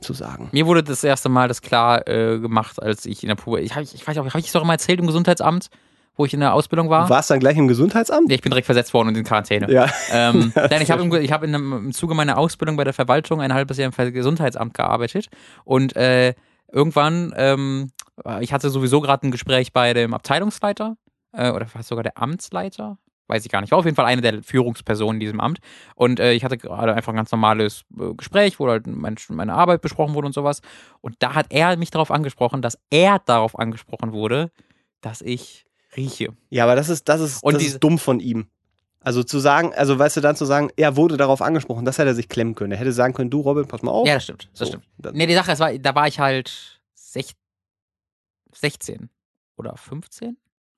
zu sagen. Mir wurde das erste Mal das klar äh, gemacht, als ich in der Pubertät, ich, ich weiß auch, habe ich es doch immer erzählt im Gesundheitsamt, wo ich in der Ausbildung war? Du warst dann gleich im Gesundheitsamt? Nee, ich bin direkt versetzt worden und in Quarantäne. Ja. Ähm, denn ich habe im, ich hab in einem, im Zuge meiner Ausbildung bei der Verwaltung ein halbes Jahr im Gesundheitsamt gearbeitet und äh, irgendwann, ähm, ich hatte sowieso gerade ein Gespräch bei dem Abteilungsleiter äh, oder fast sogar der Amtsleiter. Weiß ich gar nicht. War auf jeden Fall eine der Führungspersonen in diesem Amt. Und äh, ich hatte gerade einfach ein ganz normales äh, Gespräch, wo halt mein, meine Arbeit besprochen wurde und sowas. Und da hat er mich darauf angesprochen, dass er darauf angesprochen wurde, dass ich rieche. Ja, aber das ist, das ist, Und das diese- ist dumm von ihm. Also zu sagen, also weißt du, dann zu sagen, er wurde darauf angesprochen, das hätte er sich klemmen können. Er hätte sagen können, du Robin, pass mal auf. Ja, das stimmt. Das So, stimmt. Nee, die Sache, es war, da war ich halt sech, 16 oder 15?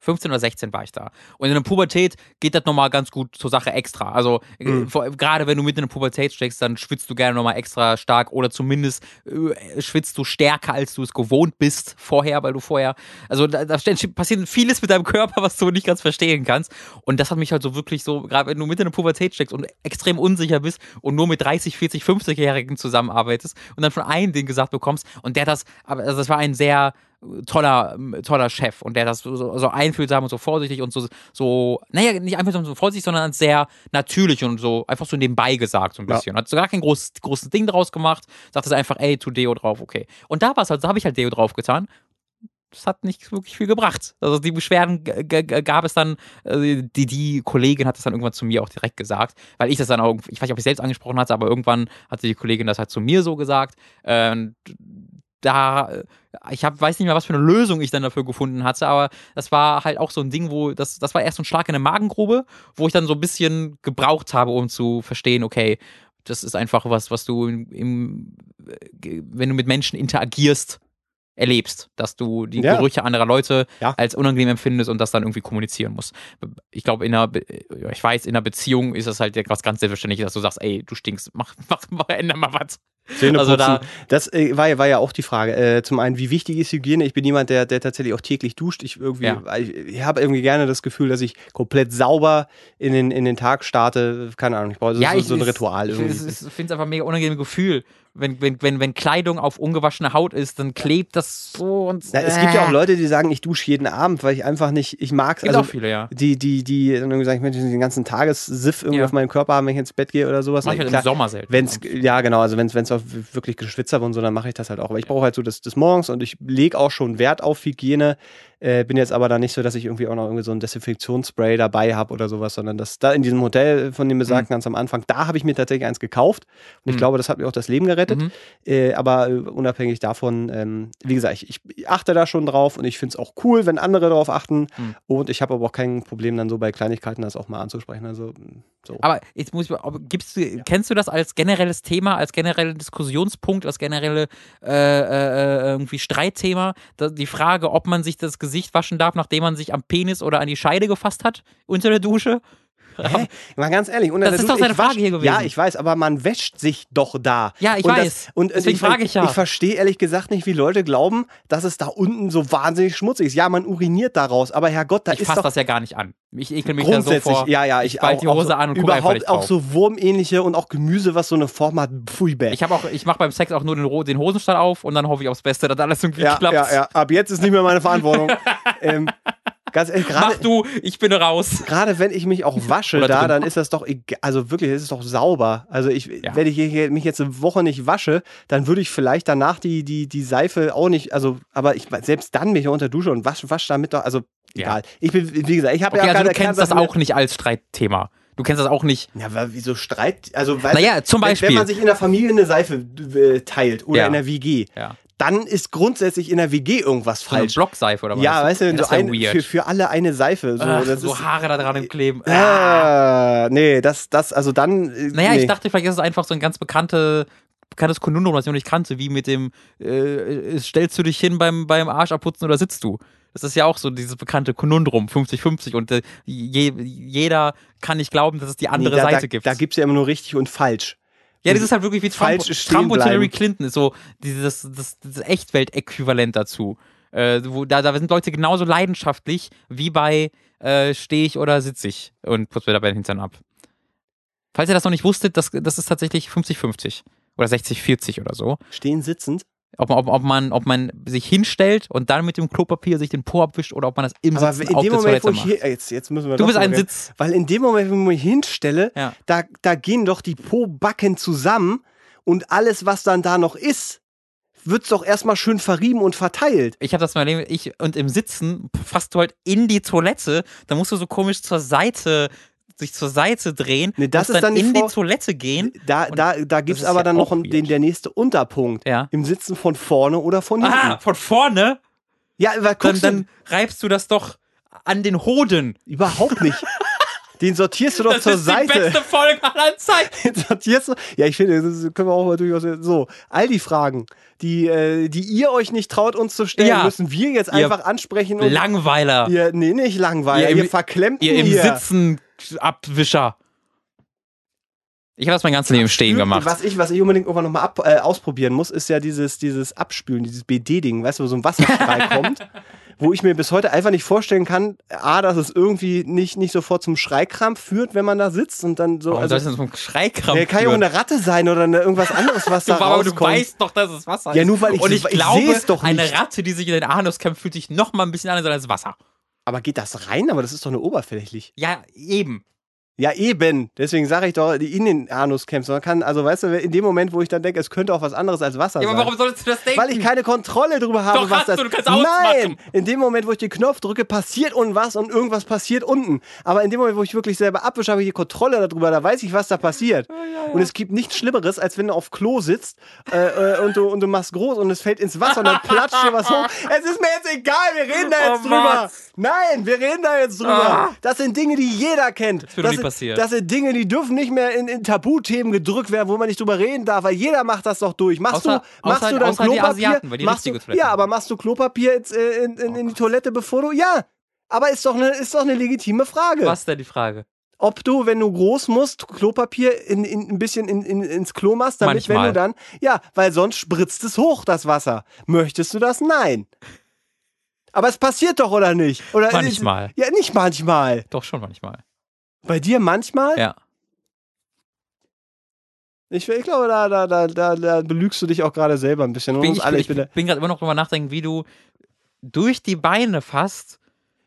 15 oder 16 war ich da. Und in der Pubertät geht das nochmal ganz gut zur Sache extra. Also Mhm. gerade wenn du mitten in der Pubertät steckst, dann schwitzt du gerne nochmal extra stark oder zumindest äh, schwitzt du stärker, als du es gewohnt bist vorher, weil du vorher, also da, da passiert vieles mit deinem Körper, was du nicht ganz verstehen kannst. Und das hat mich halt so wirklich so, gerade wenn du mitten in der Pubertät steckst und extrem unsicher bist und nur mit 30, 40, 50-Jährigen zusammenarbeitest und dann von einem den gesagt bekommst und der das, aber also das war ein sehr toller, toller Chef und der das so, so einfühlsam und so vorsichtig und so, so, naja, nicht einfühlsam und so vorsichtig, sondern sehr natürlich und so einfach so nebenbei gesagt, so ein Ja. bisschen. Hat so gar kein großes, großes Ding draus gemacht, sagte es einfach, ey, tu Deo drauf, okay. Und da war es halt, da habe ich halt Deo drauf getan. Das hat nicht wirklich viel gebracht. Also die Beschwerden gab es dann, äh, die, die Kollegin hat das dann irgendwann zu mir auch direkt gesagt, weil ich das dann auch, ich weiß nicht, ob ich selbst angesprochen hatte, aber irgendwann hatte die Kollegin das halt zu mir so gesagt. Ähm, da, äh, ich hab, weiß nicht mehr, was für eine Lösung ich dann dafür gefunden hatte, aber das war halt auch so ein Ding, wo, das, das war erst so ein Schlag in eine Magengrube, wo ich dann so ein bisschen gebraucht habe, um zu verstehen, okay, das ist einfach was, was du im, im äh, wenn du mit Menschen interagierst, erlebst, dass du die Ja. Gerüche anderer Leute Ja. als unangenehm empfindest und das dann irgendwie kommunizieren musst. Ich glaube, in einer, Be ja, ich weiß, in einer Beziehung ist das halt was ganz selbstverständliches, dass du sagst, ey, du stinkst, mach, mach, mach änder mal was. Also da- das äh, war, ja- war ja auch die Frage. Äh, zum einen, wie wichtig ist Hygiene? Ich bin jemand, der, der tatsächlich auch täglich duscht. Ich irgendwie, Ja. ich, ich habe irgendwie gerne das Gefühl, dass ich komplett sauber in den, in den Tag starte. Keine Ahnung, ich brauche so, so, so ein Ritual ich, irgendwie. Ich, ich finde es einfach ein mega unangenehmes Gefühl. Wenn, wenn, wenn, wenn Kleidung auf ungewaschene Haut ist, dann klebt das so und Na, es gibt ja auch. Leute, die sagen, ich dusche jeden Abend, weil ich einfach nicht, ich mag es. Also, auch viele, ja. die, die, die dann irgendwie sagen, ich möchte den ganzen Tagessiff irgendwie Ja. auf meinem Körper haben, wenn ich ins Bett gehe oder sowas. Mach ich halt Klar, im Sommer selten. Wenn's, ja, genau, also wenn es auch wirklich geschwitzt habe und so, dann mache ich das halt auch. Aber ich brauche halt so das, das morgens und ich lege auch schon Wert auf Hygiene. Äh, bin jetzt aber da nicht so, dass ich irgendwie auch noch irgendwie so ein Desinfektionsspray dabei habe oder sowas, sondern das da in diesem Hotel von dem besagten ganz am Anfang, da habe ich mir tatsächlich eins gekauft. Und ich Mhm. glaube, das hat mir auch das Leben gerettet. Mhm. Äh, aber äh, unabhängig davon, ähm, wie gesagt, ich, ich achte da schon drauf und ich finde es auch cool, wenn andere darauf achten. Mhm. Und ich habe aber auch kein Problem, dann so bei Kleinigkeiten das auch mal anzusprechen. Also so. Aber jetzt muss ich, mal- gibst du, kennst du das als generelles Thema, als generellen Diskussionspunkt, als generelle äh, äh, irgendwie Streitthema? Die Frage, ob man sich das Gesicht waschen darf, nachdem man sich am Penis oder an die Scheide gefasst hat unter der Dusche? Hä? Mal ganz ehrlich, Das ist doch Dusche, seine ich wasch- Frage hier gewesen. Ja, ich weiß, aber man wäscht sich doch da. Ja, ich und weiß. Das, und Deswegen ich, frage ich ja. Ich verstehe ehrlich gesagt nicht, wie Leute glauben, dass es da unten so wahnsinnig schmutzig ist. Ja, man uriniert daraus, aber Herrgott, da Ich ist fasse doch das ja gar nicht an. Ich ekel mich da so grundsätzlich, vor. ja, ja, ich, ich bald die Hose so, an und gucke einfach auch so wurmähnliche und auch Gemüse, was so eine Form hat, pfui bäh. Ich habe auch, ich mache beim Sex auch nur den, den Hosenstall auf und dann hoffe ich aufs Beste, dass alles irgendwie ja, klappt. ja, ja, ab jetzt ist nicht mehr meine Verantwortung. ähm, ganz ehrlich, Mach gerade du, ich bin raus. Gerade wenn ich mich auch wasche Oder da, drin. dann ist das doch, egal, also wirklich, es ist doch sauber. Also ich, Ja. wenn ich hier- mich jetzt eine Woche nicht wasche, dann würde ich vielleicht danach die, die, die Seife auch nicht, also, aber ich selbst dann mich unter Dusche und wasche wasch damit doch, also Ja. egal. Ich bin, wie gesagt, ich habe Okay, ja also keine du kennst das auch nicht als Streitthema. Du kennst das auch nicht. Ja, aber wieso Streit? Also, weil, Naja, zum wenn- Beispiel. Wenn man sich in der Familie eine Seife äh, teilt oder Ja. in der WG, Ja. Dann ist grundsätzlich in der WG irgendwas So eine falsch. Blockseife oder was? Ja, weißt du, so ein, für, für alle eine Seife. So, Ach, so ist, Haare da dran im Kleben. Ah. Nee, das, das, also dann. äh, Naja, nee. ich dachte, vielleicht ist es einfach so ein ganz bekannte, bekanntes Konundrum, das ich noch nicht kannte, wie mit dem, äh, stellst du dich hin beim, beim Arsch abputzen oder sitzt du? Das ist ja auch so dieses bekannte Konundrum, 50-50 und äh, je, jeder kann nicht glauben, dass es die andere Nee, da, Seite da, gibt. Da gibt es ja immer nur richtig und falsch. Ja, das ist halt wirklich wie Trump, Trump und. Hillary Clinton, ist so dieses das, das Echtwelt-Äquivalent dazu. Äh, wo, da, da sind Leute genauso leidenschaftlich wie bei äh, stehe ich oder sitze ich und putze mir dabei den Hintern ab. Falls ihr das noch nicht wusstet, das, das ist tatsächlich 50-50 oder 60-40 oder so. Stehen sitzend. Ob, man- ob, ob, man, ob man sich hinstellt und dann mit dem Klopapier sich den Po abwischt oder ob man das im Aber Sitzen in auf dem der Moment, Toilette wo ich macht. hier, jetzt, jetzt müssen wir Du bist ein reden. Sitz. Weil in dem Moment, wo ich mich hinstelle, Ja. da, da gehen doch die Po-Backen zusammen und alles, was dann da noch ist, wird's doch erstmal schön verrieben und verteilt. Ich habe das mal erlebt, ich und im Sitzen fasst du halt in die Toilette, da musst du so komisch zur Seite sich zur Seite drehen, Nee, das musst ist dann die in die Vor- Toilette gehen. Da, Und da, da gibt's ist aber ja dann noch den, der nächste Unterpunkt. Ja. Im Sitzen von vorne oder von hinten. Ah, von vorne, Ja, weil dann, dann reibst du das doch an den Hoden. überhaupt nicht. Den sortierst du doch Das zur ist Seite. die beste Folge aller Zeiten. Den sortierst du. Ja, ich finde, das können wir auch mal durchaus so. All die Fragen, die, äh, die ihr euch nicht traut, uns zu stellen, Ja. müssen wir jetzt Ihr einfach ansprechen und Langweiler. ihr, nee, nicht langweilig. Ihr Ihr, im- verklemmt Ihr im hier. Sitzen Abwischer. Ich habe das mein ganzes Leben stehen gemacht. Was ich, was ich unbedingt irgendwann nochmal ab, äh, ausprobieren muss, ist ja dieses, dieses Abspülen, dieses BD-Ding, weißt du, wo so ein Wasserstrahl kommt, wo ich mir bis heute einfach nicht vorstellen kann, A, dass es irgendwie nicht, nicht sofort zum Schreikrampf führt, wenn man da sitzt und dann so. Warum Also, soll so ein Schreikrampf der kann ja auch eine Ratte sein oder eine, irgendwas anderes, was da Du, aber du rauskommt. weißt doch, dass es Wasser Ja, ist. nur weil ich- Und ich, ich glaube, doch eine nicht. Ratte, die sich in den Anus kämpft, fühlt sich noch mal ein bisschen anders an als Wasser. Aber geht das rein? Aber das ist doch nur oberflächlich. Ja, eben. Ja, eben. Deswegen sage ich doch, die in den Anus kämpft. Man kann, also weißt du, in dem Moment, wo ich dann denke, es könnte auch was anderes als Wasser Ja, sein. aber warum solltest du das denken? Weil ich keine Kontrolle darüber habe, Doch, was hast das du, du kannst Nein! In dem Moment, wo ich den Knopf drücke, passiert unten was und irgendwas passiert unten. Aber in dem Moment, wo ich wirklich selber abwische, habe ich die Kontrolle darüber, da weiß ich, was da passiert. Und es gibt nichts Schlimmeres, als wenn du auf Klo sitzt äh, äh, und, du, und du machst groß und es fällt ins Wasser und dann platscht dir was hoch. Es ist mir jetzt egal, wir reden da jetzt Oh, drüber. Mats. Nein, wir reden da jetzt drüber. Ah. Das sind Dinge, die jeder kennt. Das, nie sind, passieren. das sind Dinge, die dürfen nicht mehr in, in Tabuthemen gedrückt werden, wo man nicht drüber reden darf, weil jeder macht das doch durch. Machst Außer- du, machst außer- du dann Klopapier? Asiaten, machst du, ja, aber machst du Klopapier jetzt, äh, in, in, in die Toilette, bevor du. Ja. Aber ist doch eine ist doch eine legitime Frage. Was ist denn die Frage? Ob du, wenn du groß musst, Klopapier in, in, ein bisschen in, in, ins Klo machst, damit wenn Manchmal. du dann. Ja, weil sonst spritzt es hoch, das Wasser. Möchtest du das? Nein. Aber es passiert doch, oder nicht? Oder Manchmal. Ja, nicht manchmal. Doch schon manchmal. Bei dir manchmal? Ja. Ich, ich glaube, da, da, da, da, da belügst du dich auch gerade selber ein bisschen. Und Bin ich alle. ich, Ich bin bin gerade immer noch drüber nachdenken, wie du durch die Beine fasst.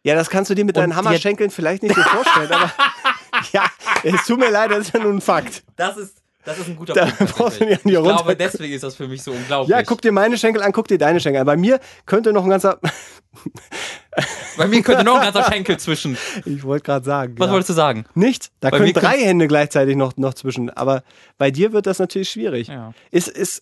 ja, das kannst du dir mit deinen Hammerschenkeln vielleicht nicht so vorstellen, aber ja, es tut mir leid, das ist ja nur ein Fakt. Das ist, das ist ein guter Da Punkt. brauchst du nicht an die ich glaube, deswegen ist das für mich so unglaublich. Ja, guck dir meine Schenkel an, guck dir deine Schenkel an. Bei mir könnte noch ein ganzer. Bei mir könnte noch ein ganzer Schenkel zwischen. Ich wollte gerade sagen. Was ja. wolltest du sagen? Nicht? Da Bei können drei Hände gleichzeitig noch, noch zwischen. Aber bei dir wird das natürlich schwierig. Ja. Ist, ist,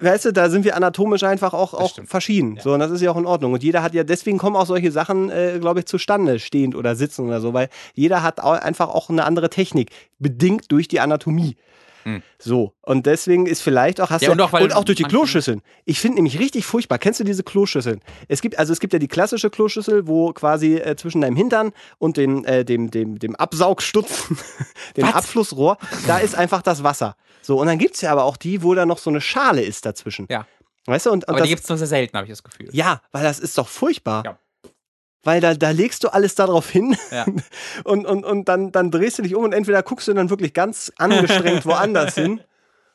weißt du, da sind wir anatomisch einfach auch, auch verschieden. So, und das ist ja auch in Ordnung. Und jeder hat ja, deswegen kommen auch solche Sachen, äh, glaube ich, zustande, stehend oder sitzen oder so, weil jeder hat au- einfach auch eine andere Technik, bedingt durch die Anatomie. Hm. So, und deswegen ist vielleicht auch, hast Ja, du, und auch, weil durch die Kloschüsseln. Ich finde nämlich richtig furchtbar. Kennst du diese Kloschüsseln? Es gibt, also es gibt ja die klassische Kloschüssel, wo quasi äh, zwischen deinem Hintern und den, äh, dem, dem, dem Absaugstutzen, dem Was? Abflussrohr, da ist einfach das Wasser. So, und dann gibt es ja aber auch die, wo da noch so eine Schale ist dazwischen. Ja. Weißt du, und, und Aber das, die gibt es nur sehr selten, habe ich das Gefühl. ja, weil das ist doch furchtbar. Ja. Weil da, da legst du alles darauf hin Ja. und, und, und dann, dann drehst du dich um und entweder guckst du dann wirklich ganz angestrengt woanders hin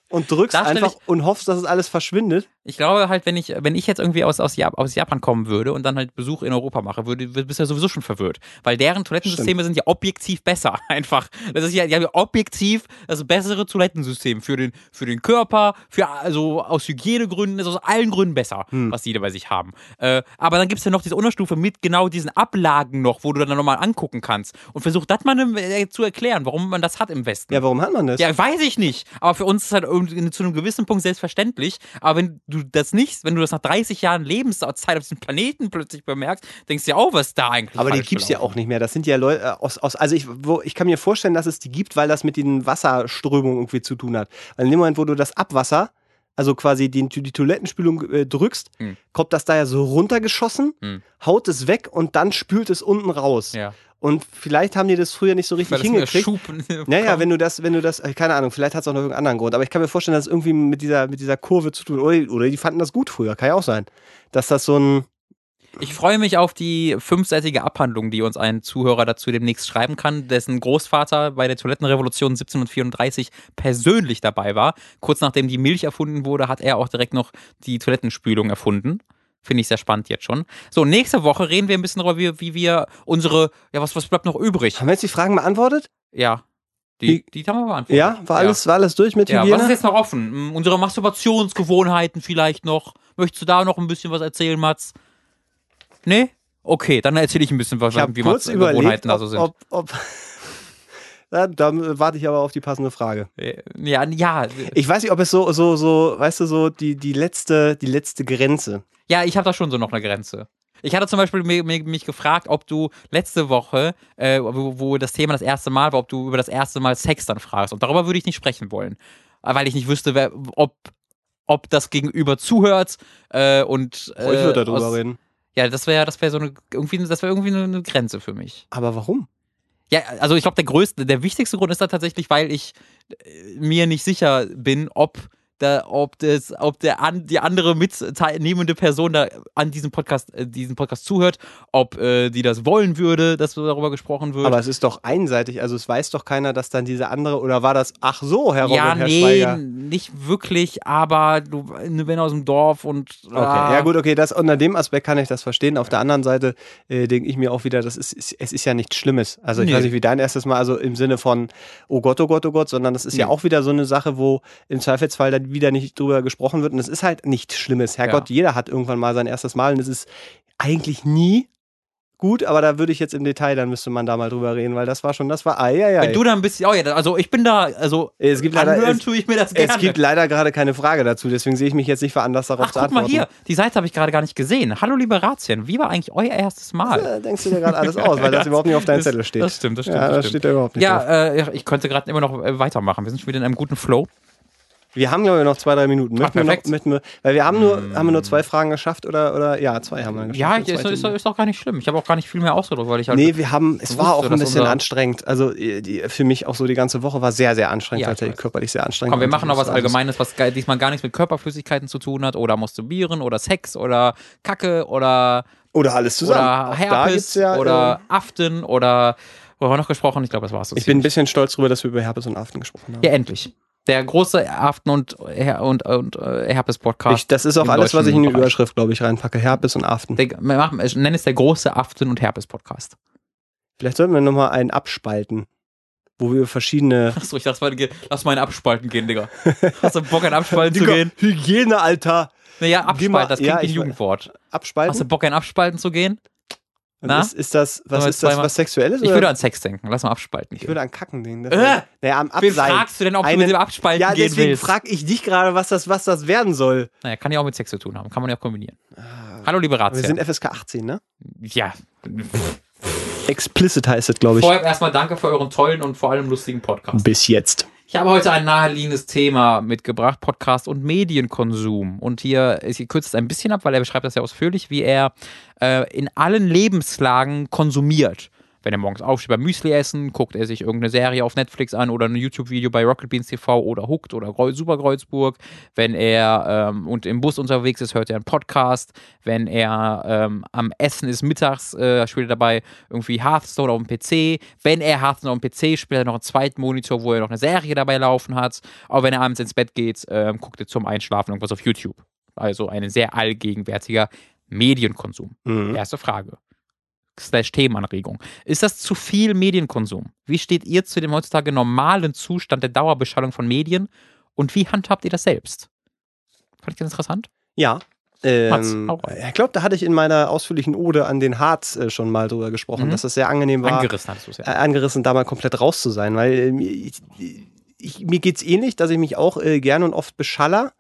und drückst einfach und hoffst, dass es alles verschwindet. Ich glaube halt, wenn ich, wenn ich jetzt irgendwie aus, aus, Jap aus Japan kommen würde und dann halt Besuch in Europa mache, würde, bist du ja sowieso schon verwirrt. Weil deren Toilettensysteme sind ja objektiv besser. Einfach. Das ist ja, die haben ja objektiv das bessere Toilettensystem für den, für den Körper, für, also aus Hygienegründen, ist aus allen Gründen besser, Hm. was die da bei sich haben. Äh, aber dann gibt es ja noch diese Unterstufe mit genau diesen Ablagen noch, wo du dann nochmal angucken kannst. Und versuch das mal äh, zu erklären, warum man das hat im Westen. Ja, warum hat man das? Ja, weiß ich nicht. Aber für uns ist halt zu einem gewissen Punkt selbstverständlich. Aber wenn du das nicht, wenn du das nach 30 Jahren Lebenszeit auf diesem Planeten plötzlich bemerkst, denkst du ja auch, was da eigentlich Aber die falsch gibt's ja auch nicht mehr. Das sind ja Leute äh, aus, aus also ich, wo, ich kann mir vorstellen, dass es die gibt, weil das mit den Wasserströmungen irgendwie zu tun hat. Weil in dem Moment, wo du das Abwasser, also quasi die, die Toilettenspülung äh, drückst, Hm. kommt das da ja so runtergeschossen, Hm. haut es weg und dann spült es unten raus. Ja. Und vielleicht haben die das früher nicht so richtig hingekriegt. Naja, wenn du das, wenn du das, keine Ahnung, vielleicht hat es auch noch irgendeinen anderen Grund, aber ich kann mir vorstellen, dass es irgendwie mit dieser, mit dieser Kurve zu tun oder, oder die fanden das gut früher, kann ja auch sein. Dass das so ein, Ich freue mich auf die fünfseitige Abhandlung, die uns ein Zuhörer dazu demnächst schreiben kann, dessen Großvater bei der Toilettenrevolution 1734 persönlich dabei war. Kurz nachdem die Milch erfunden wurde, hat er auch direkt noch die Toilettenspülung erfunden. Finde ich sehr spannend jetzt schon. So, nächste Woche reden wir ein bisschen darüber, wie, wie wir unsere, ja, was, was bleibt noch übrig? haben wir jetzt die Fragen beantwortet? Ja. Die, die haben wir beantwortet. Ja, war alles, war alles durch mit Ja, Hygiene? was ist jetzt noch offen? Unsere Masturbationsgewohnheiten vielleicht noch. Möchtest du da noch ein bisschen was erzählen, Mats? Nee? Okay, dann erzähle ich ein bisschen, was ich wie kurz Mats überlegt, Gewohnheiten da ob, so sind. ob, ob ja, dann warte ich aber auf die passende Frage. Äh, ja, ja, Ich weiß nicht, ob es so, so, so, weißt du, so die, die letzte, die letzte Grenze. ja, ich habe da schon so noch eine Grenze. Ich hatte zum Beispiel mi- mi- mich gefragt, ob du letzte Woche, äh, wo, wo das Thema das erste Mal war, ob du über das erste Mal Sex dann fragst. Und darüber würde ich nicht sprechen wollen. Äh, Weil ich nicht wüsste, wer, ob, ob das Gegenüber zuhört äh, und. Äh, Oh, ich würde darüber aus- reden. Ja, das wäre das wäre so eine irgendwie das wäre irgendwie eine Grenze für mich. Aber warum? Ja, also ich glaube der größte, der wichtigste Grund ist da tatsächlich, weil ich äh, mir nicht sicher bin, ob da, ob das, ob der an, die andere mitteilnehmende Person da an diesem Podcast, äh, diesen Podcast zuhört, ob äh, die das wollen würde, dass darüber gesprochen wird. Aber es ist doch einseitig, also es weiß doch keiner, dass dann diese andere, oder war das, ach so, Herr Robert, ja, Herr nee, Schweiger? Nicht wirklich, aber du wenn aus dem Dorf und Okay, ja gut, okay, das unter dem Aspekt kann ich das verstehen. Auf der anderen Seite äh, denke ich mir auch wieder, das ist, ist, es ist ja nichts Schlimmes. Also ich Nee. weiß nicht, wie dein erstes Mal, also im Sinne von, oh Gott, oh Gott, oh Gott, sondern das ist ja Nee. auch wieder so eine Sache, wo im Zweifelsfall dann wieder nicht drüber gesprochen wird. Und es ist halt nichts Schlimmes. Herrgott, jeder hat irgendwann mal sein erstes Mal und es ist eigentlich nie gut, aber da würde ich jetzt im Detail, dann müsste man da mal drüber reden, weil das war schon, das war, ah, ja, ja. Wenn du da ein bisschen, oh ja, also ich bin da, also Es gibt leider- anhören es- tue ich mir das gerne. es gibt leider gerade keine Frage dazu, deswegen sehe ich mich jetzt nicht veranlasst, darauf Ach, zu guck mal antworten. hier, die Seite habe ich gerade gar nicht gesehen. Hallo liebe Ratien, wie war eigentlich euer erstes Mal? Ja, denkst du dir gerade alles aus, weil das überhaupt nicht auf deinem Das- Zettel steht. Das stimmt, das stimmt. ja, das das stimmt. steht da überhaupt nicht. Ja, äh, ich könnte gerade immer noch äh, weitermachen. Wir sind schon wieder in einem guten Flow. Wir haben glaube ich noch zwei, drei Minuten. Möchten wir noch, möchten wir, weil wir haben nur, haben wir nur zwei Fragen geschafft oder, oder ja, zwei haben wir geschafft. Ja, ist, ist, ist doch gar nicht schlimm. Ich habe auch gar nicht viel mehr ausgedrückt, weil ich halt. Nee, wir haben, es war auch ein bisschen anstrengend. Also äh, die, für mich auch so die ganze Woche war sehr, sehr anstrengend, Ja, ich tatsächlich weiß. körperlich sehr anstrengend. Komm, wir machen noch was war Allgemeines, was diesmal gar nichts mit Körperflüssigkeiten zu tun hat oder Masturbieren oder Sex oder Kacke oder, Oder alles zusammen. oder Auch Herpes ja, oder äh, Aften oder. Wo haben wir noch gesprochen? Ich glaube, das war's. so ich bin ein bisschen stolz darüber, dass wir über Herpes und Aften gesprochen haben. Ja, endlich. Der große Aften- und, Her- und, und äh, Herpes-Podcast. Das ist auch alles, was ich in die. Überschrift, glaube ich, reinpacke. Herpes und Aften. Der, machen, ich nenne es der große Aften- und Herpes-Podcast. Vielleicht sollten wir nochmal einen abspalten, wo wir verschiedene. Achso, ich dachte, lass mal in Abspalten gehen, Digga. Hast du Bock, in Abspalten zu gehen? Hygiene, Alter! Naja, Abspalten, das klingt ja, wie ein ich- Jugendwort. Abspalten? Hast du Bock, in Abspalten zu gehen? Und na? Ist, ist das, was ist das, was Sexuelles? Ich oder? würde an Sex denken. Lass mal Abspalten Ich gehen. würde an Kacken denken. Äh! naja, am Wen Abseil. fragst du denn, ob du Einen- mit dem Abspalten ja, gehen deswegen willst? frage ich dich gerade, was das, was das werden soll. naja, kann ja auch mit Sex zu tun haben. Kann man ja auch kombinieren. Hallo, liebe Ah. Wir sind FSK 18, ne? Ja. Explicit heißt es, glaube ich. Vorher erstmal danke für euren tollen und vor allem lustigen Podcast. Bis jetzt. Ich habe heute ein naheliegendes Thema mitgebracht, Podcast und Medienkonsum. Und hier, ich kürze es ein bisschen ab, weil er beschreibt das sehr ausführlich, wie er äh, in allen Lebenslagen konsumiert. Wenn er morgens aufsteht beim Müsli essen, guckt er sich irgendeine Serie auf Netflix an oder ein YouTube-Video bei Rocket Beans TV oder Hooked oder Super Kreuzburg. Wenn er ähm, und im Bus unterwegs ist, hört er einen Podcast. Wenn er ähm, am Essen ist mittags, äh, spielt er dabei irgendwie Hearthstone auf dem PC. Wenn er Hearthstone auf dem PC spielt, er noch einen zweiten Monitor, wo er noch eine Serie dabei laufen hat. Aber wenn er abends ins Bett geht, ähm, guckt er zum Einschlafen irgendwas auf YouTube. Also ein sehr allgegenwärtiger Medienkonsum. Mhm. Erste Frage. Slash Themenanregung. Ist das zu viel Medienkonsum? Wie steht ihr zu dem heutzutage normalen Zustand der Dauerbeschallung von Medien und wie handhabt ihr das selbst? Fand ich das interessant? Ja. Mats, Ähm, rein. ich glaube, da hatte ich in meiner ausführlichen Ode an den Harz äh, schon mal drüber gesprochen, Mhm. dass es sehr angenehm war, Angerissen hattest du es äh, ja. angerissen, da mal komplett raus zu sein, weil ähm, ich, ich, mir geht's ähnlich, dass ich mich auch äh, gerne und oft beschaller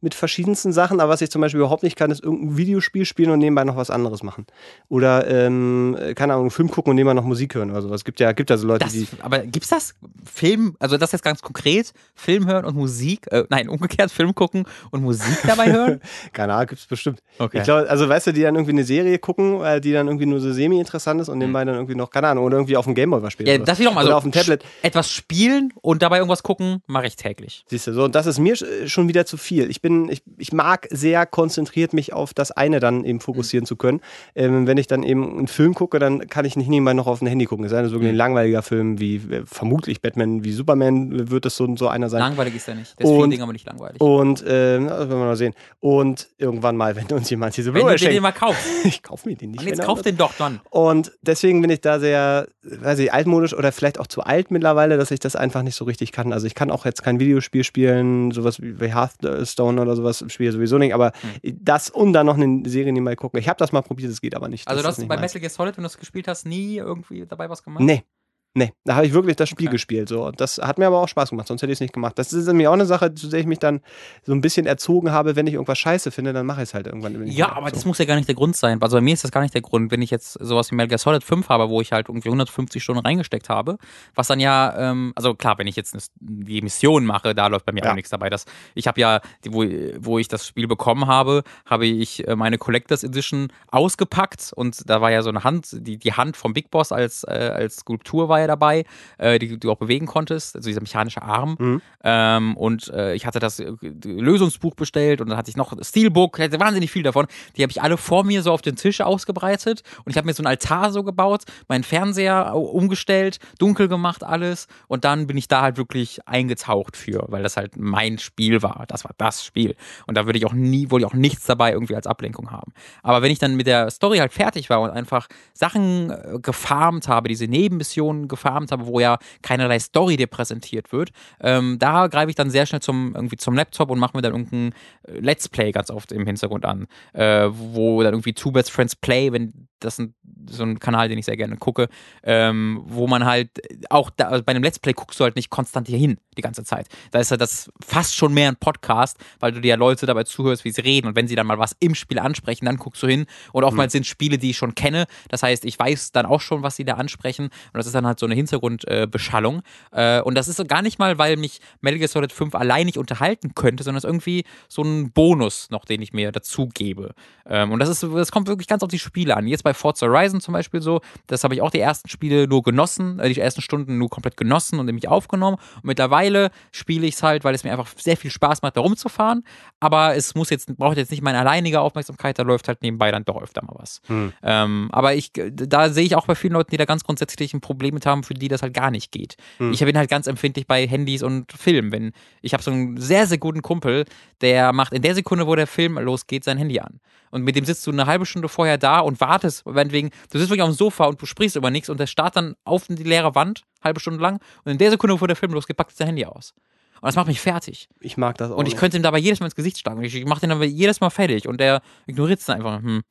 mit verschiedensten Sachen, aber was ich zum Beispiel überhaupt nicht kann, ist irgendein Videospiel spielen und nebenbei noch was anderes machen. Oder, ähm, keine Ahnung, einen Film gucken und nebenbei noch Musik hören oder sowas. Es gibt ja, gibt ja so Leute, Das, die. aber gibt's das? Film, also das jetzt ganz konkret, Film hören und Musik, äh, nein, umgekehrt Film gucken und Musik dabei hören? Keine Ahnung, gibt's bestimmt. Okay. Ich glaube, also weißt du, die dann irgendwie eine Serie gucken, äh, die dann irgendwie nur so semi-interessant ist und nebenbei dann irgendwie noch, keine Ahnung, oder irgendwie auf dem Gameboy was spielen. ja, das wiederum, also auf dem Tablet. etwas spielen und dabei irgendwas gucken, mache ich täglich. Siehst du, so, und das ist mir sch- schon wieder zu viel. Ich bin, ich, ich mag sehr konzentriert mich auf das eine dann eben fokussieren zu können. Ähm, wenn ich dann eben einen Film gucke, dann kann ich nicht nebenbei noch auf ein Handy gucken. Es sei denn, es ist wirklich ein langweiliger Film wie äh, vermutlich Batman wie Superman wird es so, so einer sein. Langweilig ist er nicht. Ist Und- Ding, aber nicht langweilig. Und, äh, das werden wir mal sehen. Und irgendwann mal, wenn uns jemand diese Wenn Blu-ray du dir den schenkt, mal kaufst. ich kauf mir den nicht. Und wenn jetzt kauf den doch dann. Und deswegen bin ich da sehr, weiß ich, altmodisch oder vielleicht auch zu alt mittlerweile, dass ich das einfach nicht so richtig kann. Also ich kann auch jetzt kein Videospiel spielen, sowas wie Hearthstone oder sowas spiele ich sowieso nicht, aber das und dann noch eine Serie nebenbei gucken. Ich habe das mal probiert, es geht aber nicht. Also Das du hast bei. Metal Gear Solid, wenn du es gespielt hast, nie irgendwie dabei was gemacht? Nee. Nee, da habe ich wirklich das Spiel Okay. gespielt. So. Und das hat mir aber auch Spaß gemacht, sonst hätte ich es nicht gemacht. Das ist nämlich auch eine Sache, zu der ich mich dann so ein bisschen erzogen habe. Wenn ich irgendwas scheiße finde, dann mache ich es halt irgendwann. Ja, mehr. aber so. das muss ja gar nicht der Grund sein. Also bei mir ist das gar nicht der Grund, wenn ich jetzt sowas wie Metal Gear Solid 5 habe, wo ich halt irgendwie 150 Stunden reingesteckt habe, was dann ja, ähm, also klar, wenn ich jetzt die Mission mache, da läuft bei mir Ja. auch nichts dabei. Das, ich habe ja, wo, wo ich das Spiel bekommen habe, habe ich äh, meine Collectors Edition ausgepackt und da war ja so eine Hand, die, die Hand vom Big Boss als, äh, als Skulptur war ja dabei, äh, die du auch bewegen konntest, also dieser mechanische Arm. Mhm. Ähm, und äh, ich hatte das äh, Lösungsbuch bestellt und dann hatte ich noch Steelbook, hatte wahnsinnig viel davon. Die habe ich alle vor mir so auf den Tisch ausgebreitet und ich habe mir so einen Altar so gebaut, meinen Fernseher au- umgestellt, dunkel gemacht alles und dann bin ich da halt wirklich eingetaucht für, weil das halt mein Spiel war. Das war das Spiel und da würde ich auch nie, wollte ich auch nichts dabei irgendwie als Ablenkung haben. Aber wenn ich dann mit der Story halt fertig war und einfach Sachen äh, gefarmt habe, diese Nebenmissionen gefarmt habe, wo ja keinerlei Story dir präsentiert wird, ähm, da greife ich dann sehr schnell zum, irgendwie zum Laptop und mache mir dann irgendein äh, Let's Play ganz oft im Hintergrund an, äh, wo dann irgendwie Two Best Friends Play, wenn das ein, so ein Kanal, den ich sehr gerne gucke, ähm, wo man halt auch da, also bei einem Let's Play guckst du halt nicht konstant hier hin die ganze Zeit. Da ist halt das fast schon mehr ein Podcast, weil du dir ja Leute dabei zuhörst, wie sie reden und wenn sie dann mal was im Spiel ansprechen, dann guckst du hin und oftmals sind Spiele, die ich schon kenne. Das heißt, ich weiß dann auch schon, was sie da ansprechen und das ist dann halt so eine Hintergrundbeschallung. Äh, und das ist so gar nicht mal, weil mich Metal Gear Solid 5 allein nicht unterhalten könnte, sondern es ist irgendwie so ein Bonus noch, den ich mir dazu gebe. Ähm, und das ist, das kommt wirklich ganz auf die Spiele an. Jetzt bei Forza Horizon zum Beispiel so, das habe ich auch die ersten Spiele nur genossen, äh, die ersten Stunden nur komplett genossen und nämlich aufgenommen. Und mittlerweile spiele ich es halt, weil es mir einfach sehr viel Spaß macht, da rumzufahren. Aber es muss jetzt, braucht jetzt nicht meine alleinige Aufmerksamkeit, da läuft halt nebenbei dann doch öfter mal was. Ähm, aber ich, da sehe ich auch bei vielen Leuten, die da ganz grundsätzlich ein Problem mit haben, für die das halt gar nicht geht. Ich bin halt ganz empfindlich bei Handys und Filmen. Wenn ich habe so einen sehr, sehr guten Kumpel, der macht in der Sekunde, wo der Film losgeht, sein Handy an. Und mit dem sitzt du eine halbe Stunde vorher da und wartest, meinetwegen, du sitzt wirklich auf dem Sofa und du sprichst über nichts und der starrt dann auf die leere Wand, halbe Stunde lang, und in der Sekunde, wo der Film losgeht, packt er sein Handy aus. Und das macht mich fertig. ich mag das auch. Und ich nicht. könnte ihm dabei jedes Mal ins Gesicht schlagen. Ich mache den aber jedes Mal fertig und der ignoriert es dann einfach. Hm.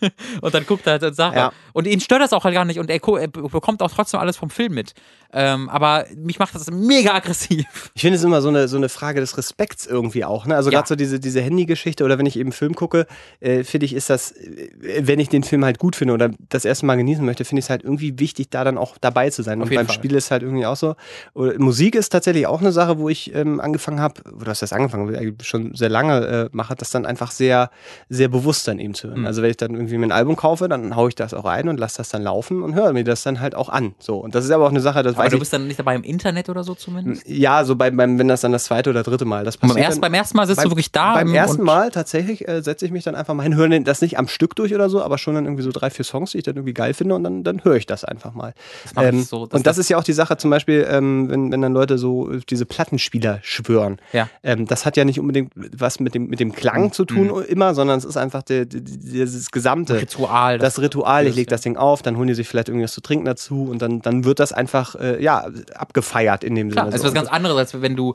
und dann guckt er halt und sagt Ja. er. Und ihn stört das auch halt gar nicht und er, er bekommt auch trotzdem alles vom Film mit. Ähm, aber mich macht das mega aggressiv. Ich finde es immer so eine, so eine Frage des Respekts irgendwie auch. Ne? Also Ja. gerade so diese, diese Handy-Geschichte oder wenn ich eben Film gucke, äh, finde ich, ist das, äh, wenn ich den Film halt gut finde oder das erste Mal genießen möchte, finde ich es halt irgendwie wichtig, da dann auch dabei zu sein. Auf Und beim Fall. Spiel ist halt irgendwie auch so. Oder, Musik ist tatsächlich auch eine Sache, wo ich ähm, angefangen habe, oder hast das angefangen, schon sehr lange äh, mache, das dann einfach sehr, sehr bewusst dann eben zu hören. Mhm. Also wenn ich dann irgendwie mir ein Album kaufe, dann haue ich das auch ein und lasse das dann laufen und höre mir das dann halt auch an. So. Und das ist aber auch eine Sache, das Aber weiß du ich. bist dann nicht dabei im Internet oder so zumindest? Ja, so beim, beim, wenn das dann das zweite oder dritte Mal. Das beim, passiert ersten, dann, beim ersten Mal sitzt beim- du wirklich da. beim im- ersten Mal tatsächlich äh, setze ich mich dann einfach mal hin, höre das nicht am Stück durch oder so, aber schon dann irgendwie so drei, vier Songs, die ich dann irgendwie geil finde und dann, dann höre ich das einfach mal. Das ich Ähm, so, und das, das- ist ja auch die Sache zum Beispiel, ähm, wenn, wenn dann Leute so äh, diese Plattenspieler schwören. Ja. Ähm, das hat ja nicht unbedingt was mit dem, mit dem Klang zu tun immer, sondern es ist einfach der, der, dieses gesamte Ritual. das Ritual, ich das- lege das Ding auf, dann holen die sich vielleicht irgendwas zu trinken dazu und dann, dann wird das einfach äh, ja, abgefeiert in dem Klar, Sinne. es ist so. was ganz anderes, als wenn du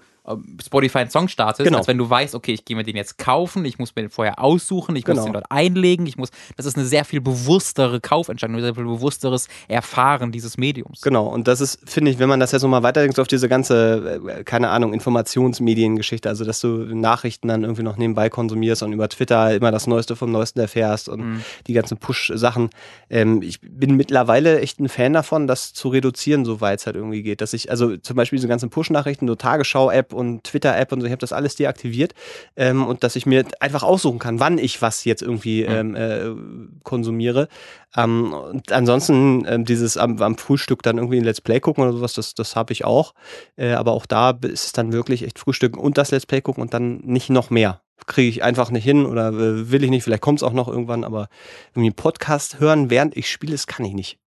Spotify einen Song startest, Genau. als wenn du weißt, okay, ich gehe mir den jetzt kaufen, ich muss mir den vorher aussuchen, ich Genau. muss den dort einlegen, ich muss, das ist eine sehr viel bewusstere Kaufentscheidung, ein sehr viel bewussteres Erfahren dieses Mediums. Genau, und das ist, finde ich, wenn man das jetzt nochmal weiterdenkt, so auf diese ganze, äh, keine Ahnung, Informationsmediengeschichte, also dass du Nachrichten dann irgendwie noch nebenbei konsumierst und über Twitter immer das Neueste vom Neuesten erfährst und Mhm. die ganzen Push-Sachen. Ähm, ich bin mittlerweile echt ein Fan davon, das zu reduzieren, soweit es halt irgendwie geht. Dass ich, also zum Beispiel diese ganzen Push-Nachrichten, so Tagesschau-App und Twitter-App und so, ich habe das alles deaktiviert ähm, und dass ich mir einfach aussuchen kann, wann ich was jetzt irgendwie ähm, äh, konsumiere. Ähm, und ansonsten ähm, dieses am, am Frühstück dann irgendwie ein Let's Play gucken oder sowas, das, das habe ich auch. Äh, aber auch da ist es dann wirklich echt Frühstücken und das Let's Play gucken und dann nicht noch mehr. Kriege ich einfach nicht hin oder äh, will ich nicht, vielleicht kommt es auch noch irgendwann, aber irgendwie einen Podcast hören, während ich spiele, das kann ich nicht.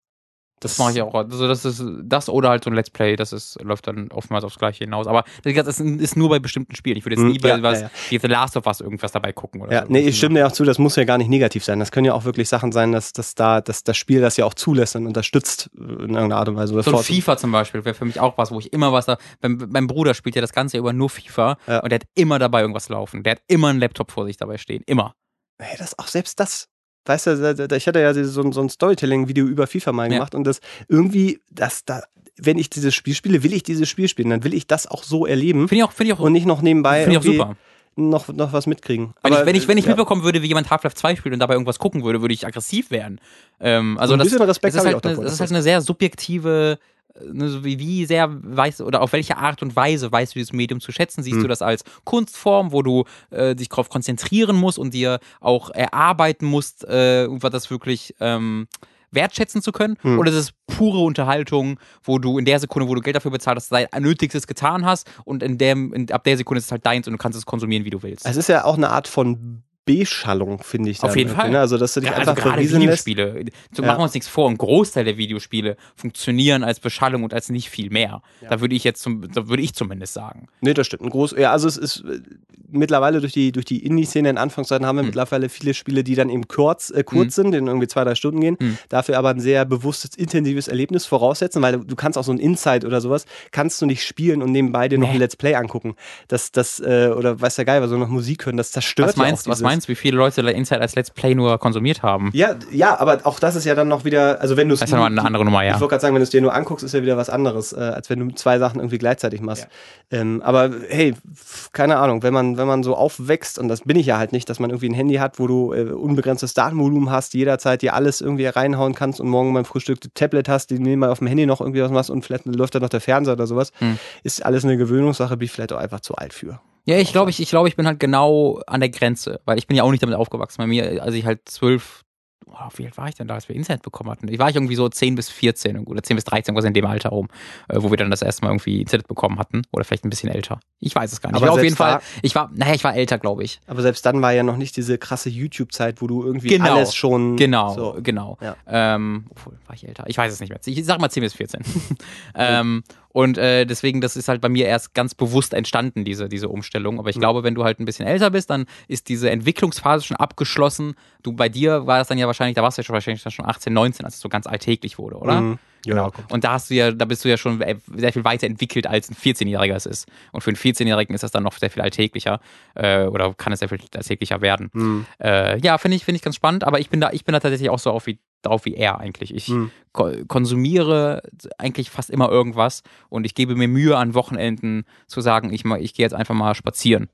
Das mache ich auch. Also das ist das oder halt so ein Let's Play, das ist, läuft dann oftmals aufs Gleiche hinaus. Aber das ist nur bei bestimmten Spielen. Ich würde jetzt Hm, nie bei ja, was ja, ja. wie The Last of Us irgendwas dabei gucken oder Ja, so. nee, ich stimme dir auch zu, das muss ja gar nicht negativ sein. Das können ja auch wirklich Sachen sein, dass, dass da dass das Spiel das ja auch zulässt und unterstützt in irgendeiner Art und Weise. So ein FIFA zum Beispiel wäre für mich auch was, wo ich immer was da. Mein, mein Bruder spielt ja das ganze über nur FIFA und der hat immer dabei irgendwas laufen. Der hat immer einen Laptop vor sich dabei stehen. Immer. Hey, das auch selbst das. Weißt du, ich hatte ja so, ein- so ein Storytelling-Video über FIFA mal Ja. gemacht und das irgendwie, das da, wenn ich dieses Spiel spiele, will ich dieses Spiel spielen, dann will ich das auch so erleben Finde ich auch, finde ich auch, und nicht noch nebenbei finde ich auch super. noch, noch was mitkriegen. Wenn, Aber, ich, wenn ich, wenn ich ja, mitbekommen würde, wie jemand Half-Life 2 spielt und dabei irgendwas gucken würde, würde ich aggressiv werden. Ähm, also Ein das, bisschen Respekt das, ist halt auch eine, das ist halt eine sehr subjektive, so wie, wie sehr weißt du, oder auf welche Art und Weise weißt du dieses Medium zu schätzen? Siehst Hm. du das als Kunstform, wo du äh, dich darauf konzentrieren musst und dir auch erarbeiten musst, äh, um das wirklich ähm, wertschätzen zu können? Hm. Oder ist es pure Unterhaltung, wo du in der Sekunde, wo du Geld dafür bezahlt hast, dein Nötigstes getan hast und in dem, in, ab der Sekunde ist es halt deins und du kannst es konsumieren, wie du willst? Es ist ja auch eine Art von Beschallung, finde ich. Auf jeden Fall. Ne? Also, dass du dich Ja, also einfach gerade berieseln lässt. Videospiele. Ja. machen wir uns nichts vor. Ein Großteil der Videospiele funktionieren als Beschallung und als nicht viel mehr. Da würde ich jetzt zum, da würde ich zumindest sagen. Nee, das stimmt. Ein groß, ja, also es ist äh, mittlerweile durch die, durch die Indie-Szene in Anfangszeiten haben wir Hm. mittlerweile viele Spiele, die dann eben kurz, äh, kurz sind, in irgendwie zwei, drei Stunden gehen, Hm. dafür aber ein sehr bewusstes, intensives Erlebnis voraussetzen, weil du kannst auch so ein Insight oder sowas, kannst du nicht spielen und nebenbei dir noch Nee. ein Let's Play angucken. Das, das, äh, oder weiß der Geil, was so noch Musik hören, das zerstört Was ja meinst, was dieses- meinst wie viele Leute Inside als Let's Play nur konsumiert haben? Ja, ja, aber auch das ist ja dann noch wieder, also wenn du es. Das ist ja noch eine andere Nummer, Ich ja. wollte gerade sagen, wenn du es dir nur anguckst, ist ja wieder was anderes, äh, als wenn du zwei Sachen irgendwie gleichzeitig machst. Ähm, aber hey, keine Ahnung, wenn man, wenn man so aufwächst, und das bin ich ja halt nicht, dass man irgendwie ein Handy hat, wo du äh, unbegrenztes Datenvolumen hast, jederzeit dir alles irgendwie reinhauen kannst und morgen beim Frühstück ein Tablet hast, die nebenbei auf dem Handy noch irgendwie was machst und vielleicht läuft da noch der Fernseher oder sowas, Hm. ist alles eine Gewöhnungssache, bin ich vielleicht auch einfach zu alt für. Ja, ich glaube, ich, ich glaube, ich bin halt genau an der Grenze, weil ich bin ja auch nicht damit aufgewachsen. Bei mir, als ich halt zwölf, oh, wie alt war ich denn da, als wir Internet bekommen hatten? Ich war ich irgendwie so 10 bis 14 oder 10 bis 13, was in dem Alter rum, äh, wo wir dann das erste Mal irgendwie Internet bekommen hatten. Oder vielleicht ein bisschen älter. Ich weiß es gar nicht. Aber auf jeden Fall, ich war, naja, ich war älter, glaube ich. Aber selbst dann war ja noch nicht diese krasse YouTube-Zeit, wo du irgendwie Genau. alles schon. Genau, So. genau. Ja. Ähm, obwohl, war ich älter? Ich weiß es nicht mehr. Ich sag mal 10 bis 14. ähm, und äh, deswegen, das ist halt bei mir erst ganz bewusst entstanden, diese, diese Umstellung. Aber ich Mhm. glaube, wenn du halt ein bisschen älter bist, dann ist diese Entwicklungsphase schon abgeschlossen. Du, bei dir war das dann ja wahrscheinlich, da warst du ja schon wahrscheinlich schon 18, 19, als es so ganz alltäglich wurde, oder? Mhm. Genau. Ja, Und da hast du ja, da bist du ja schon äh, sehr viel weiter entwickelt, als ein 14-Jähriger es ist. Und für einen 14-Jährigen ist das dann noch sehr viel alltäglicher äh, oder kann es sehr viel alltäglicher werden. Mhm. Äh, ja, finde ich, finde ich ganz spannend, aber ich bin da, ich bin da tatsächlich auch so auf wie, drauf wie er eigentlich. Ich Mhm. ko konsumiere eigentlich fast immer irgendwas und ich gebe mir Mühe an Wochenenden zu sagen, ich, ich gehe jetzt einfach mal spazieren.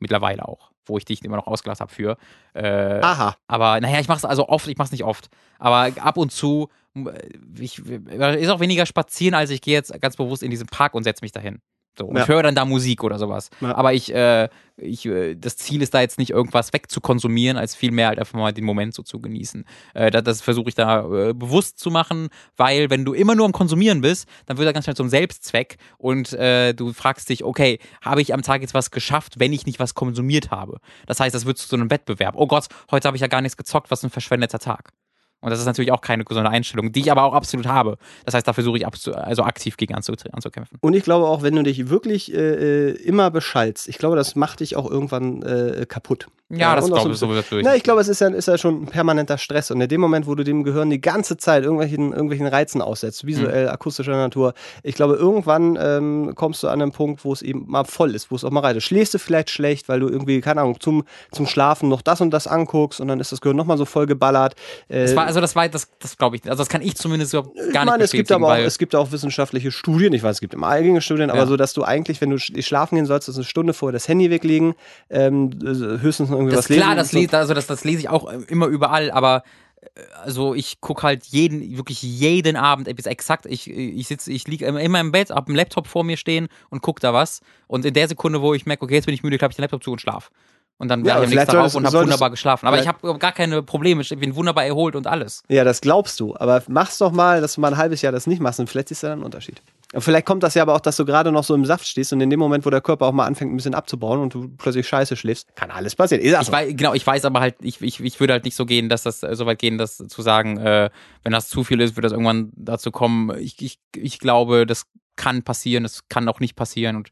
Mittlerweile auch, wo ich dich immer noch ausgelacht habe für. Äh, Aha. aber naja, ich mache es also oft, ich mache es nicht oft. Aber ab und zu, m- ich, ist auch weniger spazieren, als ich gehe jetzt ganz bewusst in diesen Park und setze mich dahin. So, und Ja. ich höre dann da Musik oder sowas. Ja. Aber ich, äh, ich, äh, das Ziel ist da jetzt nicht irgendwas wegzukonsumieren, als vielmehr halt einfach mal den Moment so zu genießen. Äh, das das versuche ich da äh, bewusst zu machen, weil wenn du immer nur am Konsumieren bist, dann wird das ganz schnell zum Selbstzweck und äh, du fragst dich, okay, habe ich am Tag jetzt was geschafft, wenn ich nicht was konsumiert habe? Das heißt, das wird zu so einem Wettbewerb. Oh Gott, heute habe ich ja gar nichts gezockt, was ein verschwendeter Tag. Und das ist natürlich auch keine gesunde Einstellung, die ich aber auch absolut habe. Das heißt, da versuche ich also aktiv gegen anzu anzukämpfen. Und ich glaube auch, wenn du dich wirklich äh, äh, immer beschallst, ich glaube, das macht dich auch irgendwann äh, kaputt. Ja, das und auch glaube ich so- natürlich. Na, ich glaube, es ist ja, ist ja schon ein permanenter Stress. Und in dem Moment, wo du dem Gehirn die ganze Zeit irgendwelchen, irgendwelchen Reizen aussetzt, visuell, Mhm. akustischer Natur, ich glaube, irgendwann ähm, kommst du an einen Punkt, wo es eben mal voll ist, wo es auch mal reitet. Schläfst du vielleicht schlecht, weil du irgendwie, keine Ahnung, zum, zum Schlafen noch das und das anguckst und dann ist das Gehirn nochmal so voll geballert. Äh, Das also das war, das, das glaube ich, also das kann ich zumindest gar ich nicht meine, es gibt aber auch, es gibt auch wissenschaftliche Studien, ich weiß, es gibt immer eigene Studien, aber Ja. so, dass du eigentlich, wenn du sch- schlafen gehen sollst, eine Stunde vorher das Handy weglegen, ähm, äh, höchstens noch irgendwie das was klar, lesen. das, und so. lese, also das, das lese ich auch äh, immer überall, aber äh, also ich gucke halt jeden, wirklich jeden Abend bis exakt, ich, ich sitze, ich liege immer in meinem Bett, hab einen Laptop vor mir stehen und gucke da was und in der Sekunde, wo ich merke, okay, jetzt bin ich müde, klappe ich den Laptop zu und schlaf. Und dann Ja, war ich am nächsten Tag auf und habe wunderbar geschlafen. Aber ich habe gar keine Probleme. Ich bin wunderbar erholt und alles. Ja, das glaubst du. Aber mach's doch mal, dass du mal ein halbes Jahr das nicht machst und vielleicht ist da ein Unterschied. Und vielleicht kommt das ja aber auch, dass du gerade noch so im Saft stehst und in dem Moment, wo der Körper auch mal anfängt, ein bisschen abzubauen und du plötzlich scheiße schläfst, kann alles passieren. Ist Ich weiß, genau, ich weiß aber halt, ich, ich, ich würde halt nicht so gehen, dass das äh, so weit gehen, dass zu sagen, äh, wenn das zu viel ist, wird das irgendwann dazu kommen. Ich, ich, ich glaube, das kann passieren, das kann auch nicht passieren. Und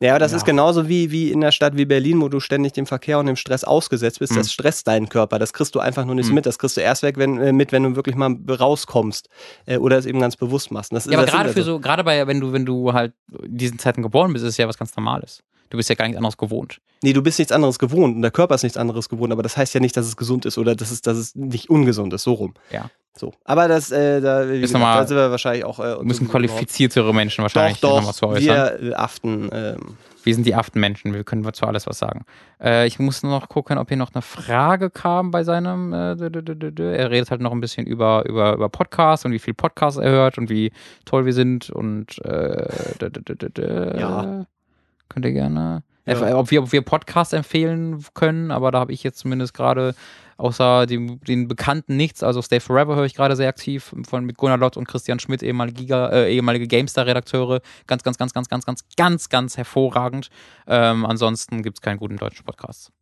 Ja, aber das Ja. ist genauso wie, wie in einer Stadt wie Berlin, wo du ständig dem Verkehr und dem Stress ausgesetzt bist. Mhm. Das stresst deinen Körper. Das kriegst du einfach nur nicht Mhm. mit. Das kriegst du erst weg, wenn, äh, mit, wenn du wirklich mal rauskommst äh, oder es eben ganz bewusst machst. Und Das ist, ja, aber das sind gerade für also- so, gerade bei, wenn du, wenn du halt in diesen Zeiten geboren bist, ist es ja was ganz Normales. Du bist ja gar nichts anderes gewohnt. Nee, du bist nichts anderes gewohnt und der Körper ist nichts anderes gewohnt, aber das heißt ja nicht, dass es gesund ist oder dass es, dass es nicht ungesund ist, so rum. Ja. So. Aber das, äh, da, gesagt, nochmal- da sind wir wahrscheinlich auch. Äh, Müssen qualifiziertere Menschen wahrscheinlich Doch, doch, was zu äußern. wir äh, Aften. Ähm, Wir sind die Aftenmenschen, wir können zu alles was sagen. Äh, ich muss nur noch gucken, ob hier noch eine Frage kam bei seinem. Äh, er redet halt noch ein bisschen über, über, über Podcasts und wie viel Podcasts er hört und wie toll wir sind und äh. Ja. Könnt ihr gerne. Ja. Äh, ob, wir, ob wir Podcasts empfehlen können, aber da habe ich jetzt zumindest gerade außer dem, den bekannten nichts. Also Stay Forever höre ich gerade sehr aktiv von mit Gunnar Lott und Christian Schmidt, ehemalige, Giga, äh, ehemalige GameStar-Redakteure. Ganz, ganz, ganz, ganz, ganz, ganz, ganz, ganz hervorragend. Ähm, ansonsten gibt es keinen guten deutschen Podcast.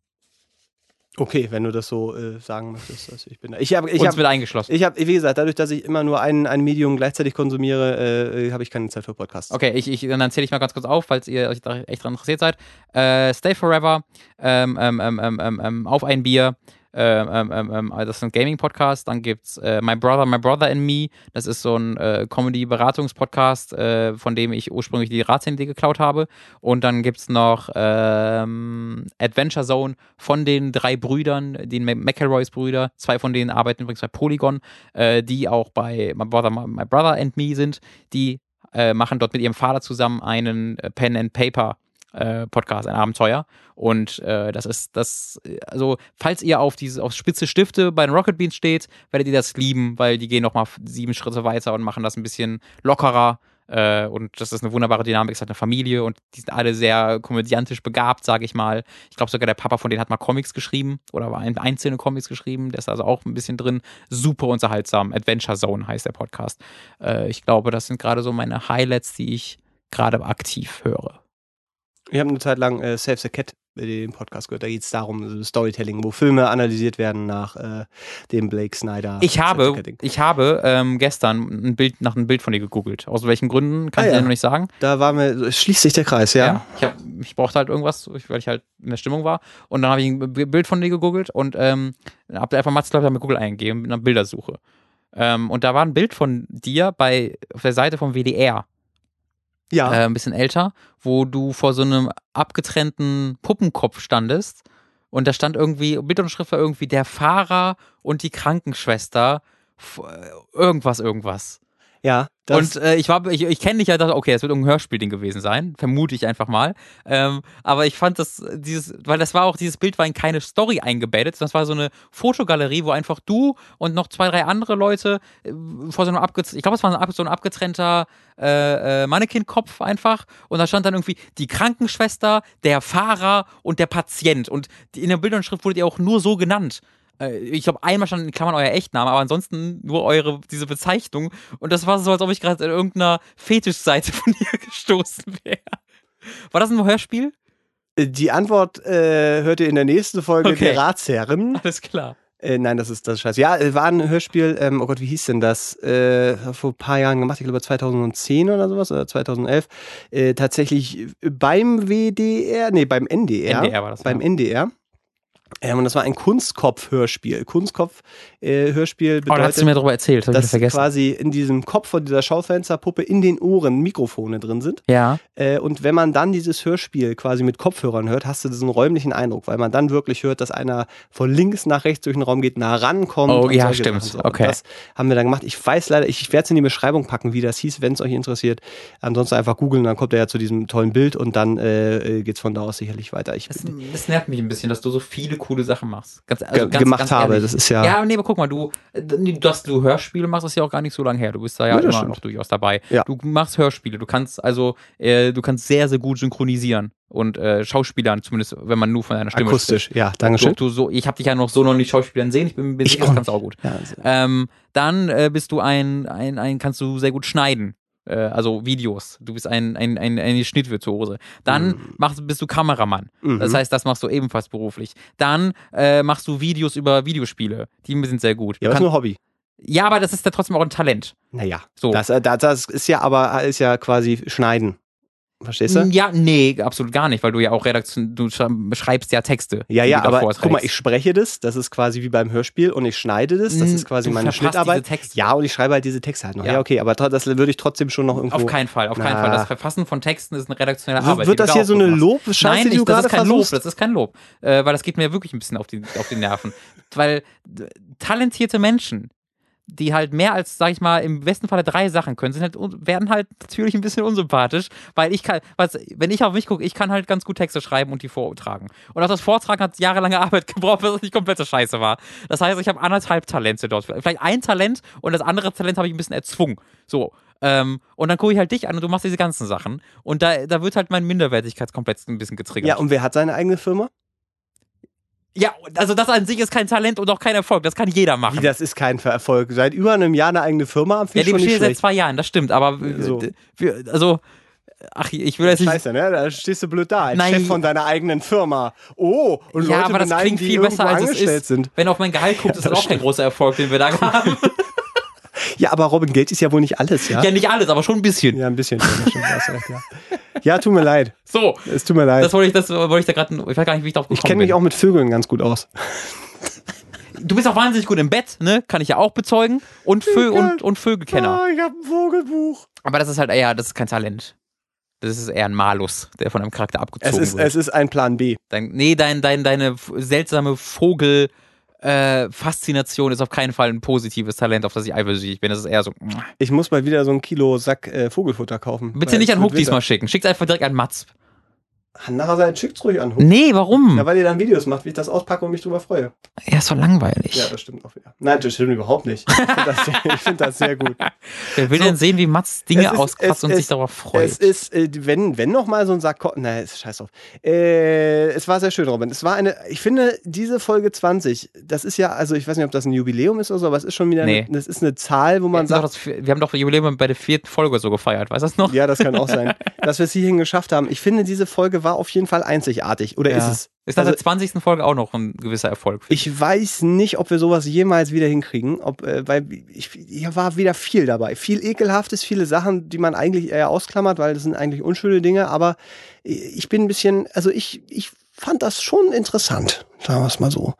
Okay, wenn du das so äh, sagen möchtest. Also ich bin da. Ich habe, ich wird eingeschlossen. ich habe, wie gesagt, dadurch, dass ich immer nur ein, ein Medium gleichzeitig konsumiere, äh, habe ich keine Zeit für Podcasts. Okay, ich, ich, dann zähle ich mal ganz kurz auf, falls ihr euch da echt dran interessiert seid. Äh, Stay Forever, ähm, ähm, ähm, ähm, ähm, ähm, Auf ein Bier, ähm, ähm, ähm, ähm, das ist ein Gaming-Podcast. Dann gibt's äh, My Brother, My Brother and Me. Das ist so ein äh, Comedy-Beratungs-Podcast, äh, von dem ich ursprünglich die Ratsidee geklaut habe. Und dann gibt's noch ähm, Adventure Zone von den drei Brüdern, den McElroys Brüder. Zwei von denen arbeiten übrigens bei Polygon, äh, die auch bei My Brother, My, My Brother and Me sind. Die äh, machen dort mit ihrem Vater zusammen einen äh, Pen and Paper äh, Podcast, ein Abenteuer. Und äh, das ist das, also falls ihr auf diese auf spitze Stifte bei den Rocket Beans steht, werdet ihr das lieben, weil die gehen nochmal sieben Schritte weiter und machen das ein bisschen lockerer. Äh, und das ist eine wunderbare Dynamik, es hat eine Familie und die sind alle sehr komödiantisch begabt, sage ich mal. Ich glaube sogar der Papa von denen hat mal Comics geschrieben oder war ein, einzelne Comics geschrieben, der ist also auch ein bisschen drin. Super unterhaltsam. Adventure Zone heißt der Podcast. Äh, ich glaube, das sind gerade so meine Highlights, die ich gerade aktiv höre. Ich habe eine Zeit lang äh, Save the Cat äh, den Podcast gehört. Da geht es darum, Storytelling, wo Filme analysiert werden nach äh, dem Blake Snyder. Ich habe, ich habe ähm, gestern ein Bild nach einem Bild von dir gegoogelt. Aus welchen Gründen kann Ah, ich dir ja. noch nicht sagen. Da war mir, schließt sich der Kreis, ja. Ich, hab, ich brauchte halt irgendwas, weil ich halt in der Stimmung war. Und dann habe ich ein Bild von dir gegoogelt und ähm, habe einfach Matz bei Google eingegeben mit einer Bildersuche. Ähm, und da war ein Bild von dir bei auf der Seite vom WDR. Ja. äh, ein bisschen älter, wo du vor so einem abgetrennten Puppenkopf standest und da stand irgendwie, Bild und Schrift war irgendwie der Fahrer und die Krankenschwester, äh, irgendwas, irgendwas. Ja. Das, und äh, ich war, ich, ich kenne dich ja, dachte, okay, das wird irgendein Hörspielding gewesen sein, vermute ich einfach mal. Ähm, aber ich fand das, dieses, weil das war auch, dieses Bild war in keine Story eingebettet, das war so eine Fotogalerie, wo einfach du und noch zwei, drei andere Leute äh, vor so einem abgetrennten, ich glaube, es war so ein, so ein abgetrennter äh, äh, Mannequin-Kopf einfach und da stand dann irgendwie die Krankenschwester, der Fahrer und der Patient und in der Bildunterschrift wurdet ihr auch nur so genannt. Äh, Ich glaube, einmal stand in Klammern euer Echtname, aber ansonsten nur eure, diese Bezeichnung. Und das war so, als ob ich gerade in irgendeiner Fetischseite von dir gestoßen wäre. War das ein Hörspiel? die Antwort äh, hört ihr in der nächsten Folge Okay. der Ratsherren. Alles klar. Äh, nein, das ist das ist scheiße. Ja, äh, war ein Hörspiel, ähm, oh Gott, wie hieß denn das? Äh, vor ein paar Jahren gemacht, ich glaube 2010 oder sowas, oder 2011. Äh, tatsächlich beim WDR, nee, beim NDR. NDR war das, Beim ja. NDR. Ähm, und das war ein Kunstkopf-Hörspiel. Kunstkopf-Hörspiel Oh, da hast bedeutet, du mir darüber erzählt, dass vergessen. quasi in diesem Kopf von dieser Schaufensterpuppe in den Ohren Mikrofone drin sind. Ja. Äh, und wenn man dann dieses Hörspiel quasi mit Kopfhörern hört, hast du diesen räumlichen Eindruck, weil man dann wirklich hört, dass einer von links nach rechts durch den Raum geht, nah rankommt. Oh, und ja, stimmt. So. Und Okay. Das haben wir dann gemacht. Ich weiß leider, ich, ich werde es in die Beschreibung packen, wie das hieß, wenn es euch interessiert. Ansonsten einfach googeln, dann kommt er ja zu diesem tollen Bild und dann äh, geht es von da aus sicherlich weiter. Ich Das, das nervt mich ein bisschen, dass du so viele coole Sachen machst. Ganz, also ganz, gemacht ganz habe. Das ist ja. Ja, nee, aber guck mal, du, dass du Hörspiele machst, ist ja auch gar nicht so lange her. Du bist da ja Ja, immer noch durchaus dabei. Ja. Du machst Hörspiele, du kannst also, äh, du kannst sehr, sehr gut synchronisieren. und äh, Schauspielern, zumindest wenn man nur von deiner Stimme Akustisch, ja, spricht. danke schön. Du, du so, ich habe dich ja noch so noch nicht Schauspielern sehen, ich bin, Ich sicher, das kannst du auch gut. Ja, also- Ähm, dann äh, bist du ein, ein, ein, kannst du sehr gut schneiden. Äh, also Videos. Du bist ein, ein, ein, eine Schnittvirtuose. Dann Mhm. machst, bist du Kameramann. Mhm. Das heißt, das machst du ebenfalls beruflich. Dann äh, machst du Videos über Videospiele. Die sind sehr gut. ja, das ist nur Hobby. ja, aber das ist ja trotzdem auch ein Talent. Naja, So. das, äh, das, das ist ja aber ist ja quasi Schneiden. Verstehst du? Ja, nee, absolut gar nicht, weil du ja auch Redaktion, du schrei- schreibst ja Texte. Ja, ja, aber vorträgst. guck mal, ich spreche das, das ist quasi wie beim Hörspiel und ich schneide das, das Mm, ist quasi du meine Schnittarbeit. diese Texte. Ja, und ich schreibe halt diese Texte halt noch. Ja, Ja. okay, aber das würde ich trotzdem schon noch irgendwo. Auf keinen Fall, auf keinen Na. Fall. Das Verfassen von Texten ist eine redaktionelle Arbeit. wird das da hier so eine machst. Lob-Scheiße, Nein, die du nicht, das gerade ist kein Lob, versuchst? das ist kein Lob. Äh, weil das geht mir wirklich ein bisschen auf die, auf die Nerven. Weil talentierte Menschen, die halt mehr als, sag ich mal, im besten Falle drei Sachen können, sind halt, werden halt natürlich ein bisschen unsympathisch, weil ich kann, was, wenn ich auf mich gucke, ich kann halt ganz gut Texte schreiben und die vortragen. Und auch das Vortragen hat jahrelange Arbeit gebraucht, was nicht komplette Scheiße war. Das heißt, ich habe anderthalb Talente dort. Vielleicht ein Talent und das andere Talent habe ich ein bisschen erzwungen. So. Ähm, und dann gucke ich halt dich an und du machst diese ganzen Sachen. Und da, da wird halt mein Minderwertigkeitskomplex ein bisschen getriggert. Ja, und wer hat seine eigene Firma? Ja, also das an sich ist kein Talent und auch kein Erfolg. Das kann jeder machen. Wie, das ist kein Erfolg. Seit über einem Jahr eine eigene Firma haben, ja, dem ich seit zwei Jahren, das stimmt. Aber äh, So. also, ach, ich will jetzt nicht. Scheiße, ne? Da stehst du blöd da als Nein. Chef von deiner eigenen Firma. Oh, und Ja, Leute aber das beneiden, klingt viel besser, als es ist. sind. Wenn auf mein Gehalt guckt, ist das das auch kein großer Erfolg, den wir da haben. Ja, aber Robin, Geld ist ja wohl nicht alles, ja? ja, nicht alles, aber schon ein bisschen. Ja, ein bisschen. Ja, ja. tut mir leid. So, Es tut mir leid. das wollte ich, das wollte ich da gerade, ich weiß gar nicht, wie ich darauf gekommen ich kenne mich auch mit Vögeln ganz gut aus. Du bist auch wahnsinnig gut im Bett, ne? Kann ich ja auch bezeugen. Und, Vö und, und Vögelkenner. Ah, ich habe ein Vogelbuch. Aber das ist halt eher, das ist kein Talent. Das ist eher ein Malus, der von einem Charakter Es abgezogen ist, wird. es ist ein Plan B. Dein, nee, dein, dein, deine seltsame Vogel. Äh, Faszination ist auf keinen Fall ein positives Talent, auf das ich eifersüchtig bin. Das ist eher so. Ich muss mal wieder so ein Kilo Sack äh, Vogelfutter kaufen. Bitte nicht an Hook diesmal schicken. Schickt einfach direkt an Mats. Nachher seid schickt's ruhig an. Nee, warum? Ja, weil ihr dann Videos macht, wie ich das auspacke und mich drüber freue. Ja, ist doch langweilig. Ja, das stimmt auch wieder. Nein, das stimmt überhaupt nicht. Ich finde das, ich find das sehr gut. Wer will So. denn sehen, wie Mats Dinge ist- auskratzt es- und es- sich darauf freut? Es ist, äh, wenn, wenn noch mal so ein Sack. Nein, ist scheiß drauf. Äh, es war sehr schön, Robin. Es war eine, ich finde, diese Folge 20, das ist ja, also ich weiß nicht, ob das ein Jubiläum ist oder so, aber es ist schon wieder, Nee. eine, das ist eine Zahl, wo wir, man doch sagt, das, wir haben doch Jubiläum bei der vierten Folge so gefeiert, weißt du das noch? ja, das kann auch sein, dass wir es hierhin geschafft haben. Ich finde, diese Folge war auf jeden Fall einzigartig. Oder Ja. ist es? Ist nach Also, der 20. Folge auch noch ein gewisser Erfolg. ich weiß nicht, ob wir sowas jemals wieder hinkriegen, ob, äh, weil ich, hier war wieder viel dabei. Viel Ekelhaftes, viele Sachen, die man eigentlich eher ausklammert, weil das sind eigentlich unschöne Dinge, aber ich bin ein bisschen, also ich, ich fand das schon interessant, sagen wir es mal so.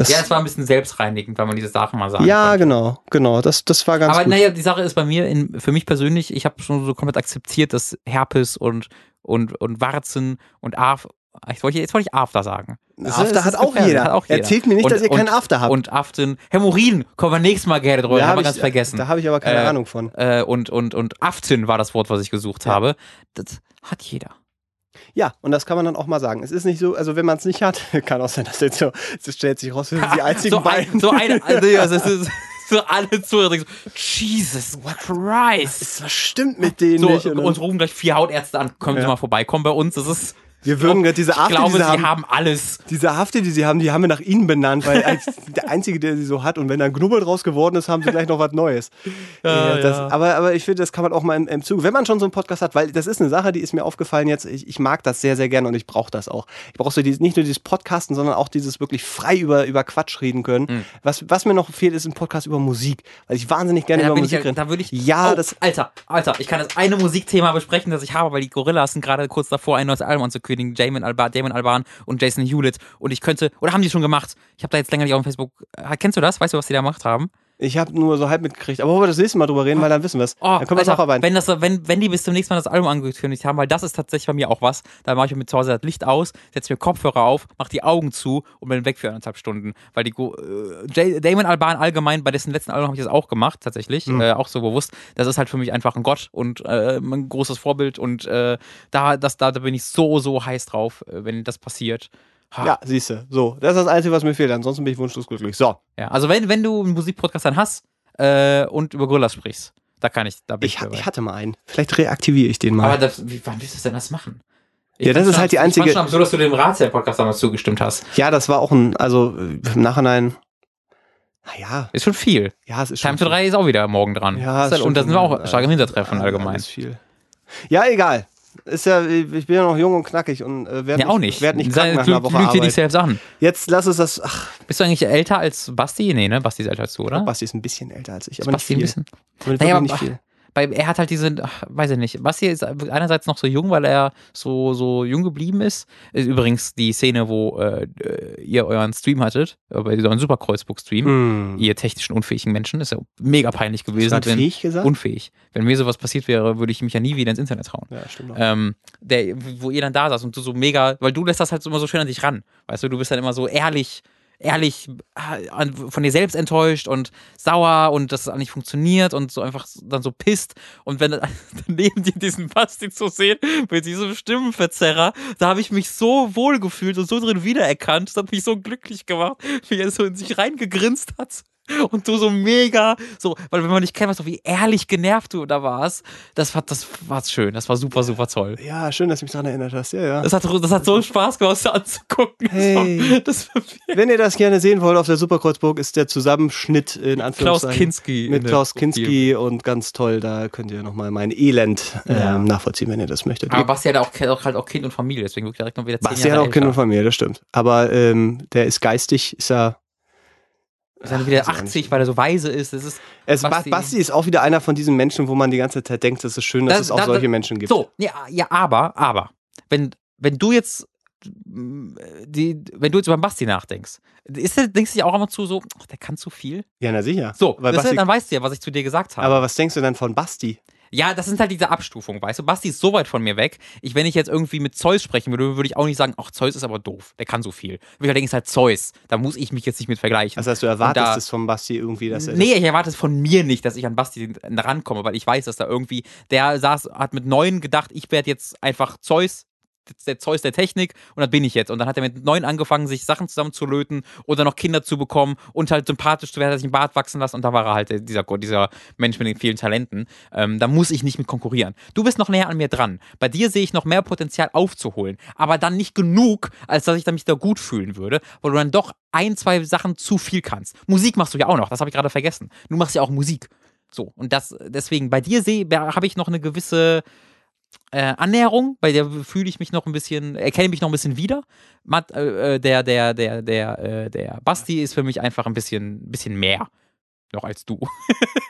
Das, ja, es war ein bisschen selbstreinigend, weil man diese Sachen mal sagen ja, konnte. genau, genau, das, das war ganz Aber gut. naja, die Sache ist bei mir, in, für mich persönlich, ich habe schon so komplett akzeptiert, dass Herpes und, und, und Warzen und Af ich wollte, jetzt wollte ich After sagen. Das After hat auch. Hat auch jeder. Erzählt mir nicht, Und- dass ihr keinen After habt. Und Aften, Hämorrhoiden, kommen wir nächstes Mal gerne drüber, da haben habe wir ganz vergessen. da habe ich aber keine Äh, Ahnung von. äh, und, und, und Aftin war das Wort, was ich gesucht Ja. habe. Das hat jeder. Ja, und das kann man dann auch mal sagen. Es ist nicht so, also wenn man es nicht hat, kann auch sein, dass jetzt so, es stellt sich raus, wir sind die einzigen so, beiden. ein, so eine, also, ja, das ist so alle Zuhörer denken so, Jesus Christ. Was stimmt mit denen So, nicht? Und uns rufen gleich vier Hautärzte an, kommen Sie Ja. mal vorbei, kommen bei uns, das ist, wir würden gerade diese ich Afte, glaube, die sie haben, haben alles. diese Hafte, die sie haben, die haben wir nach ihnen benannt, weil als der einzige, der sie so hat. Und wenn da ein Knubbel draus geworden ist, haben sie gleich noch was Neues. Ja, das, ja. Aber, aber ich finde, das kann man auch mal im, im Zuge, wenn man schon so einen Podcast hat, weil das ist eine Sache, die ist mir aufgefallen jetzt. Ich, ich mag das sehr, sehr gerne und ich brauche das auch. Ich brauche so dieses, nicht nur dieses Podcasten, sondern auch dieses wirklich frei über, über Quatsch reden können. Mhm. Was, was mir noch fehlt, ist ein Podcast über Musik, weil ich wahnsinnig gerne Ja, über ich, Musik ja- rede. da würde ich. Ja, oh, das- Alter, Alter, ich kann das eine Musikthema besprechen, das ich habe, weil die Gorillas sind gerade kurz davor, ein neues Album anzukündigen. Damon Alban, Damon Alban und Jason Hewlett. Und ich könnte, oder haben die schon gemacht? Ich habe da jetzt länger nicht auf Facebook. Äh, Kennst du das? Weißt du, was die da gemacht haben? Ich habe nur so halb mitgekriegt. Aber wollen wir das nächste Mal drüber reden, weil dann wissen wir es. Oh, dann können wir es auch arbeiten. wenn, das, wenn, wenn die bis zum nächsten Mal das Album angekündigt haben, weil das ist tatsächlich bei mir auch was, dann mache ich mir zu Hause das Licht aus, setze mir Kopfhörer auf, mache die Augen zu und bin weg für anderthalb Stunden. Weil die äh, Damon Alban allgemein, bei dessen letzten Album habe ich das auch gemacht, tatsächlich, Mhm. äh, auch so bewusst. Das ist halt für mich einfach ein Gott und äh, ein großes Vorbild und äh, da, das, da, da bin ich so, so heiß drauf, äh, wenn das passiert. Ha. Ja, siehst du. So, das ist das Einzige, was mir fehlt. Ansonsten bin ich wunschlos glücklich. So, ja. Also wenn, wenn du einen Musikpodcast dann hast äh, und über Gorillas sprichst, da kann ich, da bin ich, ich, dabei. ich hatte mal einen. Vielleicht reaktiviere ich den mal. Aber das, wie, wann willst du denn das machen? Ich Ja, das ist halt die einzige- Ich fand schon so, dass du dem Ratsherr-Podcast damals zugestimmt hast. Ja, das war auch ein, also äh, im Nachhinein, naja, Ist schon viel. ja, es ist Time schon to 3 ist auch wieder morgen dran. Ja, Ist halt- und da sind wir auch stark im Hintertreffen allgemein. Ist viel. Ja, egal. Ist ja, ich bin ja noch jung und knackig und äh, werde Ja, auch nicht. werd nicht Sei- krank nach einer Woche lüg dir Arbeit. nicht selbst an. Jetzt lass uns das, ach, Bist du eigentlich älter als Basti? Nee, ne? Basti ist älter als du, oder? Basti ist ein bisschen älter als ich, Ist aber nicht Basti viel. ein bisschen. Aber Naja, aber- nicht viel. Weil er hat halt diese, ach, weiß ich nicht, Basti ist einerseits noch so jung, weil er so, so jung geblieben ist. Ist übrigens die Szene, wo äh, äh, ihr euren Stream hattet, äh, bei euren Superkreuzburg-Stream, Hm. ihr technischen unfähigen Menschen, ist ja mega peinlich gewesen. Grad wenn- fähig gesagt? Unfähig. Wenn mir sowas passiert wäre, würde ich mich ja nie wieder ins Internet trauen. ja, stimmt auch. ähm, der, wo ihr dann da saß und du so mega, weil du lässt das halt immer so schön an dich ran. Weißt du, du bist dann immer so ehrlich, ehrlich von dir selbst enttäuscht und sauer und dass es auch nicht funktioniert und so einfach dann so pisst. Und wenn dann neben dir diesen Basti zu sehen mit diesem Stimmenverzerrer, da habe ich mich so wohl gefühlt und so drin wiedererkannt. Das hat mich so glücklich gemacht, wie er so in sich reingegrinst hat. Und du so mega, so, weil wenn man dich kennt, weißt du, wie ehrlich genervt du da warst, das war, das war schön, das war super, super toll. Ja, schön, dass du mich daran erinnert hast. Ja, ja. Das hat, das hat so Spaß gemacht, das anzugucken. Hey. Das war Wenn ihr das gerne sehen wollt, auf der Superkreuzburg ist der Zusammenschnitt in Klaus Anführungszeichen. Kinski. in Mit Klaus. Kinski und ganz toll, da könnt ihr nochmal mein Elend Ja. ähm, nachvollziehen, wenn ihr das möchtet. Aber Basti hat auch, halt auch Kind und Familie, deswegen wirklich direkt noch wieder zehn Basti hat Jahre auch Kind und. Familie, das stimmt. Aber ähm, der ist geistig, ist er. Ist dann wieder Ach, weiß ich 80, nicht. weil er so weise ist. Das ist Es, Basti- Basti. Ist auch wieder einer von diesen Menschen, wo man die ganze Zeit denkt, es ist schön, dass Das- es auch das- solche Menschen gibt. so, ja, ja, aber, aber, wenn, wenn du jetzt mm, die, wenn du jetzt über Basti nachdenkst, ist der, denkst du dir auch immer zu so, ach, der kann zu viel? Ja, na sicher. So, Weil das Basti, dann weißt du ja, was ich zu dir gesagt habe. aber was denkst du denn von Basti? Ja, das sind halt diese Abstufungen, weißt du? Basti ist so weit von mir weg. Ich, wenn ich jetzt irgendwie mit Zeus sprechen würde, würde ich auch nicht sagen, ach, Zeus ist aber doof, der kann so viel. Würde ich halt denken, es ist halt Zeus. Da muss ich mich jetzt nicht mit vergleichen. Das heißt, du erwartest da- es von Basti irgendwie, dass er. Nee, ich erwarte es von mir nicht, dass ich an Basti rankomme, weil ich weiß, dass da irgendwie, der saß, hat mit neun gedacht, ich werde jetzt einfach Zeus, der Zeus der Technik und das bin ich jetzt. Und dann hat er mit neun angefangen, sich Sachen zusammenzulöten oder noch Kinder zu bekommen und halt sympathisch zu werden, hat sich einen Bart wachsen lassen und da war er halt dieser, dieser Mensch mit den vielen Talenten. Ähm, da muss ich nicht mit konkurrieren. Du bist noch näher an mir dran. Bei dir sehe ich noch mehr Potenzial aufzuholen, aber dann nicht genug, als dass ich mich da gut fühlen würde, weil du dann doch ein, zwei Sachen zu viel kannst. Musik machst du ja auch noch, das habe ich gerade vergessen. Du machst ja auch Musik. So, und das, deswegen, bei dir sehe, habe ich noch eine gewisse äh, Annäherung, bei der fühle ich mich noch ein bisschen, erkenne mich noch ein bisschen wieder. Matt, äh, äh, der, der, der, der, äh, der Basti ist für mich einfach ein bisschen, bisschen mehr noch als du.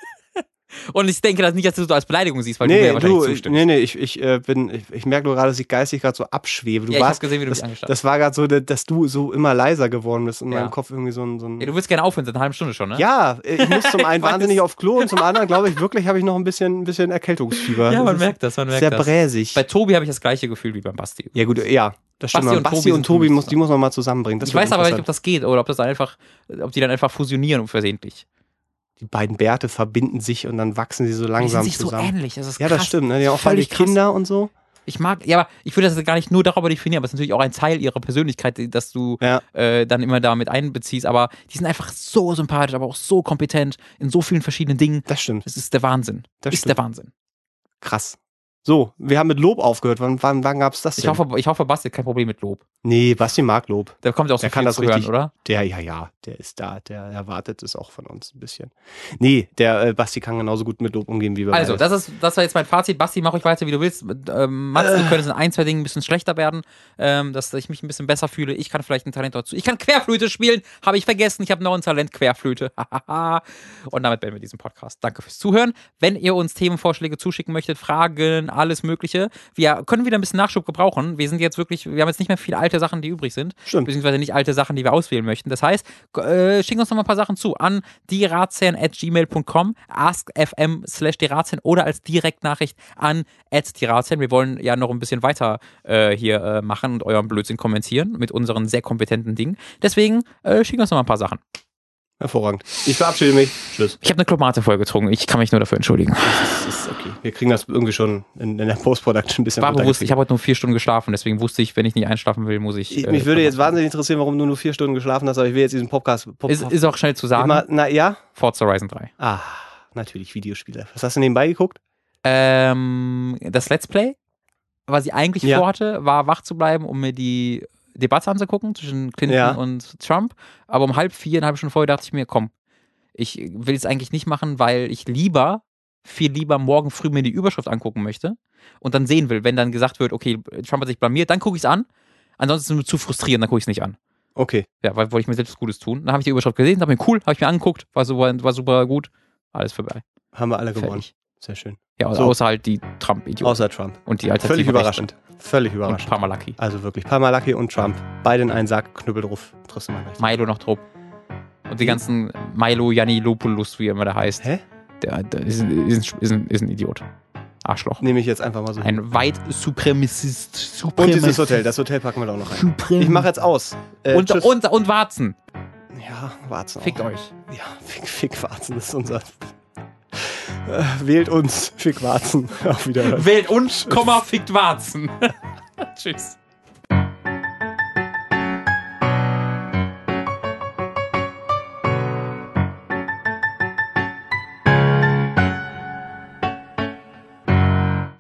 Und ich denke das nicht, dass du das als Beleidigung siehst, weil du mir nee, ja wahrscheinlich du, zustimmst. nee, nee, ich, ich äh, bin, ich, ich merke nur gerade, dass ich geistig gerade so abschwebe. Du ja, ich warst, gesehen, wie du das, mich angestarrt das war gerade so, dass du so immer leiser geworden bist in Ja. meinem Kopf irgendwie so ein. So ein Ja, du willst gerne aufhören, seit einer halben Stunde schon, ne? Ja, ich muss zum einen Ich wahnsinnig auf Klo und zum anderen, glaube ich, wirklich habe ich noch ein bisschen, ein bisschen Erkältungsfieber. Ja, man Das merkt das, man merkt sehr das. bräsig. Bei Tobi habe ich das gleiche Gefühl wie beim Basti. Ja, gut, ja, das stimmt. Basti und Basti Tobi und Tobi muss, die muss man mal zusammenbringen. Das ich weiß aber nicht, ob das geht oder ob das einfach, ob die dann einfach fusionieren versehentlich. Die beiden Bärte verbinden sich und dann wachsen sie so Die langsam sind sich so zusammen. ähnlich, das ist ja, krass. das stimmt. Ne? Die haben auch Völlig. Kinder und so. Ich mag, ja, aber ich würde das gar nicht nur darüber definieren, aber es ist natürlich auch ein Teil ihrer Persönlichkeit, die- dass du Ja. äh, dann immer damit einbeziehst. Aber die sind einfach so sympathisch, aber auch so kompetent in so vielen verschiedenen Dingen. Das stimmt. Das ist der Wahnsinn. Das ist stimmt. der Wahnsinn. Krass. So, wir haben mit Lob aufgehört. Wann, wann, wann gab es das denn? Ich hoffe, ich hoffe, Basti hat kein Problem mit Lob. nee, Basti mag Lob. Der kommt ja auch so Der kann das zu hören, richtig- oder? Der, ja, ja, der ist da. Der erwartet es auch von uns ein bisschen. Nee, der äh, Basti kann genauso gut mit Lob umgehen wie wir Also, beide. das ist, das war jetzt mein Fazit. Basti, mach euch weiter, wie du willst. Ähm, Mats, du könntest in ein, zwei Dingen ein bisschen schlechter werden, ähm, dass ich mich ein bisschen besser fühle. Ich kann vielleicht ein Talent dazu. Ich kann Querflöte spielen, habe ich vergessen. Ich habe noch ein Talent Querflöte. Und damit beenden wir diesen Podcast. Danke fürs Zuhören. Wenn ihr uns Themenvorschläge zuschicken möchtet, Fragen, alles Mögliche, wir können wieder ein bisschen Nachschub gebrauchen. Wir sind jetzt wirklich, wir haben jetzt nicht mehr viele alte Sachen, die übrig sind. Stimmt. Beziehungsweise nicht alte Sachen, die wir auswählen möchten. Das heißt, äh, schicken uns noch mal ein paar Sachen zu an dierazen.gmail.com, askfm slash dierazen oder als Direktnachricht an dierazen. Wir wollen ja noch ein bisschen weiter äh, hier äh, machen und euren Blödsinn kommentieren mit unseren sehr kompetenten Dingen. Deswegen äh, schicken uns noch mal ein paar Sachen. Hervorragend. Ich verabschiede mich. Tschüss. Ich habe eine Klomate vollgetrunken. Ich kann mich nur dafür entschuldigen. Das ist okay. Wir kriegen das irgendwie schon in, in der Post-Production ein bisschen War bewusst, ich habe heute nur vier Stunden geschlafen, deswegen wusste ich, wenn ich nicht einschlafen will, muss ich. Ich- äh, Mich würde jetzt wahnsinnig interessieren, warum du nur vier Stunden geschlafen hast, aber ich will jetzt diesen Podcast. Pop Ist, ist auch schnell zu sagen. immer, na ja? Forza Horizon 3. Ah, natürlich Videospiele. Was hast du nebenbei geguckt? Ähm, das Let's Play was ich eigentlich Ja. vorhatte, war wach zu bleiben, um mir die Debatte anzugucken zwischen Clinton Ja. und Trump. Aber um halb vier, eine halbe Stunde vorher dachte ich mir, komm, ich will es eigentlich nicht machen, weil ich lieber, viel lieber morgen früh mir die Überschrift angucken möchte und dann sehen will, wenn dann gesagt wird, okay, Trump hat sich blamiert, dann gucke ich es an. Ansonsten ist es zu frustrierend, dann gucke ich es nicht an. Okay. Ja, weil wollte ich mir selbst Gutes tun. Dann habe ich die Überschrift gesehen, dachte mir, cool, habe ich mir angeguckt, war super, war super gut, alles vorbei. Haben wir alle gewonnen. Fertig. Sehr schön. Ja, So. außer halt die Trump-Idioten Außer Trump. und die Alternative Völlig Rechte. überraschend. Völlig Und überraschend. Parmalaki. Also wirklich, Parmalaki und Trump. Beide in einen Sack, Knüppel drauf. Triffst du mal recht. Milo noch drauf. Und die ganzen Milo Janilopoulos, wie er immer da heißt. Hä? Der, der ist, ein- ist, ein, ist, ein, ist ein Idiot. Arschloch. Nehme ich jetzt einfach mal so. Ein White Supremacist. Und Supremacist. dieses Hotel. Das Hotel packen wir doch noch rein. Suprem Ich mache jetzt aus. Äh, und, und, und Warzen. ja, Warzen. Fickt auch. euch. Ja, Fick, Fick Warzen ist unser. Äh, wählt uns. Fick Warzen. Auf Wiederhören. Wählt uns, Komma, fickt Warzen. Tschüss.